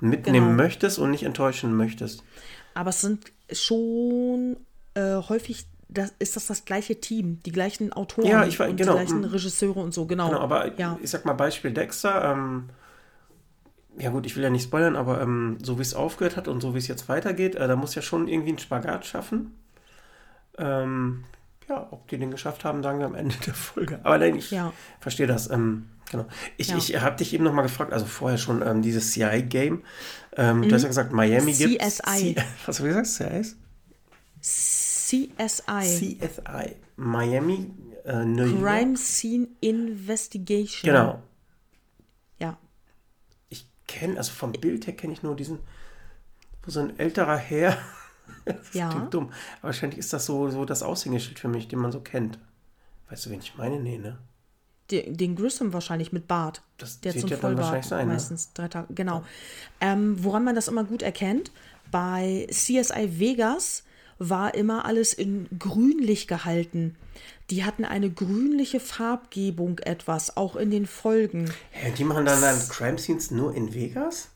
mitnehmen Genau. möchtest und nicht enttäuschen möchtest. Aber es sind schon äh, häufig, das, ist das das gleiche Team, die gleichen Autoren Ja, ich und genau. die gleichen Mhm. Regisseure und so, genau. Genau, aber ja. ich sag mal Beispiel Dexter. Ähm, ja gut, ich will ja nicht spoilern, aber ähm, so wie es aufgehört hat und so wie es jetzt weitergeht, äh, da muss ja schon irgendwie ein Spagat schaffen. Ähm, ja, ob die den geschafft haben, sagen wir am Ende der Folge. Aber nein, ich Ja. verstehe das. Ähm, genau. Ich, Ja. ich habe dich eben noch mal gefragt, also vorher schon ähm, dieses CI-Game. Ähm, Du hast ja gesagt, Miami gibt CSI. Was hast du gesagt? CSI? CSI. CSI. Miami, äh, New York. Crime Scene Investigation. Genau. Ja. Ich kenne, also vom Bild her kenne ich nur diesen, wo so ein älterer Herr Das Ja. klingt dumm. Aber wahrscheinlich ist das so, so das Aushängeschild für mich, den man so kennt. Weißt du, wen ich meine? Nee, ne? Den, den Grissom wahrscheinlich mit Bart. Das der zum ja Vollbart sein, ne? meistens drei Tage. Genau. Ähm, woran man das immer gut erkennt, bei CSI Vegas war immer alles in grünlich gehalten. Die hatten eine grünliche Farbgebung etwas, auch in den Folgen. Hä, die machen dann, dann Crime Scenes nur in Vegas?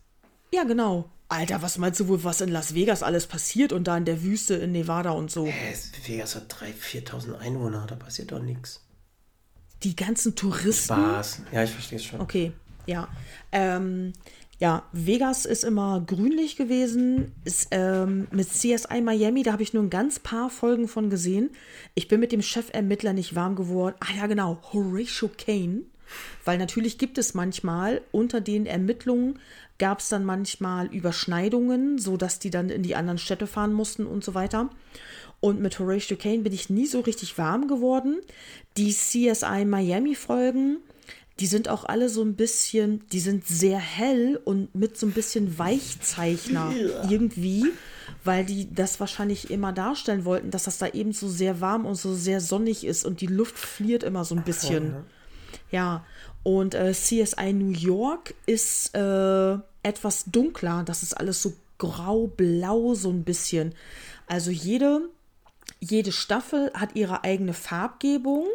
Ja, genau. Alter, was meinst du wohl, was in Las Vegas alles passiert und da in der Wüste in Nevada und so? Hä, Vegas hat 3.000, 4.000 Einwohner, da passiert doch nichts. Die ganzen Touristen. Spaß. Ja, ich verstehe es schon. Okay, ja. Ähm, ja, Vegas ist immer grünlich gewesen. Ist, ähm, mit CSI Miami, da habe ich nur ein ganz paar Folgen von gesehen. Ich bin mit dem Chefermittler nicht warm geworden. Ah ja, genau, Horatio Kane. Weil natürlich gibt es manchmal unter den Ermittlungen gab es dann manchmal Überschneidungen, sodass die dann in die anderen Städte fahren mussten und so weiter. Und mit Horatio Kane bin ich nie so richtig warm geworden. Die CSI Miami-Folgen, die sind auch alle so ein bisschen, die sind sehr hell und mit so ein bisschen Weichzeichner irgendwie, weil die das wahrscheinlich immer darstellen wollten, dass das da eben so sehr warm und so sehr sonnig ist und die Luft fliert immer so ein bisschen. Ja, und äh, CSI New York ist äh, etwas dunkler. Das ist alles so grau-blau, so ein bisschen. Also jede, jede Staffel hat ihre eigene Farbgebung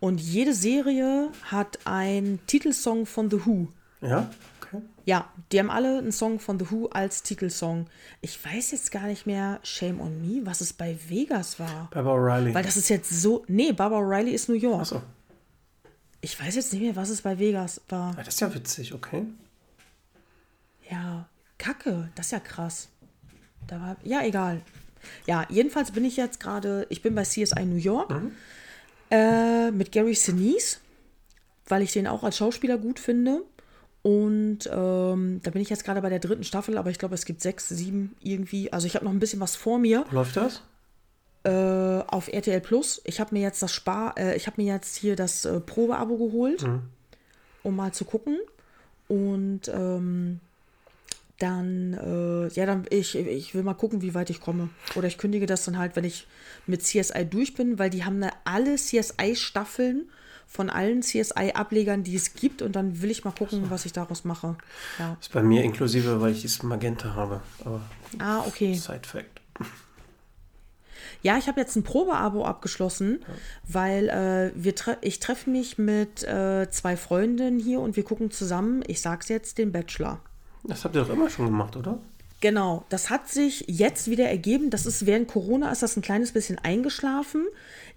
und jede Serie hat einen Titelsong von The Who. Ja? Okay. Ja, die haben alle einen Song von The Who als Titelsong. Ich weiß jetzt gar nicht mehr, Shame on Me, was es bei Vegas war. Barbara O'Reilly. Weil das ist jetzt so. Nee, Barbara O'Reilly ist New York. Achso. Ich weiß jetzt nicht mehr, was es bei Vegas war. Ah, das ist ja witzig, okay. Ja, Kacke, das ist ja krass. Da war, ja, egal. Ja, jedenfalls bin ich jetzt gerade, ich bin bei CSI New York äh, mit Gary Sinise, weil ich den auch als Schauspieler gut finde. Und ähm, da bin ich jetzt gerade bei der dritten Staffel, aber ich glaube, es gibt sechs, sieben irgendwie. Also ich habe noch ein bisschen was vor mir läuft das? äh, auf RTL Plus. Ich habe mir jetzt das Spar, äh, ich habe mir jetzt hier das äh, Probeabo geholt, um mal zu gucken. Und ähm, dann, äh, ja, dann, ich, ich will mal gucken, wie weit ich komme. Oder ich kündige das dann halt, wenn ich mit CSI durch bin, weil die haben da alle CSI-Staffeln von allen CSI-Ablegern, die es gibt. Und dann will ich mal gucken, was ich daraus mache. Ja. Ist bei mir inklusive, weil ich dieses Magenta habe. Aber Ah, okay. Side Fact. Ja, ich habe jetzt ein Probeabo abgeschlossen, weil äh, wir tre ich treffe mich mit äh, zwei Freundinnen hier und wir gucken zusammen, ich sag's jetzt, den Bachelor. Das habt ihr doch immer schon gemacht, oder? Genau, das hat sich jetzt wieder ergeben. Das ist während Corona ist das ein kleines bisschen eingeschlafen.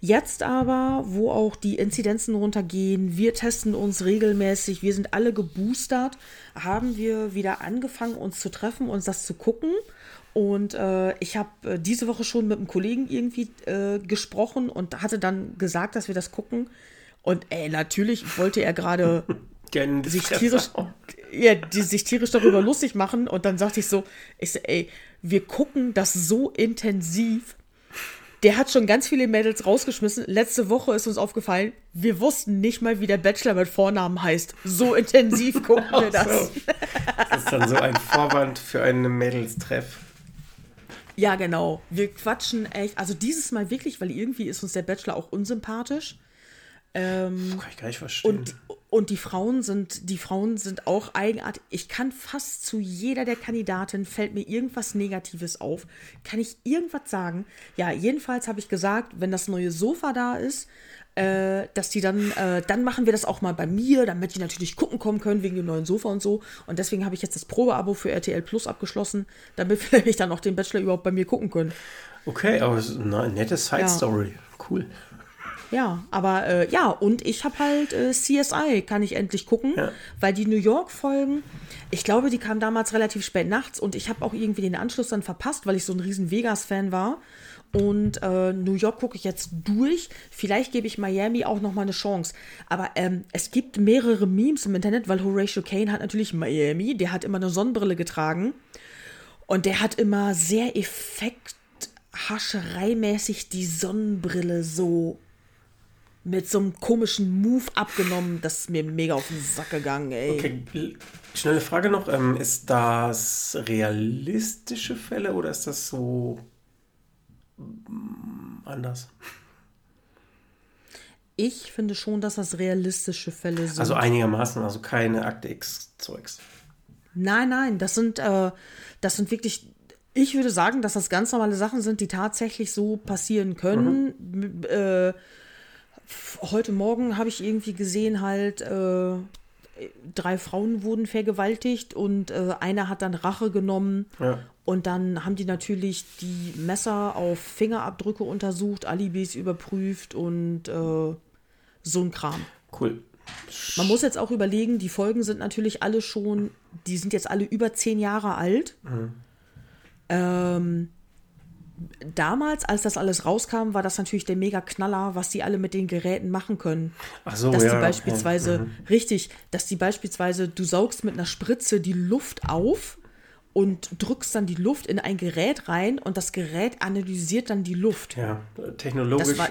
Jetzt aber, wo auch die Inzidenzen runtergehen, wir testen uns regelmäßig, wir sind alle geboostert, haben wir wieder angefangen, uns zu treffen, uns das zu gucken. Und äh, ich habe äh, diese Woche schon mit einem Kollegen irgendwie äh, gesprochen und hatte dann gesagt, dass wir das gucken. Und ey, natürlich wollte er gerade Die sich tierisch, ja, die sich tierisch darüber lustig machen. Und dann sagte ich so, ich so, ey, wir gucken das so intensiv. Der hat schon ganz viele Mädels rausgeschmissen. Letzte Woche ist uns aufgefallen, wir wussten nicht mal, wie der Bachelor mit Vornamen heißt. So intensiv gucken wir das. Das ist dann so ein Vorwand für einen Mädelstreff. Ja, genau. Wir quatschen echt. Also dieses Mal wirklich, weil irgendwie ist uns der Bachelor auch unsympathisch. Ähm, Kann ich gar nicht verstehen. Und, und die Frauen sind, die Frauen sind auch eigenartig. Ich kann fast zu jeder der Kandidaten fällt mir irgendwas Negatives auf. Kann ich irgendwas sagen? Ja, jedenfalls habe ich gesagt, wenn das neue Sofa da ist, äh, dass die dann, äh, dann machen wir das auch mal bei mir, damit die natürlich gucken kommen können wegen dem neuen Sofa und so. Und deswegen habe ich jetzt das Probeabo für RTL Plus abgeschlossen, damit vielleicht dann auch den Bachelor überhaupt bei mir gucken können. okay, aber es ist eine nette Side-Story. Cool. Ja, aber äh, ja, und ich habe halt äh, CSI, kann ich endlich gucken, Ja. weil die New York-Folgen, ich glaube, die kamen damals relativ spät nachts und ich habe auch irgendwie den Anschluss dann verpasst, weil ich so ein riesen Vegas-Fan war. Und äh, New York gucke ich jetzt durch. Vielleicht gebe ich Miami auch noch mal eine Chance. Aber ähm, es gibt mehrere Memes im Internet, weil Horatio Kane hat natürlich Miami, der hat immer eine Sonnenbrille und der hat immer sehr effekthaschereimäßig die Sonnenbrille so mit so einem komischen Move abgenommen. Das ist mir mega auf den Sack gegangen, ey. Okay, schnelle Frage noch. Ähm, ist das realistische Fälle oder ist das so anders. Ich finde schon, dass das realistische Fälle sind. Also einigermaßen, also keine Akte X-Zeugs. Nein, nein, das sind, äh, das sind wirklich, ich würde sagen, dass das ganz normale Sachen sind, die tatsächlich so passieren können. Mhm. Äh, heute Morgen habe ich irgendwie gesehen, halt, äh, drei Frauen wurden vergewaltigt und äh, einer hat dann Rache genommen. Ja. Und dann haben die natürlich die Messer auf Fingerabdrücke untersucht, Alibis überprüft und äh, so ein Kram. Cool. Man muss jetzt auch überlegen, die Folgen sind natürlich alle schon, die sind jetzt alle über zehn Jahre alt. Mhm. Ähm, damals, als das alles rauskam, war das natürlich der mega Knaller, was die alle mit den Geräten machen können. Ach so, dass ja, die beispielsweise, okay. mhm. richtig, dass die beispielsweise, du saugst mit einer Spritze die Luft auf und drückst dann die Luft in ein Gerät rein und das Gerät analysiert dann die Luft. Ja, technologisch. War,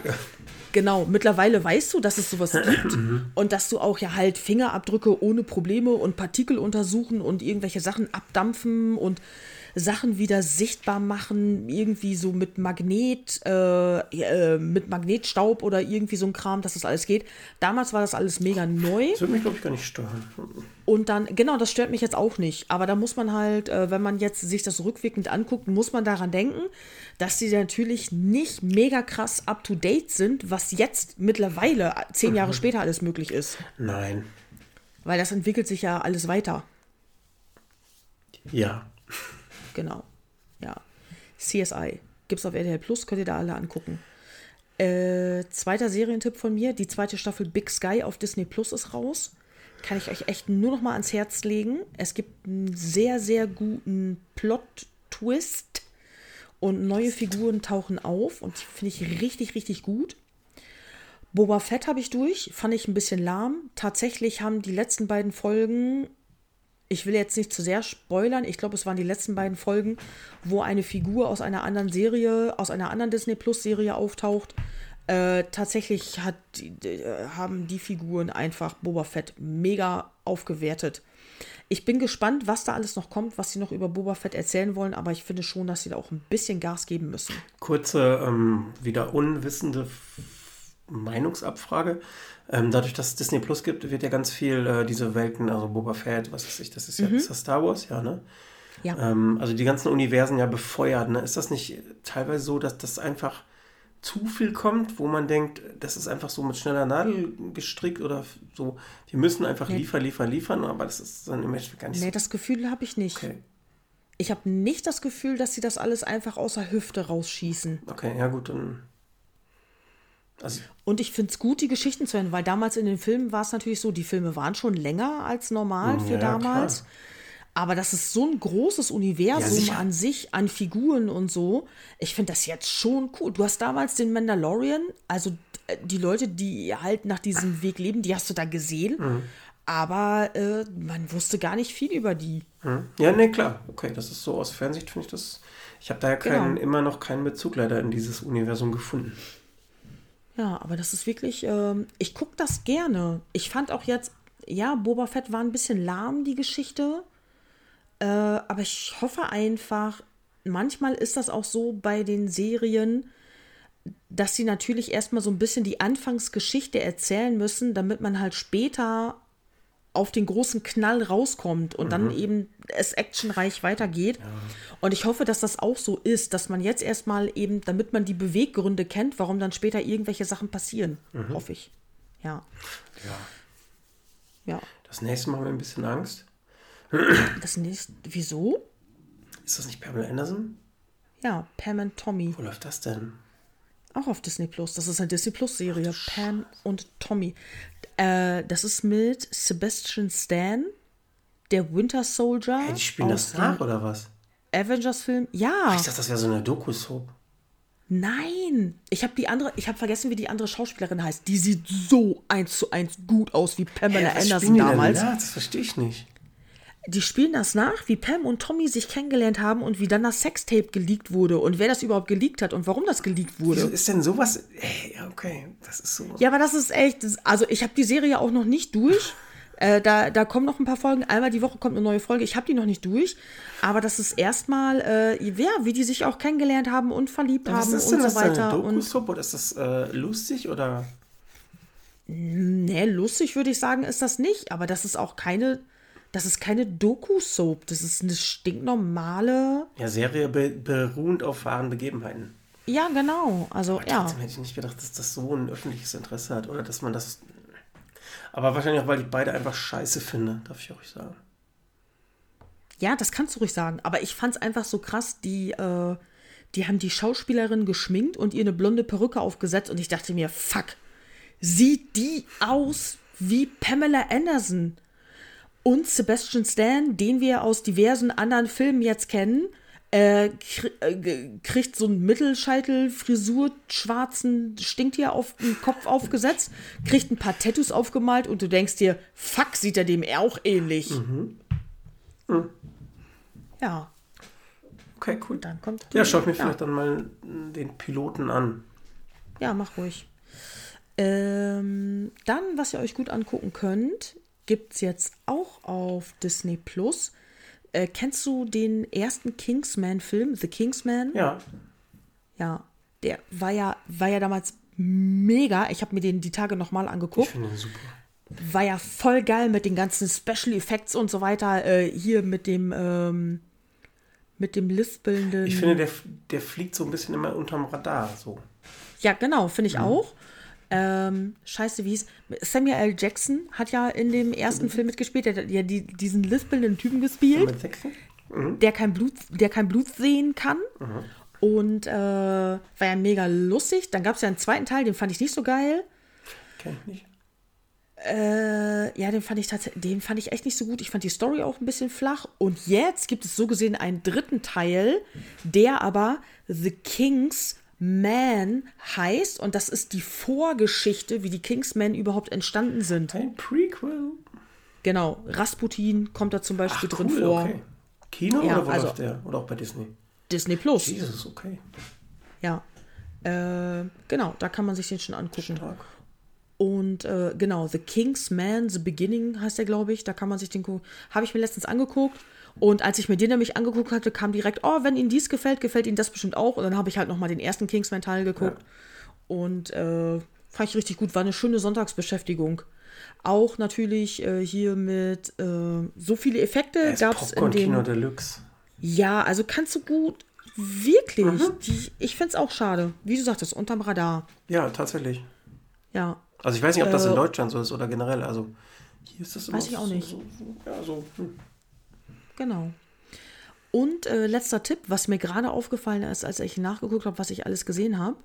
genau, mittlerweile weißt du, dass es sowas gibt mhm. und dass du auch ja halt Fingerabdrücke ohne Probleme und Partikel untersuchen und irgendwelche Sachen abdampfen und Sachen wieder sichtbar machen, irgendwie so mit Magnet, äh, äh, mit Magnetstaub oder irgendwie so ein Kram, dass das alles geht. Damals war das alles mega neu. Das würde mich, glaube ich, gar nicht stören. Und dann, genau, das stört mich jetzt auch nicht. Aber da muss man halt, äh, wenn man jetzt sich das rückwirkend anguckt, muss man daran denken, dass sie natürlich nicht mega krass up to date sind, was jetzt mittlerweile, zehn Jahre mhm. später, alles möglich ist. Nein. Weil das entwickelt sich ja alles weiter. Ja. Genau. Ja. CSI. Gibt's auf RTL Plus, könnt ihr da alle angucken. Äh, zweiter Serientipp von mir: Die zweite Staffel Big Sky auf Disney Plus ist raus. Kann ich euch echt nur noch mal ans Herz legen. Es gibt einen sehr, sehr guten Plot-Twist und neue Figuren tauchen auf und finde ich richtig, richtig gut. Boba Fett habe ich durch, fand ich ein bisschen lahm. Tatsächlich haben die letzten beiden Folgen ich will jetzt nicht zu sehr spoilern, ich glaube, es waren die letzten beiden Folgen, wo eine Figur aus einer anderen Serie, aus einer anderen Disney Plus Serie auftaucht. Äh, tatsächlich hat, äh, haben die Figuren einfach Boba Fett mega aufgewertet. Ich bin gespannt, was da alles noch kommt, was sie noch über Boba Fett erzählen wollen, aber ich finde schon, dass sie da auch ein bisschen Gas geben müssen. Kurze, ähm, wieder unwissende Meinungsabfrage. Ähm, dadurch, dass es Disney Plus gibt, wird ja ganz viel äh, diese Welten, also Boba Fett, was weiß ich, das ist ja mhm. ist das Star Wars, ja, ne? Ja. Ähm, also die ganzen Universen ja befeuert, ne? Ist das nicht teilweise so, dass das einfach zu viel kommt, wo man denkt, das ist einfach so mit schneller Nadel gestrickt oder so, wir müssen einfach nee. liefern, liefern, liefern, aber das ist dann im Endeffekt gar nicht nee, so. Nee, das Gefühl habe ich nicht. Okay. Ich habe nicht das Gefühl, dass sie das alles einfach außer Hüfte rausschießen. Okay, ja gut, dann also und ich finde es gut, die Geschichten zu hören, weil damals in den Filmen war es natürlich so, die Filme waren schon länger als normal für ja, damals. Klar. Aber das ist so ein großes Universum ja, an sich, an Figuren und so. Ich finde das jetzt schon cool. Du hast damals den Mandalorian, also äh, die Leute, die halt nach diesem Weg leben, die hast du da gesehen. Mhm. Aber äh, man wusste gar nicht viel über die. Mhm. Ja, nee, klar. Okay, das ist so aus Fernsicht, finde ich das. Ich habe da ja keinen, genau. immer noch keinen Bezug leider in dieses Universum gefunden. Ja, aber das ist wirklich, ähm, ich gucke das gerne. Ich fand auch jetzt, ja, Boba Fett war ein bisschen lahm, die Geschichte. Äh, aber ich hoffe einfach, manchmal ist das auch so bei den Serien, dass sie natürlich erstmal so ein bisschen die Anfangsgeschichte erzählen müssen, damit man halt später auf den großen Knall rauskommt und mhm. dann eben es actionreich weitergeht. Ja. Und ich hoffe, dass das auch so ist, dass man jetzt erstmal eben, damit man die Beweggründe kennt, warum dann später irgendwelche Sachen passieren. Mhm. Hoffe ich. Ja. Ja. Ja. Das nächste Mal haben wir ein bisschen Angst. Das nächste, wieso? Ist das nicht Pamela Anderson? Ja, Pam und Tommy. Wo läuft das denn? Auch auf Disney Plus. Das ist eine Disney Plus Serie. Pam und Tommy. Äh, das ist mit Sebastian Stan, der Winter Soldier. Hey, die spielen das nach oder was? Avengers-Film. Ja. Ich dachte, das wäre so eine Doku-Soap. Nein, ich habe die andere, ich habe vergessen, wie die andere Schauspielerin heißt. Die sieht so eins zu eins gut aus wie Pamela hey, Anderson damals. Ja, das verstehe ich nicht die spielen das nach, wie Pam und Tommy sich kennengelernt haben und wie dann das Sextape geleakt wurde und wer das überhaupt geleakt hat und warum das geleakt wurde. Wieso ist denn sowas? Ey, okay, das ist so. Ja, aber das ist echt, also ich habe die Serie auch noch nicht durch. Äh, da, da kommen noch ein paar Folgen. Einmal die Woche kommt eine neue Folge. Ich habe die noch nicht durch. Aber das ist erstmal, äh, ja, wie die sich auch kennengelernt haben und verliebt Was haben und so das eine weiter. Und Doku-Soap oder ist das äh, lustig oder? nee, lustig würde ich sagen, ist das nicht. Aber das ist auch keine, das ist keine Doku-Soap. Das ist eine stinknormale. Ja, Serie be beruhend auf wahren Begebenheiten. Ja, genau. Also, Aber ja. Trotzdem hätte ich nicht gedacht, dass das so ein öffentliches Interesse hat oder dass man das. Aber wahrscheinlich auch, weil ich beide einfach scheiße finde, darf ich auch nicht sagen. Ja, das kannst du ruhig sagen. Aber ich fand es einfach so krass, die, äh, die haben die Schauspielerin geschminkt und ihr eine blonde Perücke aufgesetzt und ich dachte mir, fuck, sieht die aus wie Pamela Anderson. Und Sebastian Stan, den wir aus diversen anderen Filmen jetzt kennen, äh, äh, kriegt so einen Mittelscheitel-Frisur, schwarzen Stinktier auf den Kopf aufgesetzt, kriegt ein paar Tattoos aufgemalt und du denkst dir, fuck, sieht er dem auch ähnlich. Ja, Okay, cool. dann kommt. Ja, schau ich mir ja. vielleicht dann mal den Piloten an. Ja, mach ruhig. Ähm, dann, was ihr euch gut angucken könnt, gibt es jetzt auch auf Disney Plus. Äh, kennst du den ersten Kingsman-Film, The Kingsman? Ja. Ja, der war ja, war ja damals mega. Ich habe mir den die Tage nochmal Ich angeguckt. finde ihn super. War ja voll geil mit den ganzen Special Effects und so weiter. Äh, hier mit dem, ähm, mit dem lispelnden. Ich finde, der, der fliegt so ein bisschen immer unterm Radar. So. Ja, genau, finde Mhm. ich auch. Ähm, scheiße, wie hieß. Samuel L. Jackson hat ja in dem ersten Film mitgespielt. Der hat ja die, diesen lispelnden Typen gespielt, Sechsen? der kein Blut, der kein Blut sehen kann. Und äh, war ja mega lustig. Dann gab es ja einen zweiten Teil, den fand ich nicht so geil. Kenn ich nicht. Äh, ja, den fand ich tatsächlich, den fand ich echt nicht so gut. Ich fand die Story auch ein bisschen flach. Und jetzt gibt es so gesehen einen dritten Teil, der aber The King's Man heißt. Und das ist die Vorgeschichte, wie die Kingsmen überhaupt entstanden sind. Ein Prequel. Genau, Rasputin kommt da zum Beispiel Ach, drin cool, vor. okay. Kino Ja, oder wo also- läuft der? Oder auch bei Disney? Disney Plus. Jesus, okay. Ja. Äh, genau, da kann man sich den schon angucken. Stark. Und äh, genau, The King's Man, The Beginning heißt der, glaube ich. Da kann man sich den gucken. Habe ich mir letztens angeguckt. Und als ich mir den nämlich angeguckt hatte, kam direkt, oh, wenn Ihnen dies gefällt, gefällt Ihnen das bestimmt auch. Und dann habe ich halt nochmal den ersten Kingsman-Teil geguckt. Und äh, fand ich richtig gut. War eine schöne Sonntagsbeschäftigung. Auch natürlich äh, hier mit äh, so viele Effekte gab es in dem. Deluxe. Ja, also kannst du gut. Wirklich. Die, ich finde es auch schade. Wie du sagtest, unterm Radar. Ja, tatsächlich. Ja. Also ich weiß nicht, ob das in Äh, Deutschland so ist oder generell. Also hier ist das immer Weiß ich auch nicht. So, so, ja, so. Hm. Genau. Und äh, letzter Tipp, was mir gerade aufgefallen ist, als ich nachgeguckt habe, was ich alles gesehen habe.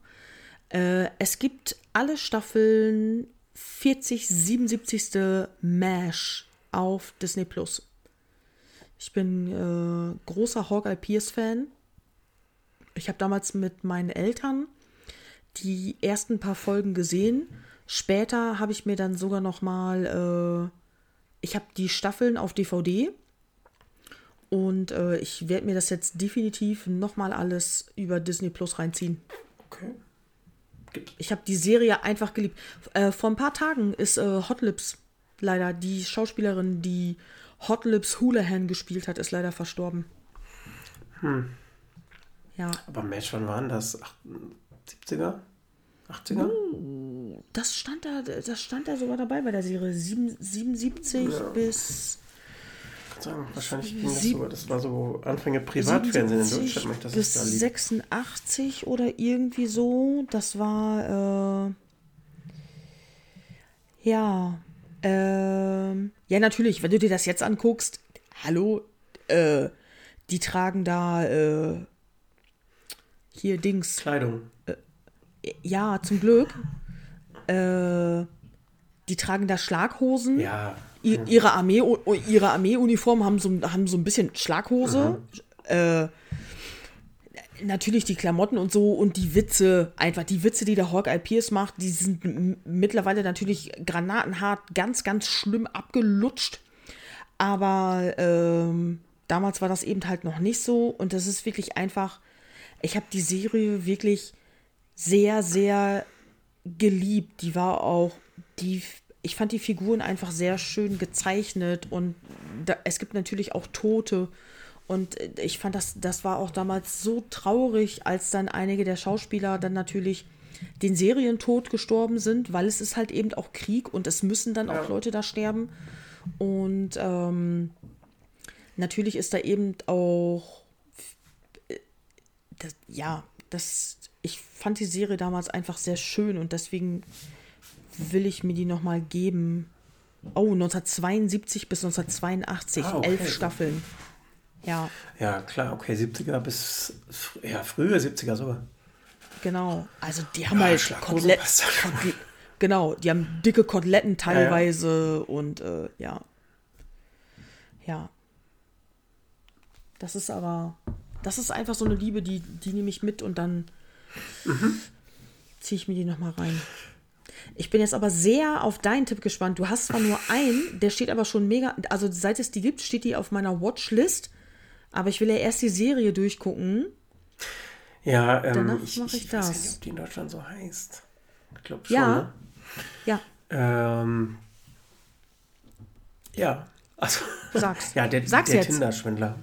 Äh, es gibt alle Staffeln 40, 77. MASH auf Disney Plus. Ich bin äh, großer Hawkeye Pierce Fan. Ich habe damals mit meinen Eltern die ersten paar Folgen gesehen. Später habe ich mir dann sogar noch mal, äh, ich habe die Staffeln auf DVD und äh, ich werde mir das jetzt definitiv noch mal alles über Disney Plus reinziehen. Okay. Gibt. Ich habe die Serie einfach geliebt. Äh, vor ein paar Tagen ist äh, Hot Lips leider die Schauspielerin, die Hot Lips Houlihan gespielt hat, ist leider verstorben. Ja, Aber Mensch, wann waren das? Ach, 70er? 80er? das stand da, das stand da sogar dabei bei der Serie. Sieben- 77 bis kann sagen, wahrscheinlich ging das sogar, das war so Anfänge Privatfernsehen in 77 Deutschland, möchte ich, dass bis es da liegt. 86 oder irgendwie so. Das war, äh, ja, ähm, ja, natürlich, wenn du dir das jetzt anguckst, hallo, äh, die tragen da, äh, hier Dings, Kleidung. ja, zum Glück, äh, die tragen da Schlaghosen. Ja. Ihre Armee ihre Armeeuniform haben so, haben so ein bisschen Schlaghose. Äh, natürlich die Klamotten und so und die Witze, einfach die Witze, die der Hawkeye Pierce macht, die sind mittlerweile natürlich granatenhart, ganz, ganz schlimm abgelutscht. Aber ähm, damals war das eben halt noch nicht so und das ist wirklich einfach, ich habe die Serie wirklich sehr, sehr geliebt. Die war auch, die, ich fand die Figuren einfach sehr schön gezeichnet und da, es gibt natürlich auch Tote. Und äh, ich fand das, das war auch damals so traurig, als dann einige der Schauspieler dann natürlich den Serientod gestorben sind, weil es ist halt eben auch Krieg und es müssen dann ja. auch Leute da sterben. Und ähm, natürlich ist da eben auch, äh, das, ja, das, ich fand die Serie damals einfach sehr schön und deswegen will ich mir die nochmal geben. Oh, 1972 bis 1982, ah, okay. elf Staffeln. Ja. Ja, klar, okay, 70er bis, ja, frühe 70er sogar. Genau, also die haben ja, halt Kotelett, Kotelett, genau, die haben dicke Koteletten teilweise ja, ja. und äh, ja. Ja. Das ist aber, das ist einfach so eine Liebe, die, die nehme ich mit und dann mhm. ziehe ich mir die nochmal rein. Ich bin jetzt aber sehr auf deinen Tipp gespannt. Du hast zwar nur einen, der steht aber schon mega, also seit es die gibt, steht die auf meiner Watchlist. Aber ich will ja erst die Serie durchgucken. Ja, ähm, Danach ich, mache ich, ich das. weiß nicht, ob die in Deutschland so heißt. Ich glaube schon. Ja. Ne? Ja. Ähm, ja. Also, Sag's. ja, der, Sag's der Tinder-Schwindler.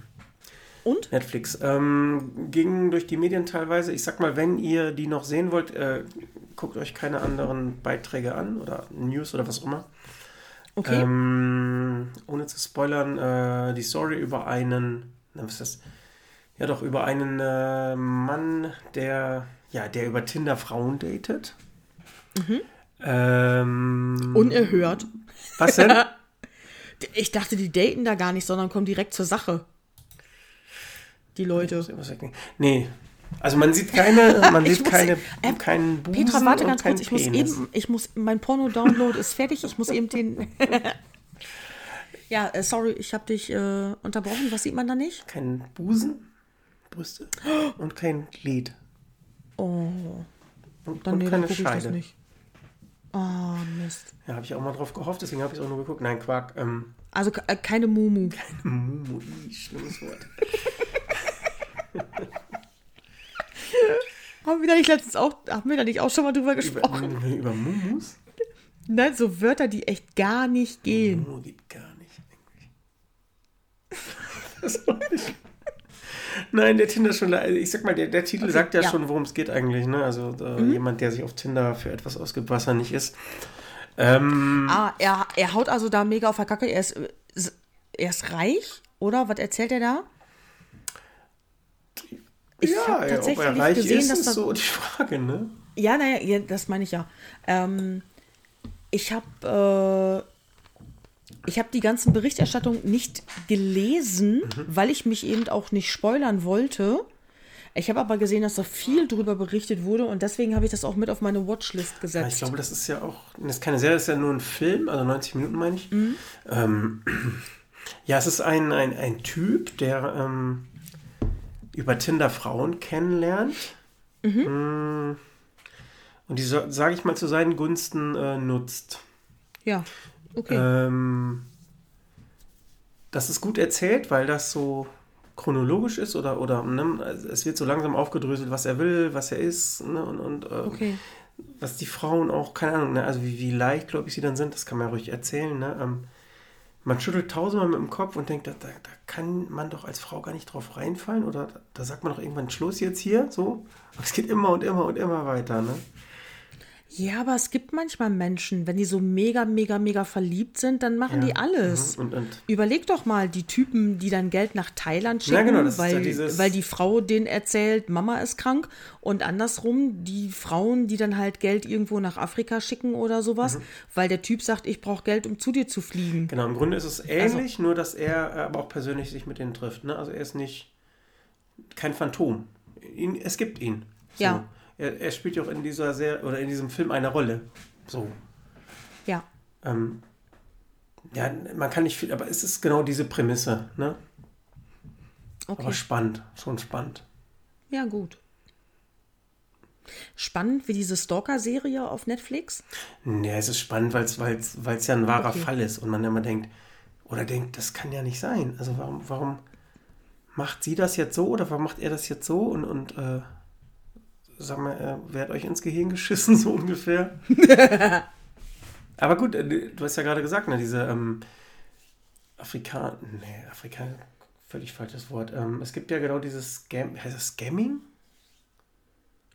Und? Netflix. Ähm, ging durch die Medien teilweise. Ich sag mal, wenn ihr die noch sehen wollt, äh, guckt euch keine anderen Beiträge an oder News oder was auch immer. Okay. Ähm, ohne zu spoilern, äh, die Story über einen, na, was ist das? Ja, doch, über einen äh, Mann, der, ja, der über Tinder Frauen datet. Mhm. Ähm, Unerhört. Was denn? ich dachte, die daten da gar nicht, sondern kommen direkt zur Sache. Die Leute. Nee, also man sieht keine, man sieht muss, keine, äh, keinen Busen Petra, warte ganz kurz, ich muss eben, ich muss, mein Porno-Download ist fertig, ich muss eben den. ja, äh, sorry, ich habe dich äh, unterbrochen. Was sieht man da nicht? Kein Busen, Brüste und kein Glied. Oh. Und, dann, und nee, keine dann Scheide. Nicht. Oh, Mist. Ja, habe ich auch mal drauf gehofft, deswegen habe ich es auch nur geguckt. Nein, Quark. Ähm, also äh, keine Mumu. Keine Mumu, schlimmes Wort. haben wir da nicht letztens auch, haben wir da nicht auch schon mal drüber gesprochen? Über, über Mumus? Nein, so Wörter, die echt gar nicht gehen. Mumu geht gar nicht das nicht. Nein, der Tinder schon, also ich sag mal, der, der Titel okay, sagt ja, ja. schon, worum es geht eigentlich. Ne? Also äh, mhm. jemand, der sich auf Tinder für etwas ausgibt, was er nicht ist. Ähm, ah, er, er haut also da mega auf der Kacke. Er ist, er ist reich, oder? Was erzählt er da? Ich ja, habe tatsächlich ob er reich gesehen, ist, dass ist so die Frage, ne? Ja, naja, ja, das meine ich ja. Ähm, ich habe äh, ich habe die ganzen Berichterstattungen nicht gelesen, mhm. weil ich mich eben auch nicht spoilern wollte. Ich habe aber gesehen, dass da viel drüber berichtet wurde und deswegen habe ich das auch mit auf meine Watchlist gesetzt. Ich glaube, das ist ja auch, das ist keine Serie, das ist ja nur ein Film, also 90 Minuten meine ich. Mhm. Ähm, ja, es ist ein, ein, ein Typ, der ähm, über Tinder Frauen kennenlernt. Mhm. Mm. Und die, sage ich mal, zu seinen Gunsten äh, nutzt. Ja, okay. Ähm, das ist gut erzählt, weil das so chronologisch ist oder, oder ne, es wird so langsam aufgedröselt, was er will, was er ist ne, und, und äh, okay. was die Frauen auch, keine Ahnung, ne, also wie, wie leicht, glaube ich, sie dann sind, das kann man ja ruhig erzählen. Ne, ähm, man schüttelt tausendmal mit dem Kopf und denkt, da, da, da, kann man doch als Frau gar nicht drauf reinfallen oder da, sagt man doch irgendwann Schluss jetzt hier, so. Aber es geht immer und immer und immer weiter, ne? Ja, aber es gibt manchmal Menschen, wenn die so mega, mega, mega verliebt sind, dann machen ja. die alles. Mhm. Und, und. Überleg doch mal die Typen, die dann Geld nach Thailand schicken, ja, genau, weil, ja weil die Frau denen erzählt, Mama ist krank. Und andersrum die Frauen, die dann halt Geld irgendwo nach Afrika schicken oder sowas, mhm. weil der Typ sagt, ich brauche Geld, um zu dir zu fliegen. Genau, im Grunde ist es ähnlich, also, nur dass er aber auch persönlich sich mit denen trifft. Ne? Also er ist nicht kein Phantom. Ihn, es gibt ihn. So. Ja er, er spielt ja auch in dieser Serie oder in diesem Film eine Rolle. So. Ja. Ähm, ja, man kann nicht viel, aber es ist genau diese Prämisse, ne? Okay. Aber spannend, schon spannend. Ja, gut. Spannend wie diese Stalker-Serie auf Netflix? Ja, es ist spannend, weil es ja ein wahrer okay. Fall ist und man immer denkt, oder denkt, das kann ja nicht sein. Also warum, warum macht sie das jetzt so oder warum macht er das jetzt so? Und, und äh, sag mal, äh, wer hat euch ins Gehirn geschissen, so ungefähr? Aber gut, äh, du hast ja gerade gesagt, ne, diese ähm, Afrikaner, nee, Afrikaner, völlig falsches Wort. Ähm, es gibt ja genau dieses Scam, heißt das Scamming?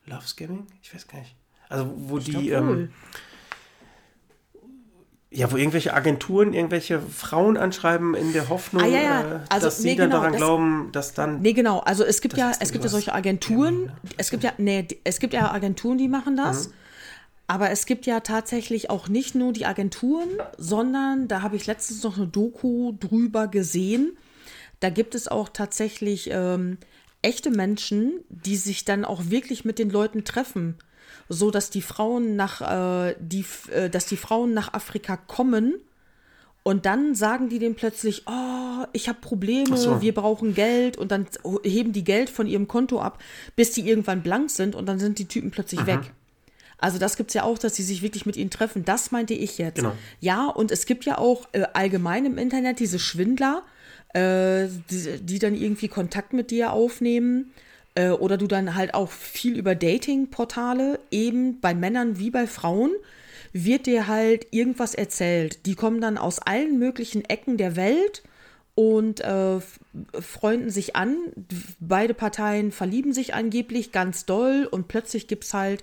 Love Scamming? Ich weiß gar nicht. Also wo Ich die, glaub wohl. Ja, wo irgendwelche Agenturen irgendwelche Frauen anschreiben in der Hoffnung, Ah, ja, ja. äh, Also, dass sie nee, dann genau, daran das- glauben, dass dann Nee, genau. Also es gibt ja, es gibt ja solche Agenturen. Es gibt ja, nee, es gibt ja Agenturen, die machen das. Aber es gibt ja tatsächlich auch nicht nur die Agenturen, sondern da habe ich letztens noch eine Doku drüber gesehen. Da gibt es auch tatsächlich ähm, echte Menschen, die sich dann auch wirklich mit den Leuten treffen, so dass die Frauen nach, äh, die, äh, dass die Frauen nach Afrika kommen und dann sagen die denen plötzlich, oh, ich habe Probleme, so. wir brauchen Geld und dann heben die Geld von ihrem Konto ab, bis die irgendwann blank sind und dann sind die Typen plötzlich weg. Also das gibt es ja auch, dass sie sich wirklich mit ihnen treffen. Das meinte ich jetzt. Genau. Ja, und es gibt ja auch äh, allgemein im Internet diese Schwindler, äh, die, die dann irgendwie Kontakt mit dir aufnehmen. Äh, oder du dann halt auch viel über Dating-Portale, eben bei Männern wie bei Frauen, wird dir halt irgendwas erzählt. Die kommen dann aus allen möglichen Ecken der Welt und äh, freunden sich an. Beide Parteien verlieben sich angeblich ganz doll und plötzlich gibt es halt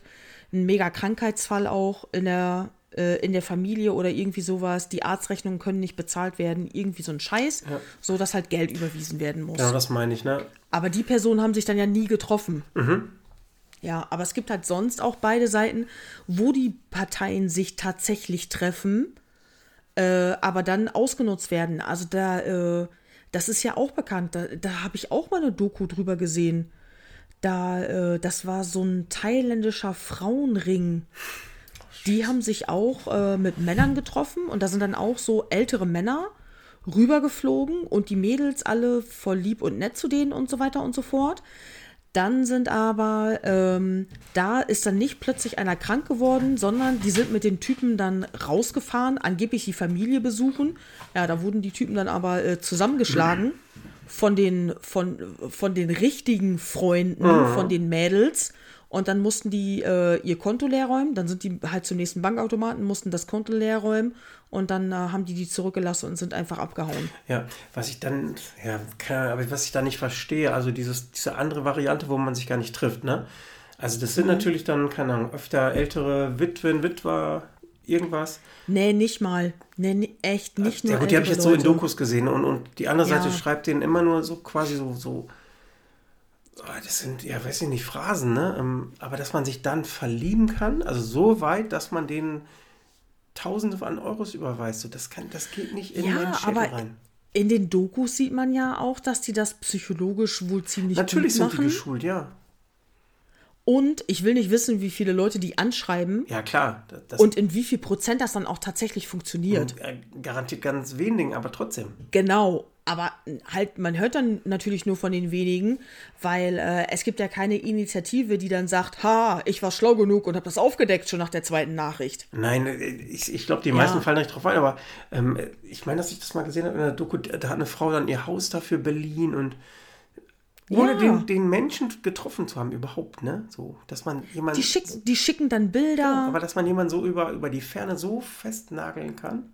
einen mega Krankheitsfall auch in der, äh, in der Familie oder irgendwie sowas. Die Arztrechnungen können nicht bezahlt werden, irgendwie so ein Scheiß, so dass halt Geld überwiesen werden muss. Genau, das meine ich, ne? Aber die Personen haben sich dann ja nie getroffen. Ja, aber es gibt halt sonst auch beide Seiten, wo die Parteien sich tatsächlich treffen, äh, aber dann ausgenutzt werden. Also da, äh, das ist ja auch bekannt. Da, da habe ich auch mal eine Doku drüber gesehen. Da, äh, das war so ein thailändischer Frauenring. Die haben sich auch äh, mit Männern getroffen und da sind dann auch so ältere Männer rübergeflogen und die Mädels alle voll lieb und nett zu denen und so weiter und so fort. Dann sind aber, ähm, da ist dann nicht plötzlich einer krank geworden, sondern die sind mit den Typen dann rausgefahren, angeblich die Familie besuchen. Ja, da wurden die Typen dann aber äh, zusammengeschlagen von den, von, von den richtigen Freunden, von den Mädels. Und dann mussten die äh, ihr Konto leer räumen. Dann sind die halt zum nächsten Bankautomaten, mussten das Konto leer räumen. Und dann äh, haben die die zurückgelassen und sind einfach abgehauen. Ja, was ich dann, ja, keine Ahnung, aber was ich da nicht verstehe, also dieses, diese andere Variante, wo man sich gar nicht trifft, ne? Also das Mhm. sind natürlich dann, keine Ahnung, öfter ältere Witwen, Witwer, irgendwas. Nee, nicht mal. Nee, echt nicht nur. ja gut, die habe ich jetzt so in. Dokus gesehen und, und die andere Ja. Seite schreibt denen immer nur so quasi so, so das sind, ja, weiß ich nicht, Phrasen, ne? Ähm, Aber dass man sich dann verlieben kann, also so weit, dass man denen Tausende von Euros überweist, so, das, kann, das geht nicht in Ja, meinen Schädel aber rein. in den Dokus sieht man ja auch, dass die das psychologisch wohl ziemlich Natürlich gut sind die machen. geschult, ja. Und ich will nicht wissen, wie viele Leute die anschreiben Ja, klar. Und in wie viel Prozent das dann auch tatsächlich funktioniert. äh, garantiert ganz wenigen, aber trotzdem. Genau. Aber halt, man hört dann natürlich nur von den wenigen, weil äh, es gibt ja keine Initiative, die dann sagt, ha, ich war schlau genug und habe das aufgedeckt schon nach der zweiten Nachricht. Nein, äh, ich, ich glaube, die Ja. meisten fallen nicht drauf ein, aber ähm, ich meine, dass ich das mal gesehen habe in der Doku, da hat eine Frau dann ihr Haus dafür Berlin und ohne Ja. den, den Menschen getroffen zu haben überhaupt, ne? So, dass man jemanden, Die schicken, die schicken dann Bilder. aber dass man jemanden so über, über die Ferne so festnageln kann.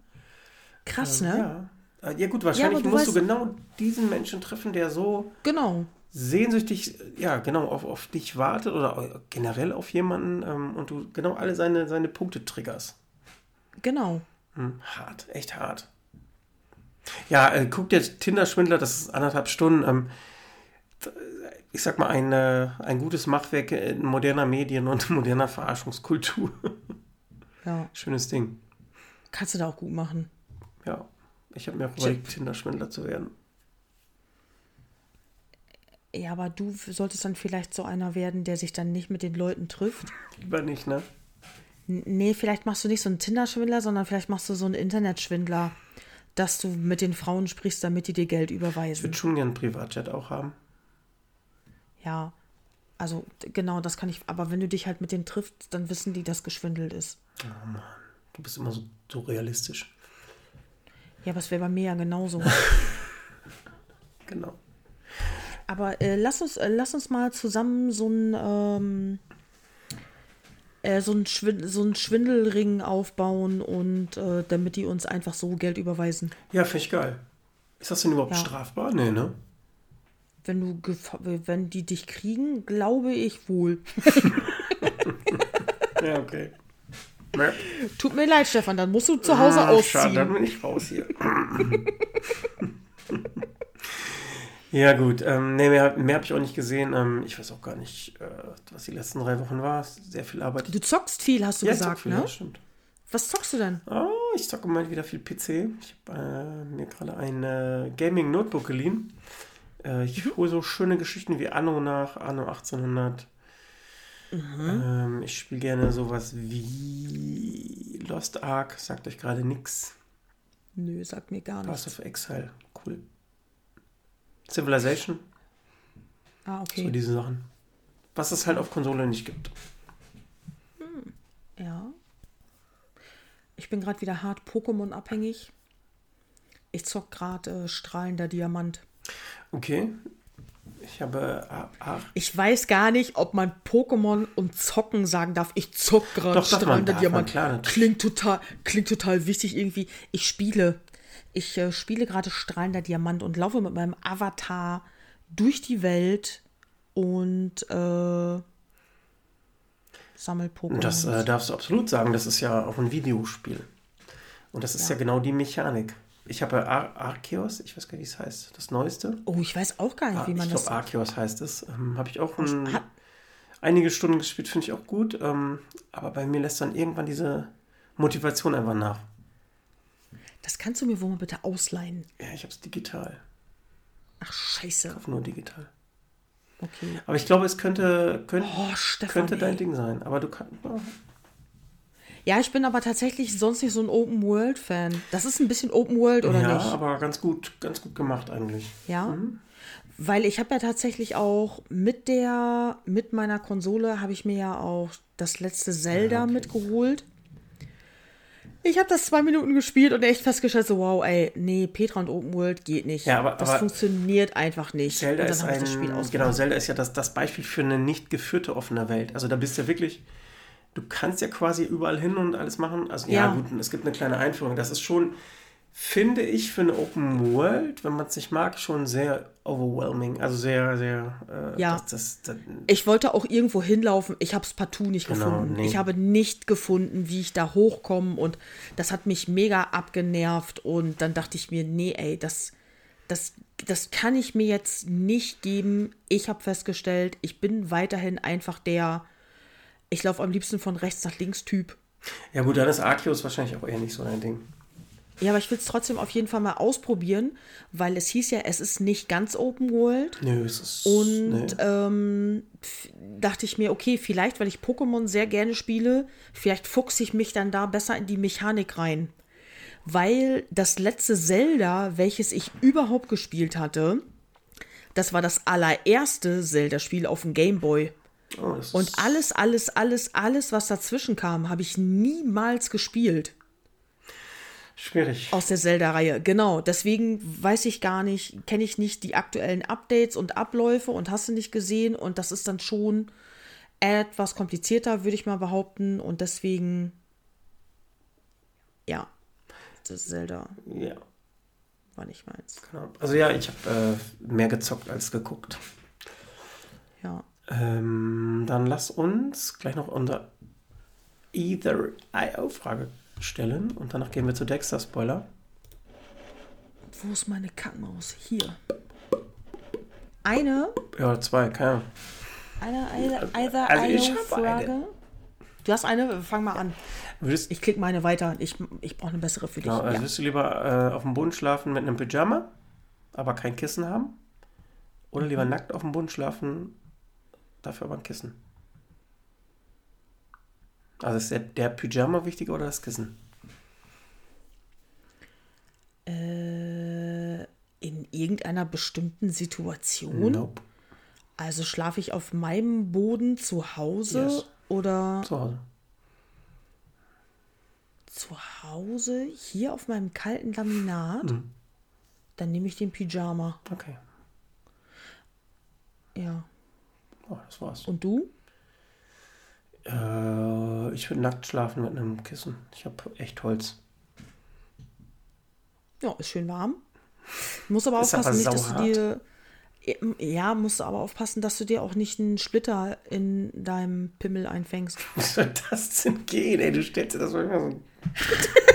Krass, ne? Ja. Äh, Ja gut, wahrscheinlich du musst du weißt- genau diesen Menschen treffen, der so Genau. sehnsüchtig, ja, genau, auf, auf dich wartet oder generell auf jemanden ähm, und du genau alle seine, seine Punkte triggerst. Genau. Hm, hart, echt hart. Ja, äh, guck dir Tinder-Schwindler, das ist anderthalb Stunden. Ähm, ich sag mal, ein, äh, ein gutes Machwerk in moderner Medien und moderner Verarschungskultur. Ja. Schönes Ding. Kannst du da auch gut machen. Ja, ich habe mir auch überlegt, Tinder-Schwindler zu werden. Ja, aber du solltest dann vielleicht so einer werden, der sich dann nicht mit den Leuten trifft. Lieber nicht, ne? N- Nee, vielleicht machst du nicht so einen Tinder-Schwindler, sondern vielleicht machst du so einen Internetschwindler, dass du mit den Frauen sprichst, damit die dir Geld Ich überweisen. würde schon gerne einen Privatjet auch haben. Ja, also genau, das kann ich. Aber wenn du dich halt mit denen triffst, dann wissen die, dass geschwindelt ist. Du bist immer so, so realistisch. Ja, aber es wäre bei mir ja genauso. Genau. Aber äh, lass, uns, äh, lass uns mal zusammen so ein, ähm, äh, so, einen Schwindel, so einen Schwindelring aufbauen und äh, damit die uns einfach so Geld überweisen. Ja, finde ich geil. Ist das denn überhaupt Ja. strafbar? Nee, ne? Wenn du wenn die dich kriegen, glaube ich wohl. Ja, okay. Ja. Tut mir leid, Stefan, dann musst du zu Hause Ah, Schade, dann ausziehen. bin ich raus hier. ja, gut. Ähm, nee, mehr, mehr habe ich auch nicht gesehen. Ähm, ich weiß auch gar nicht, äh, was die letzten drei Wochen war. Sehr viel Arbeit. Du zockst viel, hast du ja, gesagt, viel, ne? ja, stimmt. Was zockst du denn? Oh, ich zocke mal wieder viel PC. Ich habe äh, mir gerade ein äh, Gaming-Notebook geliehen. Äh, ich hole so schöne Geschichten wie Anno nach, Anno 1800. Ähm, ich spiele gerne sowas wie Lost Ark, sagt euch gerade nix. Nö, sagt mir gar nichts. of Exile, cool. Civilization, Ah, so okay. diese Sachen. Was es halt auf Konsole nicht gibt. Ja. Ich bin gerade wieder hart Pokémon abhängig. Ich zock gerade äh, strahlender Diamant. Okay. Ich habe äh, A- A- Ich weiß gar nicht, ob man Pokémon und Zocken sagen darf. Ich zock gerade man, Diamant. klar, natürlich. klingt total, klingt total wichtig irgendwie. Ich spiele. Ich äh, spiele gerade strahlender Diamant und laufe mit meinem Avatar durch die Welt und äh, sammel Pokémon. Und das äh, darfst du absolut sagen, das ist ja auch ein Videospiel. Und das ist ja, genau die Mechanik. Ich habe Ar Arceus, ich weiß gar nicht, wie es heißt, das Neueste. oh, ich weiß auch gar nicht, wie man ich das. glaube, Arceus heißt es. Ähm, habe ich auch ein, einige Stunden gespielt, finde ich auch gut. Ähm, aber bei mir lässt dann irgendwann diese Motivation einfach nach. Das kannst du mir wohl mal bitte ausleihen. Ja, ich habe es digital. Ach, scheiße. Auf nur digital. Okay. Aber ich glaube, es könnte, könnte, Oh, Stefan. könnte dein ey. Ding sein. Aber du kannst. Ja, ich bin aber tatsächlich sonst nicht so ein Open World Fan. Das ist ein bisschen Open World oder ja, nicht? aber ganz gut, ganz gut gemacht eigentlich. Ja. Weil ich habe ja tatsächlich auch mit der, mit meiner Konsole habe ich mir ja auch das letzte Zelda Ja, okay. mitgeholt. Ich habe das zwei Minuten gespielt und echt festgestellt, so wow, ey, nee, Petra und Open World geht nicht. Ja, aber- das aber funktioniert einfach nicht. Zelda und dann ist habe ich das Spiel ein, genau, Zelda ist ja das, das Beispiel für eine nicht geführte offene Welt. Also da bist du ja wirklich, du kannst ja quasi überall hin und alles machen. Also ja, Ja. gut, es gibt eine kleine Einführung. Das ist schon, finde ich, für eine Open World, wenn man es nicht mag, schon sehr overwhelming. Also sehr, sehr, äh, Ja. das, das, das, Ich wollte auch irgendwo hinlaufen. Ich habe es partout nicht Genau, gefunden. nee. Ich habe nicht gefunden, wie ich da hochkomme. Und das hat mich mega abgenervt. Und dann dachte ich mir, nee, ey, das, das, das kann ich mir jetzt nicht geben. Ich habe festgestellt, ich bin weiterhin einfach der, ich laufe am liebsten von rechts nach links Typ. ja gut, dann ist Arceus wahrscheinlich auch eher nicht so dein Ding. Ja, aber ich will es trotzdem auf jeden Fall mal ausprobieren, weil es hieß ja, es ist nicht ganz Open World. Nö, es ist. Und nee. ähm, dachte ich mir, okay, vielleicht, weil ich Pokémon sehr gerne spiele, vielleicht fuchse ich mich dann da besser in die Mechanik rein. Weil das letzte Zelda, welches ich überhaupt gespielt hatte, das war das allererste Zelda-Spiel auf dem Game Boy. Oh, Und alles, alles, alles, alles, was dazwischen kam, habe ich niemals gespielt. schwierig. Aus der Zelda-Reihe, genau. Deswegen weiß ich gar nicht, kenne ich nicht die aktuellen Updates und Abläufe und hast du nicht gesehen. Und das ist dann schon etwas komplizierter, würde ich mal behaupten. Und deswegen, ja, das Zelda Ja, war nicht meins. genau. Also ja, ich habe äh, mehr gezockt als geguckt. Ja. Ähm, dann lass uns gleich noch unser Either IO-Frage stellen und danach gehen wir zu Dexter Spoiler. Wo ist meine Kackmaus? Hier. Eine, Ja, zwei, keine Ahnung. eine, eine, either Also. Du hast eine? Fang mal an. Würdest, Ich klicke meine weiter. Ich, ich brauche eine bessere für dich. genau, also ja. würdest du lieber äh, auf dem Boden schlafen mit einem Pyjama, aber kein Kissen haben? Oder lieber nackt auf dem Boden schlafen, dafür aber ein Kissen? Also ist der, der Pyjama wichtiger oder das Kissen? Äh, in irgendeiner bestimmten Situation? Nope. Also schlafe ich auf meinem Boden zu Hause Yes. oder Zu Hause. zu Hause hier auf meinem kalten Laminat? Mhm. Dann nehme ich den Pyjama. Okay. Ja. Oh, das war's. Und du? Äh, ich würde nackt schlafen mit einem Kissen. Ich habe echt Holz. Ja, ist schön warm. Muss aber Ist aber aufpassen, nicht, dass du dir. Ja, musst du aber aufpassen, dass du dir auch nicht einen Splitter in deinem Pimmel einfängst. Wie soll das denn gehen, ey? Du stellst dir das manchmal so.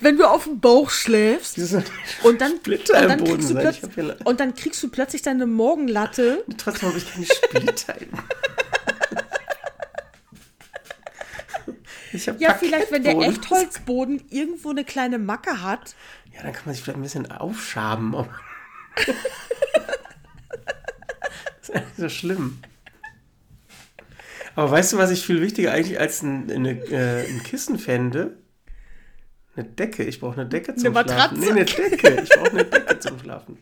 Wenn du auf dem Bauch schläfst und dann, Splitter und dann, Boden kriegst, du. Ich plötzlich, und dann kriegst du plötzlich deine Morgenlatte. Trotzdem habe ich keine Splitter. im- Ich hab Ja, vielleicht, wenn der. Echtholzboden irgendwo eine kleine Macke hat. Ja, dann kann man sich vielleicht ein bisschen aufschaben. das ist ja nicht so schlimm. Aber weißt du, was ich viel wichtiger eigentlich als ein, eine, äh, ein Kissen fände? Eine Decke. Ich brauche eine Decke zum Eine Schlafen. Nee, eine Decke. Ich brauche eine Decke zum Schlafen.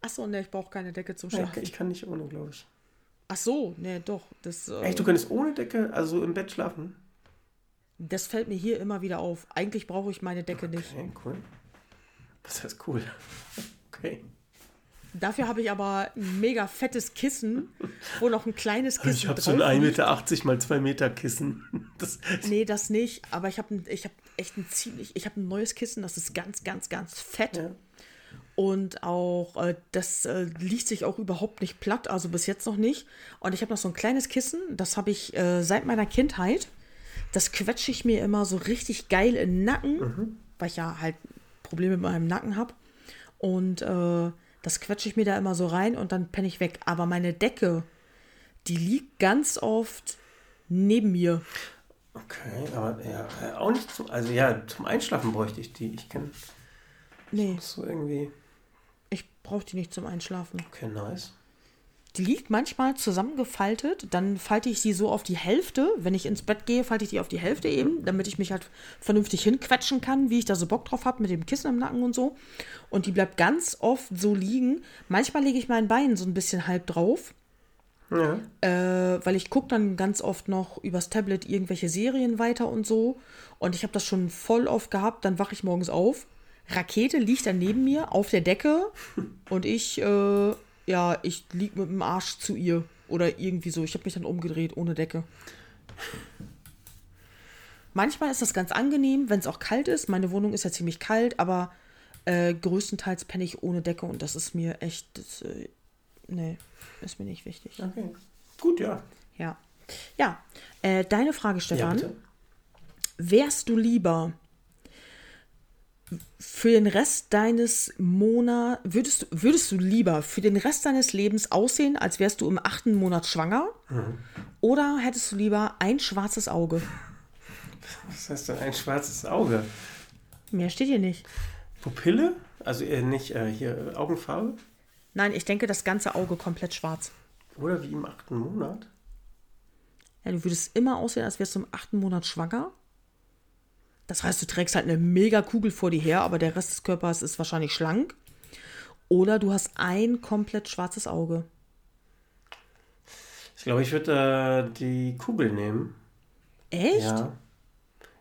Achso, ne, ich brauche keine Decke zum Schlafen. ich kann nicht ohne, glaube ich. Ach so, ne, doch. Das, äh, Echt, du könntest ohne Decke, also im Bett schlafen? das fällt mir hier immer wieder auf. Eigentlich brauche ich meine Decke nicht. Okay, cool. Das heißt cool. Okay. Dafür habe ich aber ein mega fettes Kissen, wo noch ein kleines Kissen Ich habe so ein 1,80 liegt. Meter mal 2 Meter Kissen. Das, Nee, das nicht. Aber ich habe ich hab echt ein ziemlich, ich habe ein neues Kissen, das ist ganz, ganz, ganz fett. ja. Und auch, äh, das äh, liegt sich auch überhaupt nicht platt, also bis jetzt noch nicht. Und ich habe noch so ein kleines Kissen, das habe ich äh, seit meiner Kindheit. Das quetsche ich mir immer so richtig geil in den Nacken, weil ich ja halt Probleme mit meinem Nacken habe. Und äh, das quetsche ich mir da immer so rein und dann penne ich weg. Aber meine Decke, die liegt ganz oft neben mir. Okay, aber ja, äh, auch nicht zum, also ja, zum Einschlafen bräuchte ich die. Ich kenne Nee, so irgendwie, ich brauche die nicht zum Einschlafen. okay, nice. Die liegt manchmal zusammengefaltet, dann falte ich sie so auf die Hälfte. Wenn ich ins Bett gehe, falte ich die auf die Hälfte eben, damit ich mich halt vernünftig hinquetschen kann, wie ich da so Bock drauf habe, mit dem Kissen im Nacken und so. Und die bleibt ganz oft so liegen. Manchmal lege ich mein Bein so ein bisschen halb drauf, Ja, äh, weil ich gucke dann ganz oft noch übers Tablet irgendwelche Serien weiter und so. Und ich habe das schon voll oft gehabt, dann wache ich morgens auf. Rakete liegt dann neben mir auf der Decke und ich, äh, ja, ich lieg mit dem Arsch zu ihr. Oder irgendwie so. Ich habe mich dann umgedreht ohne Decke. Manchmal ist das ganz angenehm, wenn es auch kalt ist. Meine Wohnung ist ja ziemlich kalt, aber äh, größtenteils penne ich ohne Decke und das ist mir echt, das, äh, nee, ist mir nicht wichtig. okay. Gut, ja. Ja. Ja, äh, deine Frage, Ja, Stefan. bitte. Wärst du lieber für den Rest deines Monats, würdest, du- würdest du lieber für den Rest deines Lebens aussehen, als wärst du im achten Monat schwanger? Mhm. Oder hättest du lieber ein schwarzes Auge? Was heißt denn ein schwarzes Auge? Mehr steht hier nicht. Pupille? Also äh, nicht äh, hier äh, Augenfarbe? Nein, ich denke das ganze Auge komplett schwarz. Oder wie im achten Monat? Ja, du würdest immer aussehen, als wärst du im achten Monat schwanger. Das heißt, du trägst halt eine mega Kugel vor dir her, aber der Rest des Körpers ist wahrscheinlich schlank. Oder du hast ein komplett schwarzes Auge. Ich glaube, ich würde äh, die Kugel nehmen. Echt? Ja.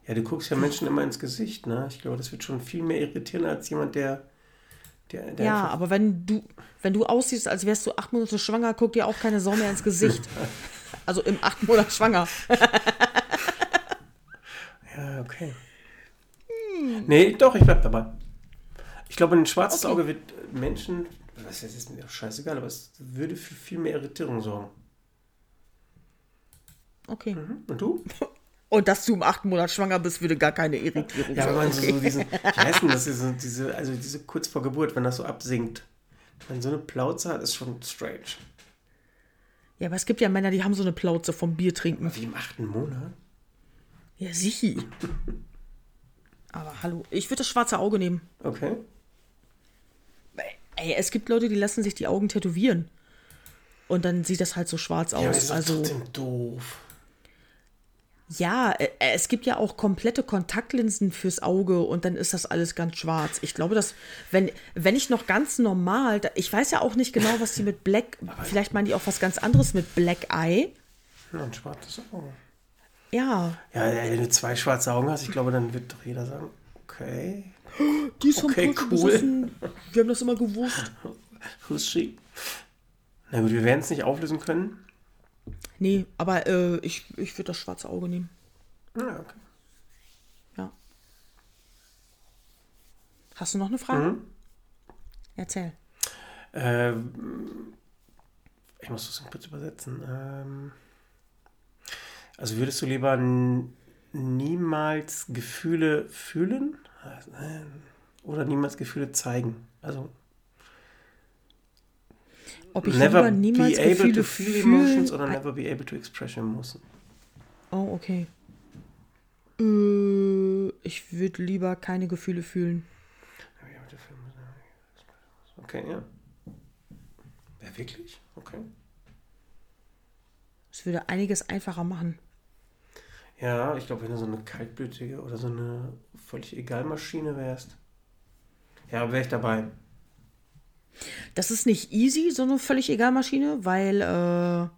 Ja, du guckst ja Menschen immer ins Gesicht, ne? Ich glaube, das wird schon viel mehr irritieren als jemand, der. der, der Ja, aber wenn du, wenn du aussiehst, als wärst du acht Monate schwanger, guckt dir auch keine Sau mehr ins Gesicht. Also im achten Monat schwanger. Ja, okay. Nee, doch, ich bleib dabei. Ich glaube, ein schwarzes Okay. Auge wird Menschen. Das ist mir auch scheißegal, aber es würde für viel mehr Irritierung sorgen. Okay. Und du? Und dass du im achten Monat schwanger bist, würde gar keine Irritierung Ja, wenn man so, sorgen. so diesen. Wie heißt denn das? Diese, diese, also diese kurz vor Geburt, wenn das so absinkt. Wenn man so eine Plauze hat, ist schon strange. Ja, aber es gibt ja Männer, die haben so eine Plauze vom Bier trinken. Wie im achten Monat? Ja, sichi. Aber hallo, ich würde das schwarze Auge nehmen. Okay. Ey, es gibt Leute, die lassen sich die Augen tätowieren. Und dann sieht das halt so schwarz Ja, aber das aus. ist also, trotzdem doof. ja, äh, es gibt ja auch komplette Kontaktlinsen fürs Auge und dann ist das alles ganz schwarz. Ich glaube, dass, wenn, wenn ich noch ganz normal, ich weiß ja auch nicht genau, was die mit Black, vielleicht meinen die auch was ganz anderes mit Black Eye. Ja, ein schwarzes Auge. Ja, Ja, wenn du zwei schwarze Augen hast, ich glaube, dann wird doch jeder sagen, okay, die ist vom Okay, Pulver cool. besessen. Wir haben das immer gewusst. who's she? Na gut, wir werden es nicht auflösen können. Nee, aber äh, ich, ich würde das schwarze Auge nehmen. Ja, okay. Ja. Hast du noch eine Frage? Mhm. Erzähl. Ähm, ich muss das kurz übersetzen. Ähm, also würdest du lieber niemals Gefühle fühlen oder niemals Gefühle zeigen? Also Ob ich never lieber niemals be able Gefühle to feel fühlen- emotions oder never be able to express emotions. Oh, okay. Äh, ich würde lieber keine Gefühle fühlen. Okay, ja. Ja, wirklich? Okay. Es würde einiges einfacher machen. Ja, ich glaube, wenn du so eine kaltblütige oder so eine völlig egal Maschine wärst. Ja, wäre ich dabei. Das ist nicht easy, so eine völlig egal Maschine, weil, äh,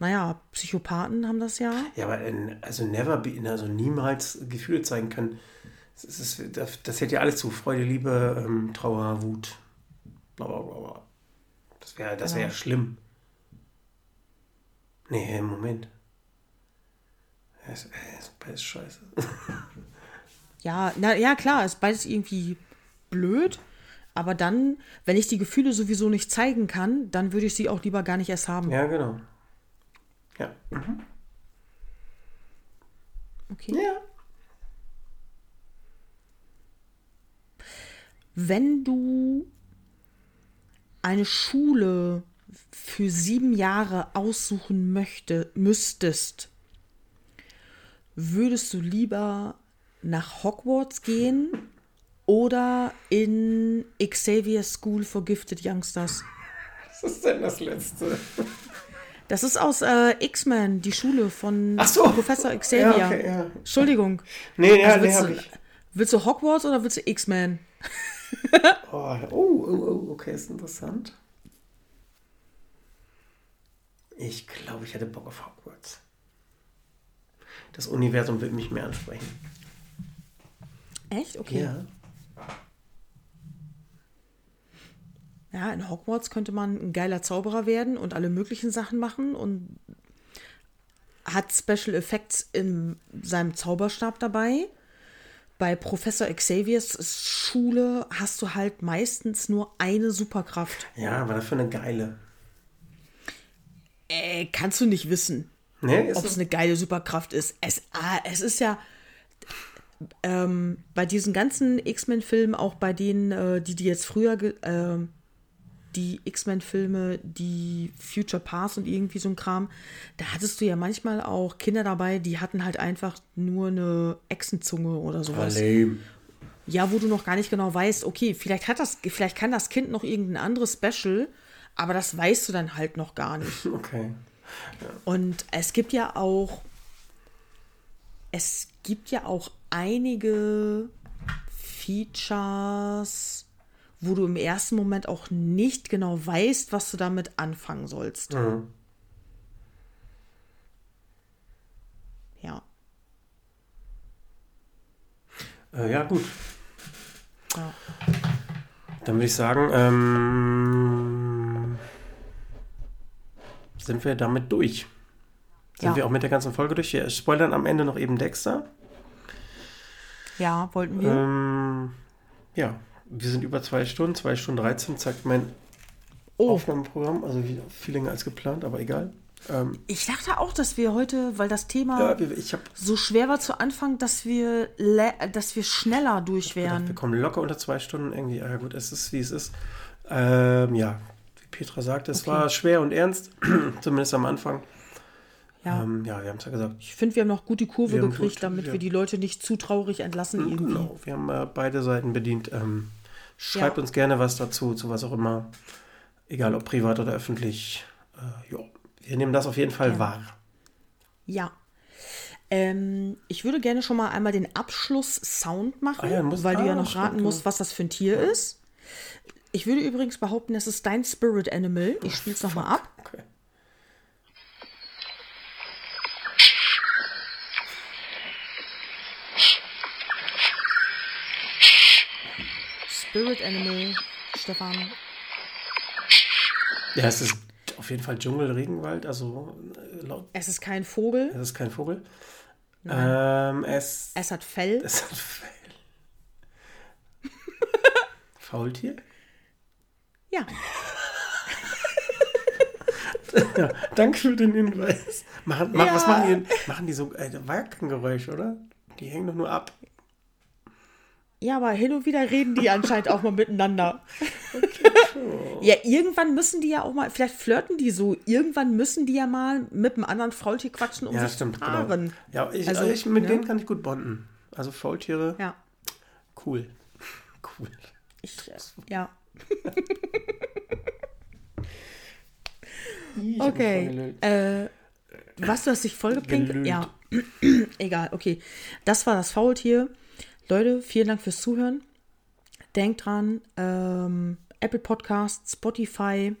naja, Psychopathen haben das ja. Ja, aber in, also never be, also niemals Gefühle zeigen können. Das, ist, das, das hält ja alles zu. Freude, Liebe, ähm, Trauer, Wut. Bla, bla, bla, bla. Das wäre das wär Genau. schlimm. Nee, Moment. Ist, ist beides scheiße. Ja, na ja, klar, ist beides irgendwie blöd. Aber dann, wenn ich die Gefühle sowieso nicht zeigen kann, dann würde ich sie auch lieber gar nicht erst haben. Ja, genau. Ja. Okay. Ja. Wenn du eine Schule für sieben Jahre aussuchen möchte, müsstest, würdest du lieber nach Hogwarts gehen oder in Xavier School for Gifted Youngsters? Was ist denn das Letzte? Das ist aus äh, X-Men, die Schule von so. Professor Xavier. Ja, okay, ja. Entschuldigung. Nee, ja, Also nee, willst, hab du, ich. willst du Hogwarts oder willst du X-Men? Oh, oh, oh, oh, okay, ist interessant. Ich glaube, ich hätte Bock auf Hogwarts. Das Universum wird mich mehr ansprechen. Echt? Okay. Ja. Ja, in Hogwarts könnte man ein geiler Zauberer werden und alle möglichen Sachen machen und hat Special Effects in seinem Zauberstab dabei. Bei Professor Xaviers Schule hast du halt meistens nur eine Superkraft. Ja, aber dafür eine geile. Äh, kannst du nicht wissen, Nee, ob es eine geile Superkraft ist. Es, ah, es ist ja ähm, bei diesen ganzen X-Men-Filmen, auch bei denen, äh, die die jetzt früher, ähm, die X-Men-Filme, die Future Past und irgendwie so ein Kram, da hattest du ja manchmal auch Kinder dabei, die hatten halt einfach nur eine Echsenzunge oder sowas. lame. Ja, wo du noch gar nicht genau weißt, okay, vielleicht hat das, vielleicht kann das Kind noch irgendein anderes Special, aber das weißt du dann halt noch gar nicht. Okay. Und es gibt ja auch, es gibt ja auch einige Features, wo du im ersten Moment auch nicht genau weißt, was du damit anfangen sollst. Mhm. Ja. Äh, ja, gut. ja. Dann würde ich sagen, ähm, sind wir damit durch. Sind Ja. wir auch mit der ganzen Folge durch? Wir spoilern am Ende noch eben Dexter. Ja, wollten wir. Ähm, ja, wir sind über zwei Stunden, zwei Stunden 13, zeigt mein oh, Aufnahmeprogramm. Also viel länger als geplant, aber egal. Ähm, ich dachte auch, dass wir heute, weil das Thema ja, ich habe so schwer war zu Anfang, dass wir, dass wir schneller durch gedacht, wir wären. kommen locker unter zwei Stunden irgendwie. Ah, ja, gut, es ist wie es ist. Ähm, ja, Petra sagte, es Okay. war schwer und ernst, zumindest am Anfang. Ja. Ähm, ja, wir haben es ja gesagt. Ich finde, wir haben noch gut die Kurve gekriegt, gut, damit ja. wir die Leute nicht zu traurig entlassen irgendwie. Genau, wir haben äh, beide Seiten bedient. Ähm, schreibt Ja. uns gerne was dazu, zu was auch immer. Egal ob privat oder öffentlich. Äh, ja, wir nehmen das auf jeden Fall Ja. wahr. Ja. Ähm, ich würde gerne schon mal einmal den Abschluss-Sound machen, Ah ja, weil du ja ah, noch stimmt, raten musst, ja. was das für ein Tier ist. Ich würde übrigens behaupten, es ist dein Spirit Animal. Ich spiele es nochmal ab. Okay. Spirit Animal, Stefan. Ja, es ist auf jeden Fall Dschungel, Regenwald, also laut. Es ist kein Vogel. Es ist kein Vogel. Ähm, es, Es hat Fell. es hat Fell. Faultier? Ja. Ja, danke für den Hinweis. Machen, mach, Was Ja. machen die? Machen die so. Äh, ja Geräusch, oder? Die hängen doch nur ab. Ja, aber hin und wieder reden die anscheinend auch mal miteinander. ja, irgendwann müssen die ja auch mal, vielleicht flirten die so, irgendwann müssen die ja mal mit einem anderen Faultier quatschen, um Ja, sich stimmt, zu paaren. genau. Ja, ich, Also, also ich, mit ne? denen kann ich gut bonden. Also Faultiere, Ja, cool. Cool. ich, äh, ja. Ich Okay. Äh, was, du hast dich vollgepinkt? Ja. Egal, okay. Das war das Faultier. Leute, vielen Dank fürs Zuhören. Denkt dran, ähm, Apple Podcast, Spotify.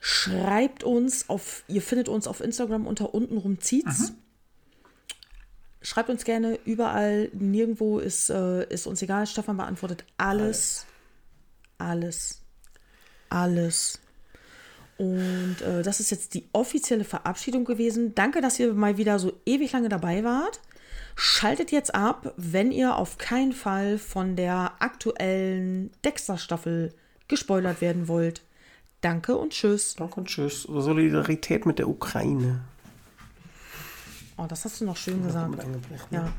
Schreibt uns auf, ihr findet uns auf Instagram unter untenrum zieht's. Schreibt uns gerne überall, nirgendwo ist, äh, ist uns egal. Stefan beantwortet alles. Alles. Alles. Und äh, das ist jetzt die offizielle Verabschiedung gewesen. Danke, dass ihr mal wieder so ewig lange dabei wart. Schaltet jetzt ab, wenn ihr auf keinen Fall von der aktuellen Dexter-Staffel gespoilert werden wollt. Danke und tschüss. Danke und tschüss. Solidarität mit der Ukraine. Oh, das hast du noch schön gesagt. Eingebracht, ne? Ja.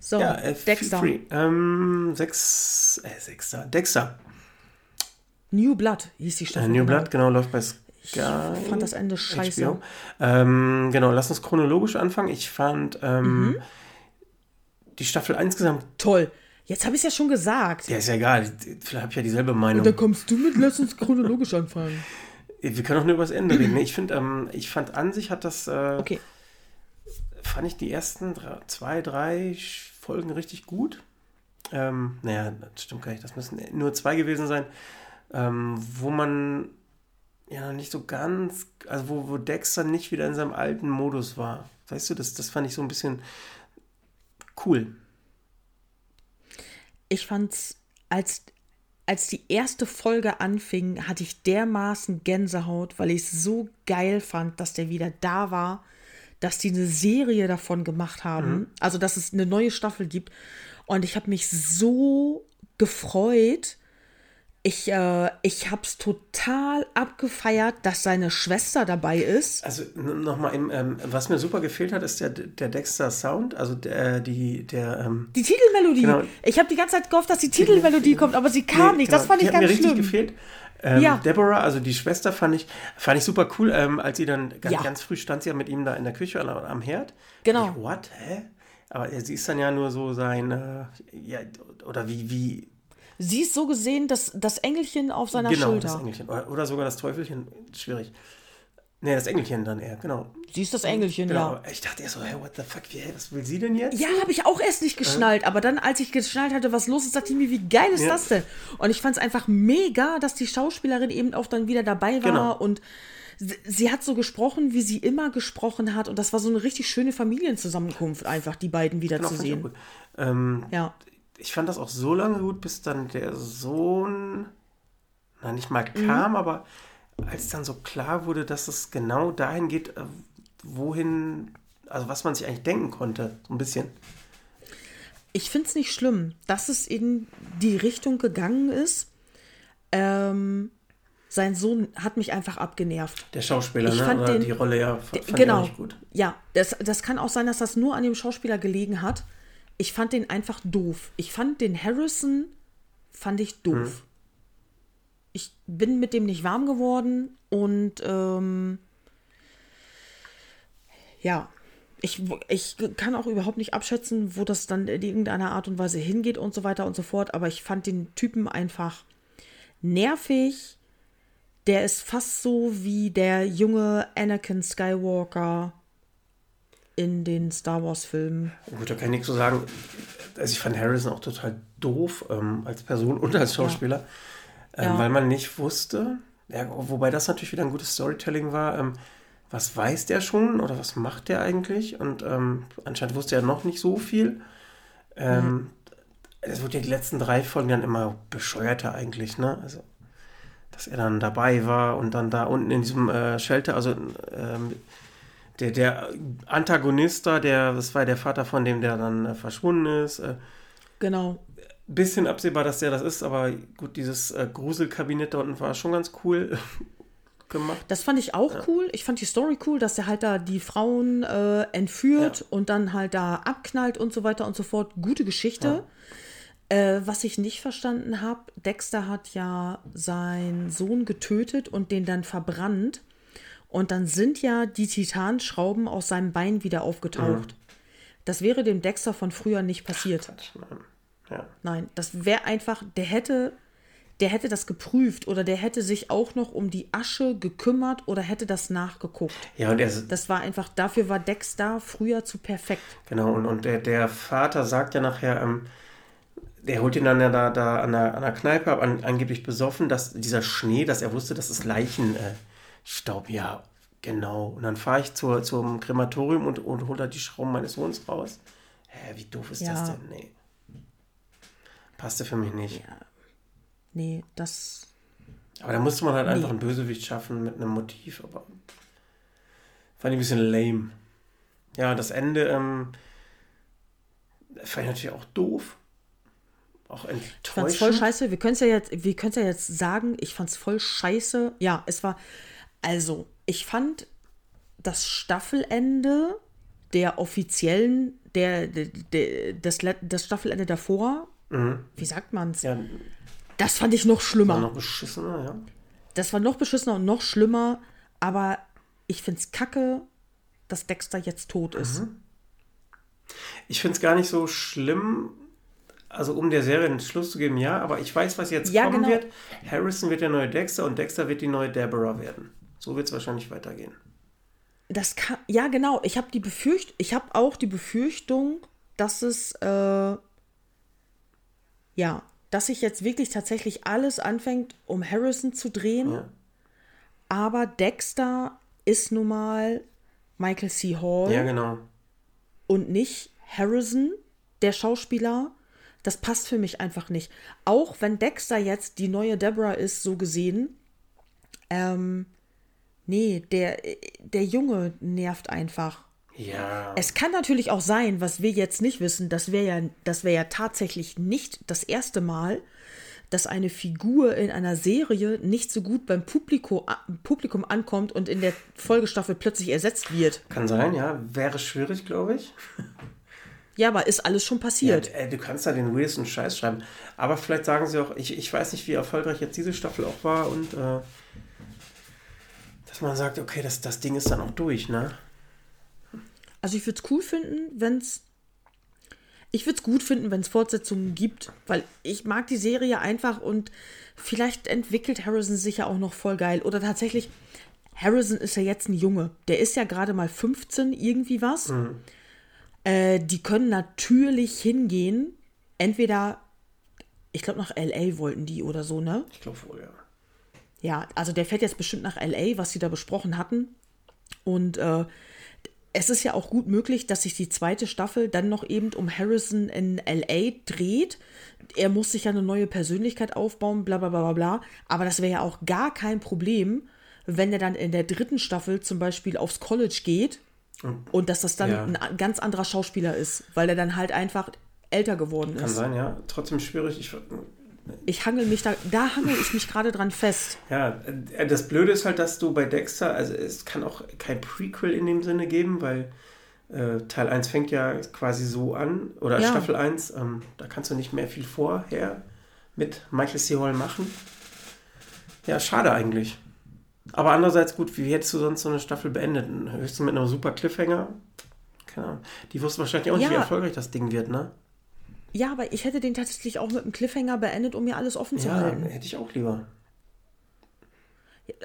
So, Ja, äh, Dexter. Ähm, sechs, äh, Sechster. Dexter. New Blood hieß die Äh, Staffel. New genau. Blood, genau, läuft bei Sky. Ich fand das Ende scheiße. Ähm, genau, lass uns chronologisch anfangen. Ich fand ähm, Mhm. die Staffel insgesamt, Toll. Jetzt habe ich es ja schon gesagt. ja, ist ja egal, vielleicht habe ich ja dieselbe Meinung. Und dann kommst du mit, lass uns chronologisch anfangen. Wir können auch nur über das Ende reden. Ich finde, ähm, ich fand an sich hat das, äh, Okay. fand ich die ersten drei, zwei, drei Folgen richtig gut. Ähm, naja, das stimmt gar nicht. Das müssen nur zwei gewesen sein, ähm, wo man ja nicht so ganz, also wo, wo Dexter nicht wieder in seinem alten Modus war. Weißt du, das, das fand ich so ein bisschen cool. Ich fand's, als, als die erste Folge anfing, hatte ich dermaßen Gänsehaut, weil ich es so geil fand, dass der wieder da war, dass die eine Serie davon gemacht haben. Also, dass es eine neue Staffel gibt. Und ich habe mich so gefreut. Ich, äh, ich habe es total abgefeiert, dass seine Schwester dabei ist. Also nochmal, ähm, was mir super gefehlt hat, ist der, der Dexter Sound, also der, die, der, ähm, Die Titelmelodie. Genau. Ich habe die ganze Zeit gehofft, dass die Titelmelodie kommt, aber sie kam Nee, nicht. Das genau, fand die ich hat mir ganz richtig schlimm. gefehlt. Ähm, Ja. Deborah, also die Schwester, fand ich, fand ich super cool, ähm, als sie dann ganz, Ja. ganz früh stand sie ja mit ihm da in der Küche am, am Herd. Genau. Ich, What? Hä? Aber sie ist dann ja nur so sein, äh, ja, oder wie, wie, Sie ist so gesehen, dass das Engelchen auf seiner genau, Schulter. das Engelchen. Oder, sogar das Teufelchen, schwierig. Nee, das Engelchen dann eher, genau. Sie ist das Engelchen, genau. ja. Ich dachte erst so, hey, what the fuck, wie, was will sie denn jetzt? Ja, habe ich auch erst nicht geschnallt, aber dann, als ich geschnallt hatte, was los ist, dachte ich mir, wie geil ist Ja. das denn? Und ich fand es einfach mega, dass die Schauspielerin eben auch dann wieder dabei war Genau. und sie, sie hat so gesprochen, wie sie immer gesprochen hat und das war so eine richtig schöne Familienzusammenkunft, einfach die beiden wieder Genau, zu sehen. Ähm, Ja. Ich fand das auch so lange gut, bis dann der Sohn, na nicht mal Mhm. kam, aber als dann so klar wurde, dass es genau dahin geht, äh, wohin, also was man sich eigentlich denken konnte, so ein bisschen. Ich finde es nicht schlimm, dass es in die Richtung gegangen ist. Ähm, sein Sohn hat mich einfach abgenervt. Der Schauspieler, Ich ne? fand Oder den- die Rolle ja fand ich genau. nicht gut. Ja, das, das kann auch sein, dass das nur an dem Schauspieler gelegen hat. Ich fand den einfach doof. Ich fand den Harrison, fand ich doof. Hm. Ich bin mit dem nicht warm geworden und ähm, ja, ich, ich kann auch überhaupt nicht abschätzen, wo das dann in irgendeiner Art und Weise hingeht und so weiter und so fort, aber ich fand den Typen einfach nervig. Der ist fast so wie der junge Anakin Skywalker in den Star Wars-Filmen. Gut, da kann ich nichts zu sagen. Also ich fand Harrison auch total doof ähm, als Person und als Schauspieler, ähm, Ja. weil man nicht wusste, ja, wobei das natürlich wieder ein gutes Storytelling war, ähm, was weiß der schon oder was macht der eigentlich? Und ähm, anscheinend wusste er noch nicht so viel. Ähm, Es wurde ja die letzten drei Folgen dann immer bescheuerter eigentlich, ne? Also, dass er dann dabei war und dann da unten in diesem äh, Shelter, also ähm, der, der Antagonist da, der, das war der Vater von dem, der dann äh, verschwunden ist. Äh, Genau. bisschen absehbar, dass der das ist, aber gut, dieses äh, Gruselkabinett da unten war schon ganz cool gemacht. Das fand ich auch cool. Ich fand die Story cool, dass er halt da die Frauen äh, entführt Ja. und dann halt da abknallt und so weiter und so fort. Gute Geschichte. Äh, was ich nicht verstanden habe, Dexter hat ja seinen Sohn getötet und den dann verbrannt. Und dann sind ja die Titanschrauben aus seinem Bein wieder aufgetaucht. Das wäre dem Dexter von früher nicht passiert. Nein. Ja. Nein, das wäre einfach, der hätte, der hätte das geprüft oder der hätte sich auch noch um die Asche gekümmert oder hätte das nachgeguckt. ja, und er, Das war einfach, dafür war Dexter früher zu perfekt. Genau, und, und der, der Vater sagt ja nachher, ähm, der holt ihn dann ja da, da an, der, an der Kneipe ab, an, angeblich besoffen, dass dieser Schnee, dass er wusste, das ist Leichenstaub. Äh, Staub. ja, genau. Und dann fahre ich zur, zum Krematorium und, und hole da die Schrauben meines Sohns raus. Hä, wie doof ist das Ja. denn? Nee. Passte für mich nicht. Nee, das. Aber da musste man halt einfach Nee. einen Bösewicht schaffen mit einem Motiv, aber fand ich ein bisschen lame. Ja, das Ende ähm, fand ich natürlich auch doof. Auch Ich fand's enttäuschend. voll scheiße. Wir können es ja jetzt, wir ja jetzt sagen, ich fand's voll scheiße. Ja, es war. Also, ich fand das Staffelende der offiziellen, der, der, der das, das Staffelende davor, wie sagt man's? Ja, Das fand ich noch schlimmer. war noch beschissener, ja. Das war noch beschissener und noch schlimmer, aber ich find's kacke, dass Dexter jetzt tot ist. Ich finde es gar nicht so schlimm, also um der Serie einen Schluss zu geben, ja, aber ich weiß, was jetzt Ja, kommen genau. wird. Harrison wird der neue Dexter und Dexter wird die neue Deborah werden. So wird es wahrscheinlich weitergehen. Das kann, ja, genau. Ich habe die Befürcht, ich habe auch die Befürchtung, dass es, äh, ja, dass sich jetzt wirklich tatsächlich alles anfängt, um Harrison zu drehen. Ja. Aber Dexter ist nun mal Michael C. Hall Ja, genau. und nicht Harrison, der Schauspieler. Das passt für mich einfach nicht. Auch wenn Dexter jetzt die neue Deborah ist, so gesehen. Ähm, nee, der, der Junge nervt einfach. Ja. Es kann natürlich auch sein, was wir jetzt nicht wissen, das wäre ja, das wäre ja tatsächlich nicht das erste Mal, dass eine Figur in einer Serie nicht so gut beim Publiko, Publikum ankommt und in der Folgestaffel plötzlich ersetzt wird. Kann sein, ja. Wäre schwierig, glaube ich. Ja, aber ist alles schon passiert. Ja, äh, du kannst da den weirdesten Scheiß schreiben. Aber vielleicht sagen sie auch, ich, ich weiß nicht, wie erfolgreich jetzt diese Staffel auch war und äh, dass man sagt, okay, das, das Ding ist dann auch durch, ne? Also ich würde es cool finden, wenn es. Ich würde es gut finden, wenn es Fortsetzungen gibt, weil ich mag die Serie einfach und vielleicht entwickelt Harrison sich ja auch noch voll geil. Oder tatsächlich, Harrison ist ja jetzt ein Junge. Der ist ja gerade mal 15, irgendwie was. Äh, die können natürlich hingehen. Entweder, ich glaube, nach LA wollten die oder so, ne? Ich glaube wohl, ja. Ja, also der fährt jetzt bestimmt nach LA, was sie da besprochen hatten. Und äh, es ist ja auch gut möglich, dass sich die zweite Staffel dann noch eben um Harrison in LA dreht. Er muss sich ja eine neue Persönlichkeit aufbauen, bla bla bla bla bla. Aber das wäre ja auch gar kein Problem, wenn er dann in der dritten Staffel zum Beispiel aufs College geht und dass das dann Ja. ein ganz anderer Schauspieler ist, weil er dann halt einfach älter geworden Kann ist. sein, ja. Trotzdem schwierig. Ich, Ich hangel mich da, da hangel ich mich gerade dran fest. ja, äh, das Blöde ist halt, dass du bei Dexter, also es kann auch kein Prequel in dem Sinne geben, weil äh, Teil 1 fängt ja quasi so an, oder Ja. Staffel 1, ähm, da kannst du nicht mehr viel vorher mit Michael C. Hall machen. Ja, schade eigentlich. Aber andererseits gut, wie hättest du sonst so eine Staffel beendet? Höchstens mit einem super Cliffhanger? Keine Ahnung. Die wussten wahrscheinlich auch nicht, Ja. wie erfolgreich das Ding wird, ne? Ja, aber ich hätte den tatsächlich auch mit einem Cliffhanger beendet, um mir alles offen zu Ja, halten. hätte ich auch lieber.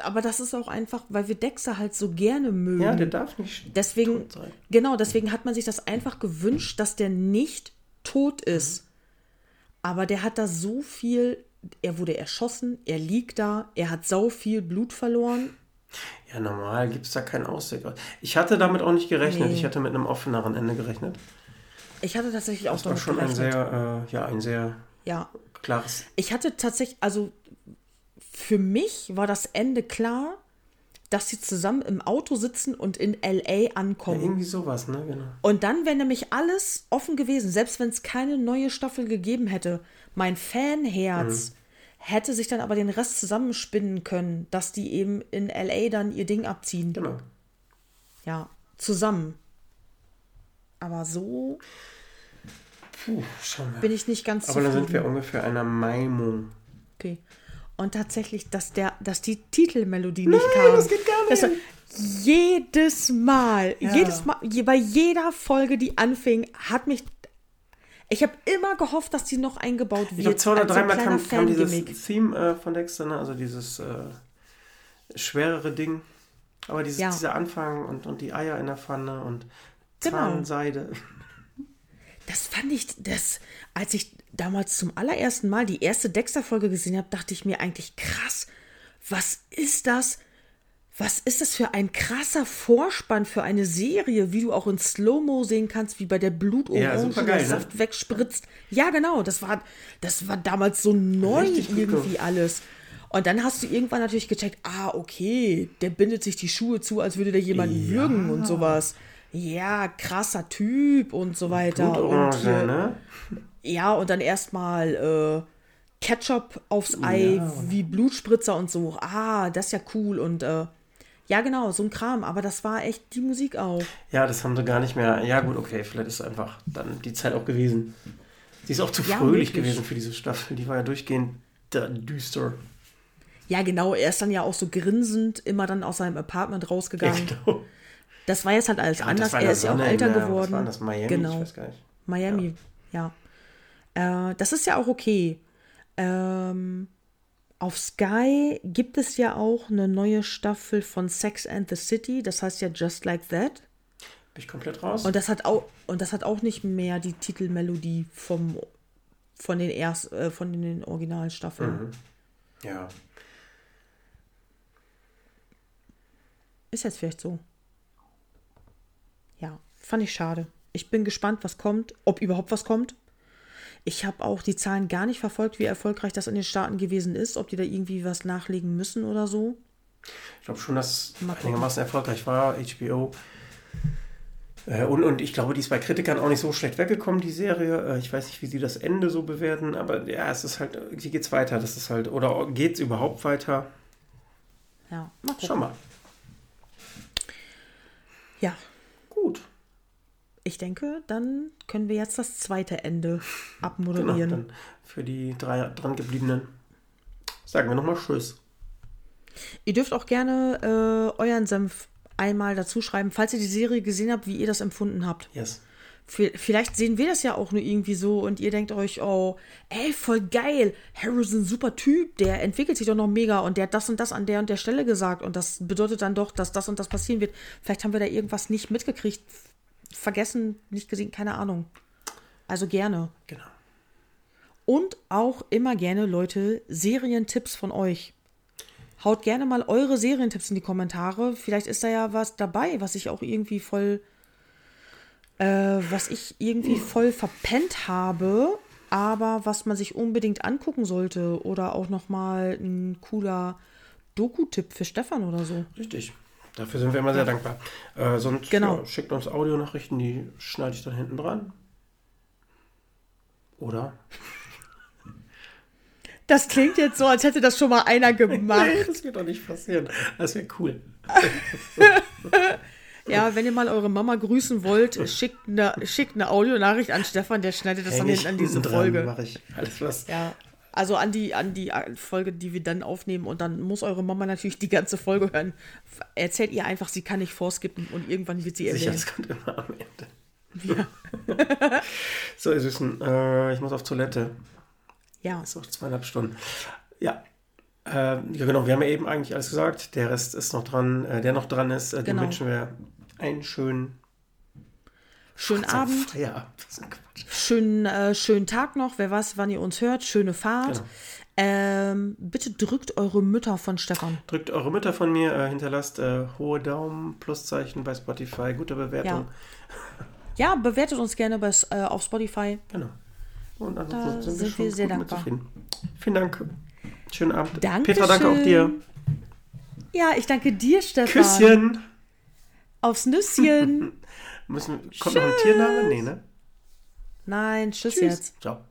Aber das ist auch einfach, weil wir Dexter halt so gerne mögen. Ja, der darf nicht deswegen, tot sein. genau, deswegen hat man sich das einfach gewünscht, dass der nicht tot ist. Aber der hat da so viel, er wurde erschossen, er liegt da, er hat sau viel Blut verloren. Ja, normal gibt es da keinen Ausweg. Ich hatte damit auch nicht gerechnet. Nee. Ich hatte mit einem offeneren Ende gerechnet. Ich hatte tatsächlich auch Das war schon ein sehr, äh, ja, ein sehr Ja, klares. Ich hatte tatsächlich, also für mich war das Ende klar, dass sie zusammen im Auto sitzen und in LA ankommen. Irgendwie sowas, ne? Genau. Und dann wäre nämlich alles offen gewesen, selbst wenn es keine neue Staffel gegeben hätte. Mein Fanherz hätte sich dann aber den Rest zusammenspinnen können, dass die eben in LA dann ihr Ding abziehen. Genau. Ja, zusammen. Aber so Puh, schauen wir. bin ich nicht ganz Aber dann sind wir ungefähr einer Meinung. Okay. Und tatsächlich, dass, der, dass die Titelmelodie nicht kam. das geht gar nicht. war jedes Mal, Ja. jedes Mal, bei jeder Folge, die anfing, hat mich. Ich habe immer gehofft, dass die noch eingebaut wird. Ich glaube, zwei oder so dreimal kam, kam dieses. Theme äh, von Dexter, ne? also dieses äh, schwerere Ding. Aber dieses, Ja. dieser Anfang und, und die Eier in der Pfanne und Genau. Das fand ich, das, als ich damals zum allerersten Mal die erste Dexter-Folge gesehen habe, dachte ich mir eigentlich krass, was ist das? Was ist das für ein krasser Vorspann für eine Serie, wie du auch in Slow-Mo sehen kannst, wie bei der Blutorange Ja, der geil, ne? Saft wegspritzt. Ja, genau, das war, das war damals so neu Richtig irgendwie alles. Und dann hast du irgendwann natürlich gecheckt, ah, okay, der bindet sich die Schuhe zu, als würde der jemanden Ja. würgen und sowas. Ja, krasser Typ und so weiter. Und Blutorange, hier, ne? ja, und dann erstmal äh, Ketchup aufs Ei, Ja. wie Blutspritzer und so. Ah, das ist ja cool. Und äh, ja, genau, so ein Kram. Aber das war echt die Musik auch. Ja, das haben sie gar nicht mehr. Ja, gut, okay, vielleicht ist einfach dann die Zeit auch gewesen. Sie ist auch zu Ja, fröhlich möglich. gewesen für diese Staffel. Die war ja durchgehend düster. Ja, genau, er ist dann ja auch so grinsend immer dann aus seinem Apartment Ja, rausgegangen. genau. Das war jetzt halt alles das anders. Er ist ja auch älter in der- was geworden. war das, Miami? Genau. Ich weiß gar nicht. Miami, ja. Äh, das ist ja auch okay. Ähm, auf Sky gibt es ja auch eine neue Staffel von Sex and the City. Das heißt ja Just Like That. Bin ich komplett raus? Und das hat auch, und das hat auch nicht mehr die Titelmelodie vom, von den erst, äh, von den Originalstaffeln. Mhm. ja. Ist jetzt vielleicht so. Fand ich schade. Ich bin gespannt, was kommt, ob überhaupt was kommt. Ich habe auch die Zahlen gar nicht verfolgt, wie erfolgreich das in den Staaten gewesen ist, ob die da irgendwie was nachlegen müssen oder so. Ich glaube schon, dass gucken. einigermaßen erfolgreich war, HBO. Äh, und, und ich glaube, die ist bei Kritikern auch nicht so schlecht weggekommen, die Serie. Äh, ich weiß nicht, wie sie das Ende so bewerten, aber ja, es ist halt, wie geht's weiter? Das ist halt, oder geht's überhaupt weiter? Ja, mal gucken. Schau mal. Ja. Ich denke, dann können wir jetzt das zweite Ende Genau, abmoderieren. dann für die drei dran gebliebenen sagen wir nochmal Tschüss. Ihr dürft auch gerne äh, euren Senf einmal dazu schreiben, falls ihr die Serie gesehen habt, wie ihr das empfunden habt. Yes. Vielleicht sehen wir das ja auch nur irgendwie so und ihr denkt euch, oh, ey, voll geil. Harrison, super Typ, der entwickelt sich doch noch mega und der hat das und das an der und der Stelle gesagt und das bedeutet dann doch, dass das und das passieren wird. Vielleicht haben wir da irgendwas nicht mitgekriegt, vergessen, nicht gesehen, keine Ahnung. Also gerne. Genau. Und auch immer gerne, Leute, Serientipps von euch. Haut gerne mal eure Serientipps in die Kommentare. Vielleicht ist da ja was dabei, was ich auch irgendwie voll, äh, was ich irgendwie voll verpennt habe, aber was man sich unbedingt angucken sollte. Oder auch nochmal ein cooler Doku-Tipp für Stefan oder so. Richtig. Dafür sind wir immer sehr dankbar. Äh, sonst Genau. ja, schickt uns Audionachrichten, die schneide ich dann hinten dran. Oder? Das klingt jetzt so, als hätte das schon mal einer gemacht. Nee, das wird doch nicht passieren. Das wäre cool. Ja, wenn ihr mal eure Mama grüßen wollt, schickt eine, schickt eine Audionachricht an Stefan, der schneidet das dann Häng ich hinten an diese hinten dran, Folge. Mache ich alles was. Ja, also an die, an die Folge, die wir dann aufnehmen und dann muss eure Mama natürlich die ganze Folge hören. Erzählt ihr einfach, sie kann nicht vorskippen und irgendwann wird sie Sicher, erwähnen. das kommt immer am Ende. so, ihr Süßen, äh, ich muss auf Toilette. Ja, Ist auch zweieinhalb Stunden. Ja. Äh, ja, genau, wir haben ja eben eigentlich alles gesagt. Der Rest ist noch dran. Äh, der noch dran ist, äh, dem Genau. wünschen wir einen schönen schönen Abend, Feierabend. Schönen, äh, schönen Tag noch, wer weiß, wann ihr uns hört, schöne Fahrt. Genau. Ähm, bitte drückt eure Mütter von Stefan. Drückt eure Mütter von mir, äh, hinterlasst äh, hohe Daumen, Pluszeichen bei Spotify, gute Bewertung. Ja, bewertet uns gerne bei, äh, auf Spotify. Genau. Und ansonsten sind, sind wir, sehr dankbar. Vielen Dank. Schönen Abend. Dankeschön. Petra, danke auch dir. Ja, ich danke dir, Stefan. Küsschen. Aufs Nüsschen. Müssen, kommt noch ein Tiername? Nee, ne? Nein, tschüss, Tschüss. jetzt. Ciao.